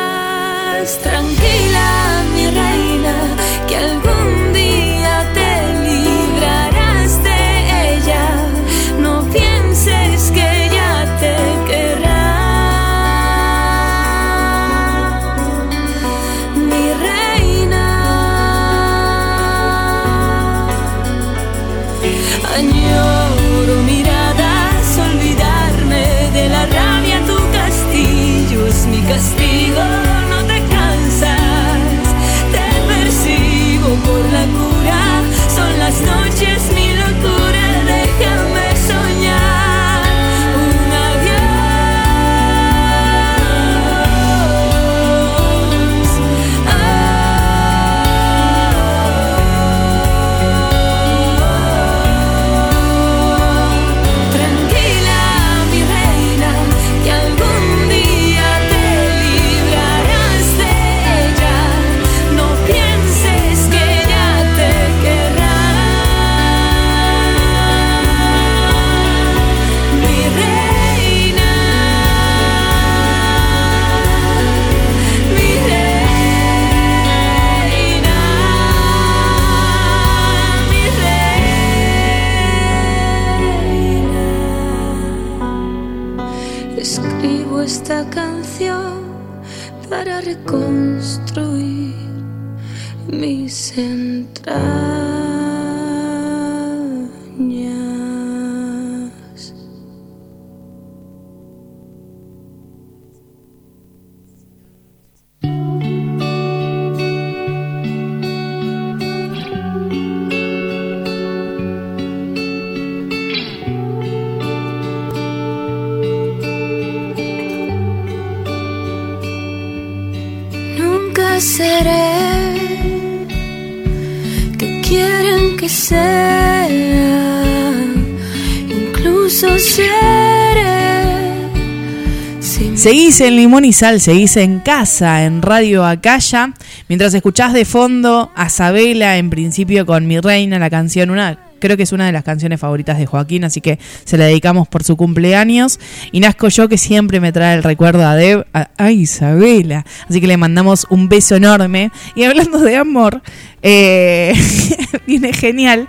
Seguís en Limón y Sal, seguís en casa, en Radio Acaya, mientras escuchás de fondo a Sabela, en principio con Mi Reina, la canción, una creo que es una de las canciones favoritas de Joaquín, así que se la dedicamos por su cumpleaños. Y nazco yo, que siempre me trae el recuerdo a Deb, a, Isabela. Así que le mandamos un beso enorme. Y hablando de amor, eh, [laughs] viene genial.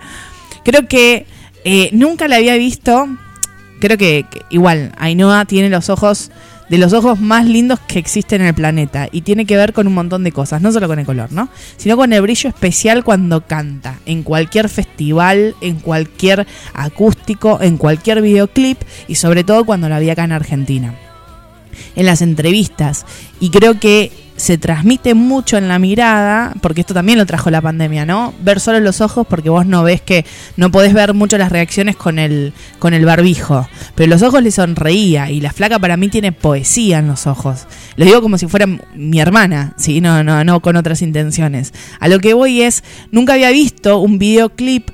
Creo que eh, nunca la había visto. Creo que, que igual, Ainhoa tiene los ojos de los ojos más lindos que existen en el planeta y tiene que ver con un montón de cosas, no solo con el color, ¿no? Sino con el brillo especial cuando canta, en cualquier festival, en cualquier acústico, en cualquier videoclip y sobre todo cuando la vi acá en Argentina. en las entrevistas. Y creo que se transmite mucho en la mirada, porque esto también lo trajo la pandemia, ¿no? Ver solo los ojos porque vos no ves que no podés ver mucho las reacciones con el con el barbijo, pero los ojos le sonreía y la flaca para mí tiene poesía en los ojos. Lo digo como si fuera mi hermana, sí, no no no con otras intenciones. A lo que voy es nunca había visto un videoclip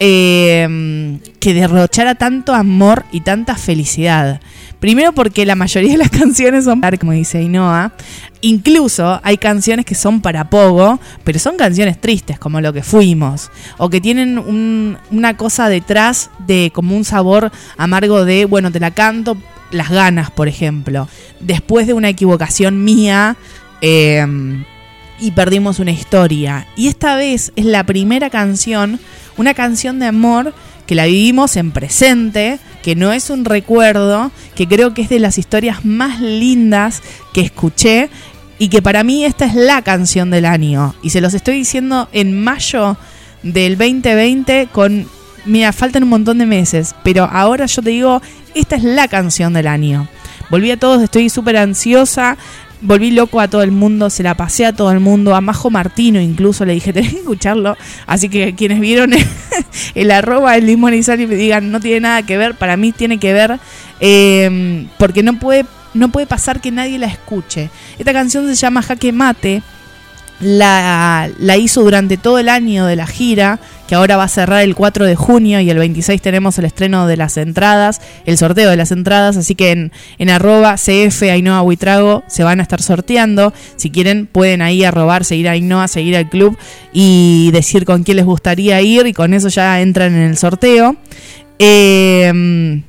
eh, que derrochara tanto amor y tanta felicidad. Primero porque la mayoría de las [laughs] canciones son, como dice Ainhoa, incluso hay canciones que son para pogo, pero son canciones tristes, como lo que fuimos, o que tienen un- una cosa detrás de como un sabor amargo de, bueno, te la canto, las ganas, por ejemplo. Después de una equivocación mía, eh, y perdimos una historia. Y esta vez es la primera canción, una canción de amor que la vivimos en presente, que no es un recuerdo, que creo que es de las historias más lindas que escuché y que para mí esta es la canción del año. Y se los estoy diciendo en mayo del 2020 con... Mira, faltan un montón de meses, pero ahora yo te digo, esta es la canción del año. Volví a todos, estoy súper ansiosa. Volví loco a todo el mundo, se la pasé a todo el mundo, a Majo Martino incluso le dije, [laughs] tenés que escucharlo. Así que quienes vieron el [laughs] arroba el limón y y me digan, no tiene nada que ver, para mí tiene que ver, eh, porque no puede, no puede pasar que nadie la escuche. Esta canción se llama Jaque Mate, la, la hizo durante todo el año de la gira, que ahora va a cerrar el 4 de junio y el 26 tenemos el estreno de las entradas, el sorteo de las entradas, así que en, en arroba CF Ainhoa Huitrago se van a estar sorteando. Si quieren pueden ahí arrobar, seguir a Ainhoa, seguir al club y decir con quién les gustaría ir y con eso ya entran en el sorteo. Eh,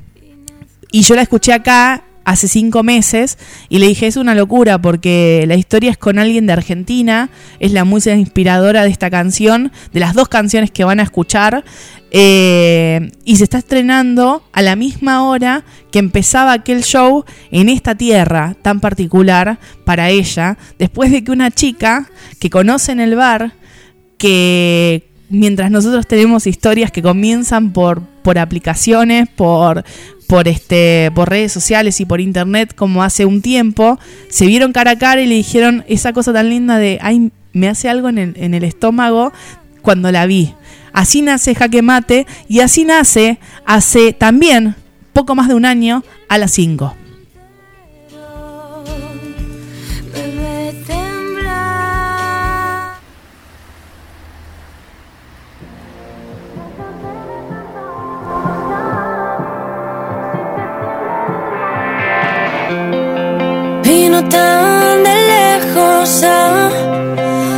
y yo la escuché acá hace cinco meses y le dije, es una locura porque la historia es con alguien de Argentina, es la música inspiradora de esta canción, de las dos canciones que van a escuchar, eh, y se está estrenando a la misma hora que empezaba aquel show en esta tierra tan particular para ella, después de que una chica que conoce en el bar, que mientras nosotros tenemos historias que comienzan por, por aplicaciones, por, por, este, por redes sociales y por internet, como hace un tiempo, se vieron cara a cara y le dijeron esa cosa tan linda de, ay, me hace algo en el, en el estómago cuando la vi. Así nace Jaque Mate y así nace hace también poco más de un año a las 5. Tan de lejos a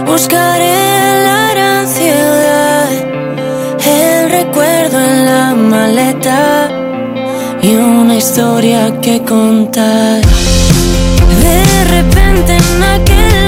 buscar la gran ciudad el recuerdo en la maleta y una historia que contar. De repente en aquel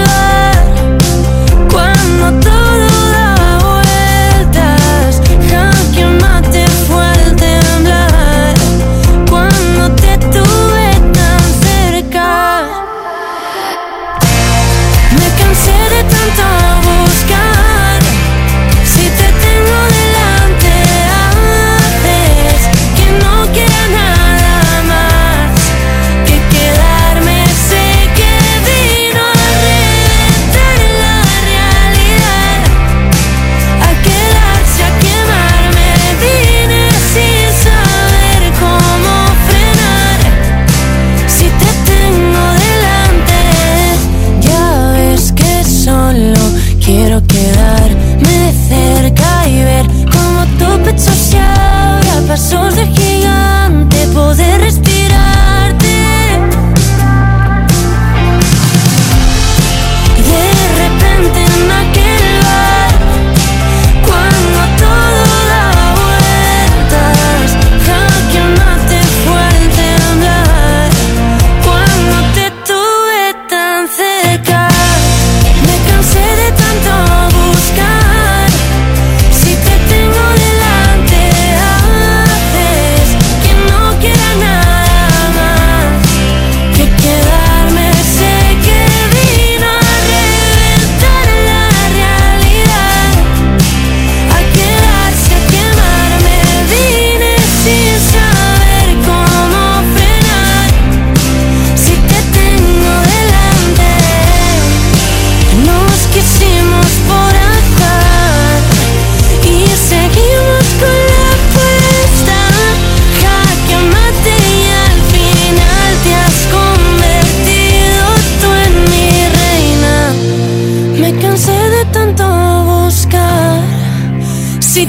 Si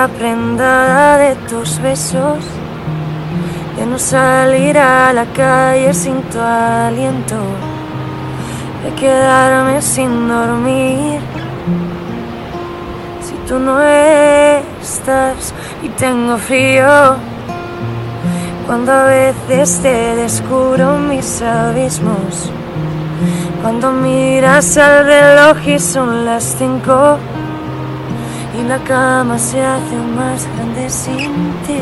ya prendada de tus besos, de no salir a la calle sin tu aliento, de quedarme sin dormir. Si tú no estás y tengo frío, cuando a veces te descubro mis abismos. Cuando miras al reloj y son las cinco y la cama se hace más grande sin ti.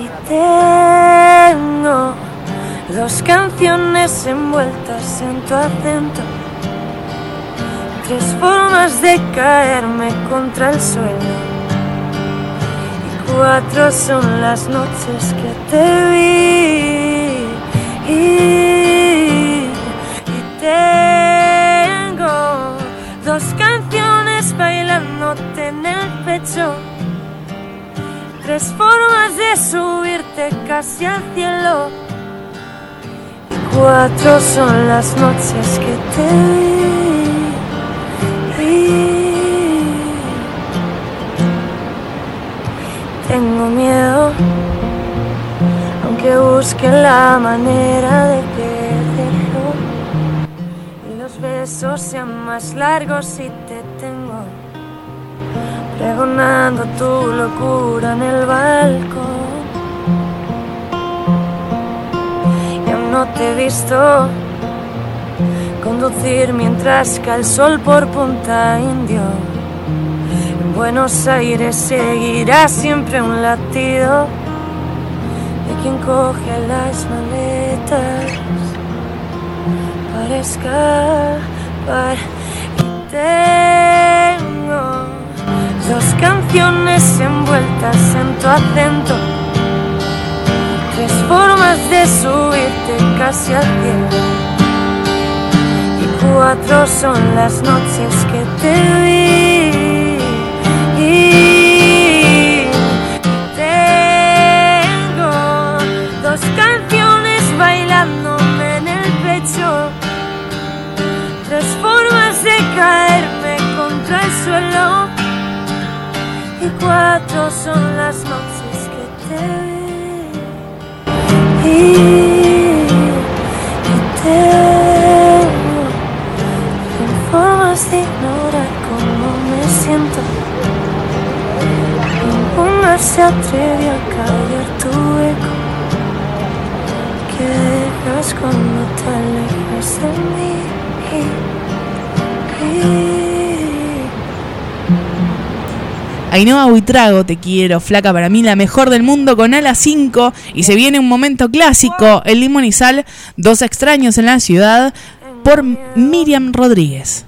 Y tengo dos canciones envueltas en tu acento, tres formas de caerme contra el suelo. Y cuatro son las noches que te vi y, y tengo pecho, tres formas de subirte casi al cielo. Y cuatro son las noches que te vi. Tengo miedo aunque busque la manera de perderlo y los besos sean más largos si te tengo pregonando tu locura en el balcón. Y aún no te he visto conducir mientras cae el sol por Punta Indio. En Buenos Aires seguirá siempre un latido de quien coge las maletas para escapar. Y tengo dos canciones envueltas en tu acento, tres formas de subirte casi al cielo. Y cuatro son las noches que te 24 son las noches que te y, y te formas de ignorar cómo me siento. Ninguna se atreve a callar tu eco que dejas cuando te alejas de mí. Ainhoa Buitrago, te quiero, flaca para mí, la mejor del mundo con Ala 5. Y se viene un momento clásico, el limón y sal, dos extraños en la ciudad, por Miriam Rodríguez.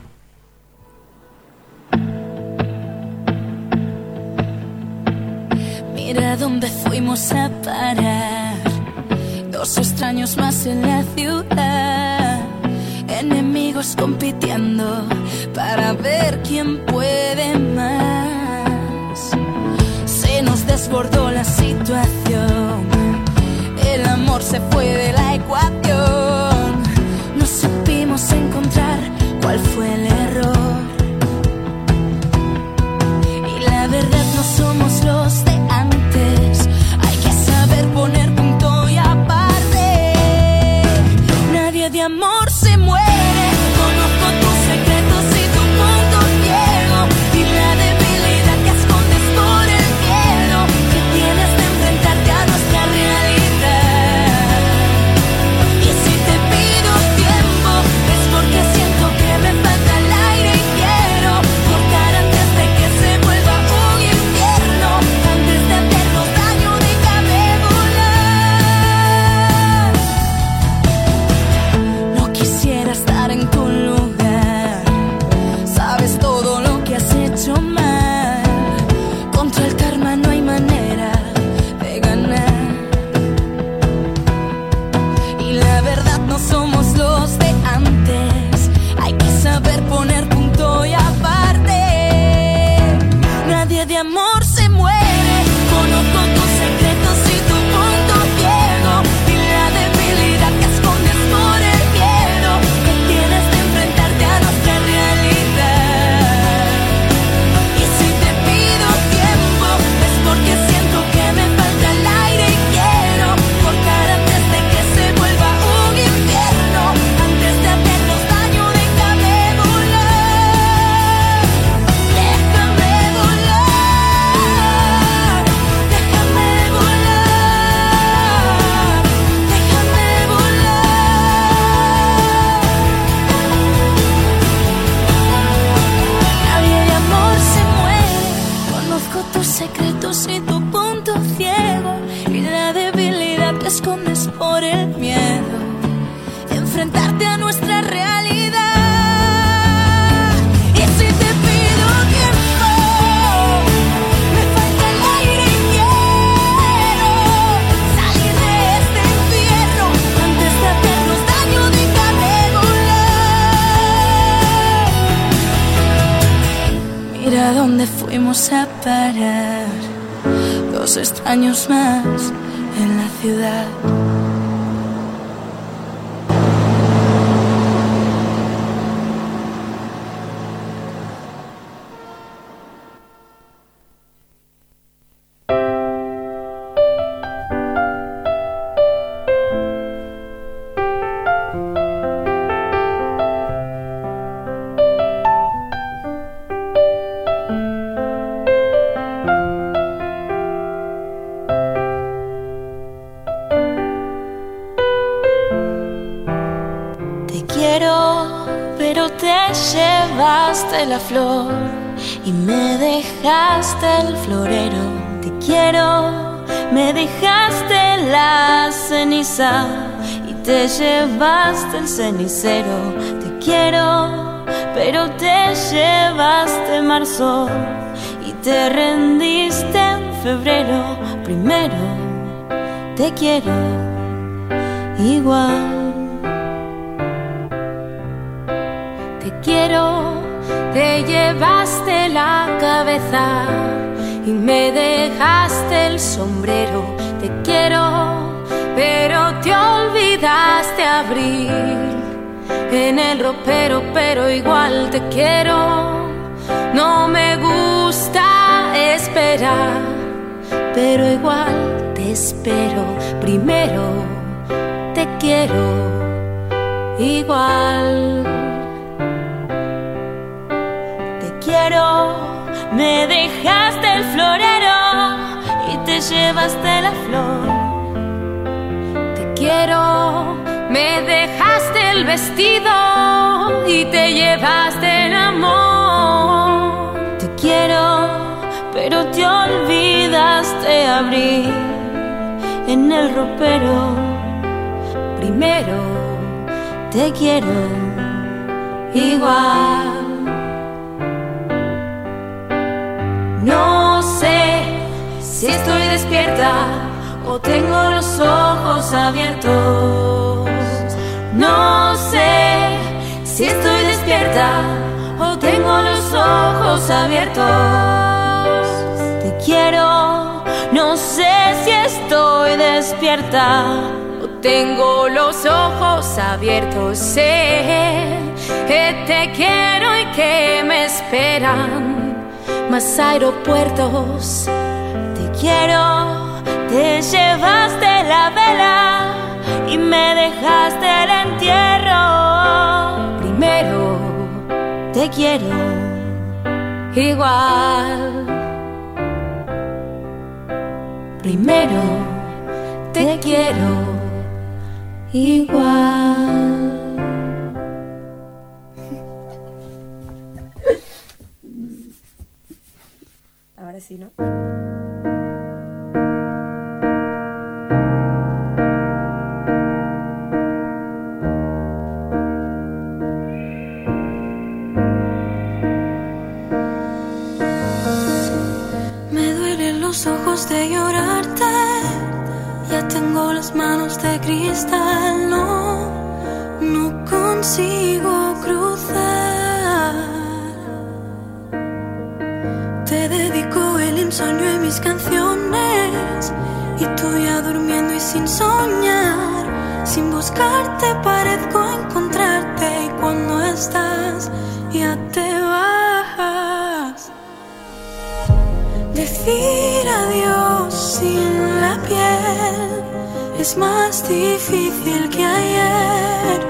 Mira dónde fuimos a parar. Dos extraños más en la ciudad. Enemigos compitiendo para ver quién puede más. Desbordó la situación. El amor se fue de la ecuación. No supimos encontrar cuál fue el error. Fuimos a parar, dos extraños más en la ciudad. Y me dejaste el florero. Te quiero, me dejaste la ceniza y te llevaste el cenicero. Te quiero, pero te llevaste marzo y te rendiste en febrero. Primero, te quiero igual. Te quiero, te llevaste la cabeza y me dejaste el sombrero. Te quiero, pero te olvidaste abrir en el ropero, pero igual te quiero. No me gusta esperar, pero igual te espero. Primero te quiero igual. Te quiero, me dejaste el florero y te llevaste la flor. Te quiero, me dejaste el vestido y te llevaste el amor. Te quiero, pero te olvidaste abrir en el ropero. Primero te quiero igual. No sé si estoy despierta o tengo los ojos abiertos. No sé si estoy despierta o tengo los ojos abiertos. Te quiero, no sé si estoy despierta o tengo los ojos abiertos. Sé que te quiero y que me esperan más aeropuertos. Te quiero, te llevaste la vela y me dejaste el entierro. Primero te quiero igual. Primero te quiero igual. Me duelen los ojos de llorarte. Ya tengo las manos de cristal. No, no consigo cruzar. Insomnio y mis canciones. Y tú ya durmiendo y sin soñar. Sin buscarte parezco encontrarte. Y cuando estás, ya te vas. Decir adiós sin la piel es más difícil que ayer.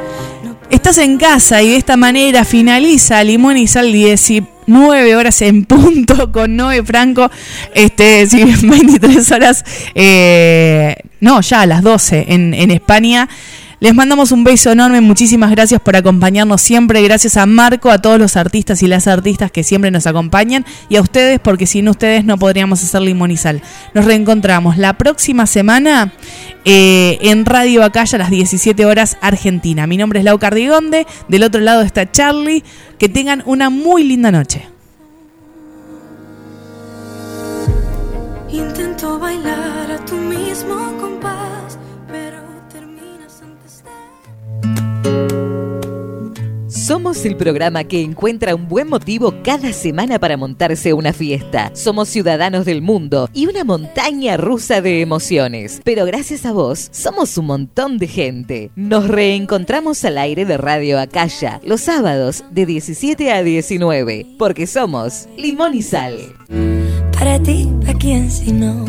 Estás en casa y de esta manera finaliza Limón y Sal 19 horas en punto [laughs] con Noé Franco. Este, sí, [laughs] 23 horas. eh, no, ya a las 12 en, en España. Les mandamos un beso enorme, muchísimas gracias por acompañarnos siempre, gracias a Marco, a todos los artistas y las artistas que siempre nos acompañan y a ustedes porque sin ustedes no podríamos hacer Sal. Nos reencontramos la próxima semana eh, en Radio Acaya a las 17 horas Argentina. Mi nombre es Lau Cardigonde, del otro lado está Charlie. Que tengan una muy linda noche. Intento bailar a tu mismo Somos el programa que encuentra un buen motivo cada semana para montarse una fiesta. Somos ciudadanos del mundo y una montaña rusa de emociones. Pero gracias a vos, somos un montón de gente. Nos reencontramos al aire de Radio Acaya los sábados de 17 a 19, porque somos Limón y Sal. Para ti, ¿a quién si no?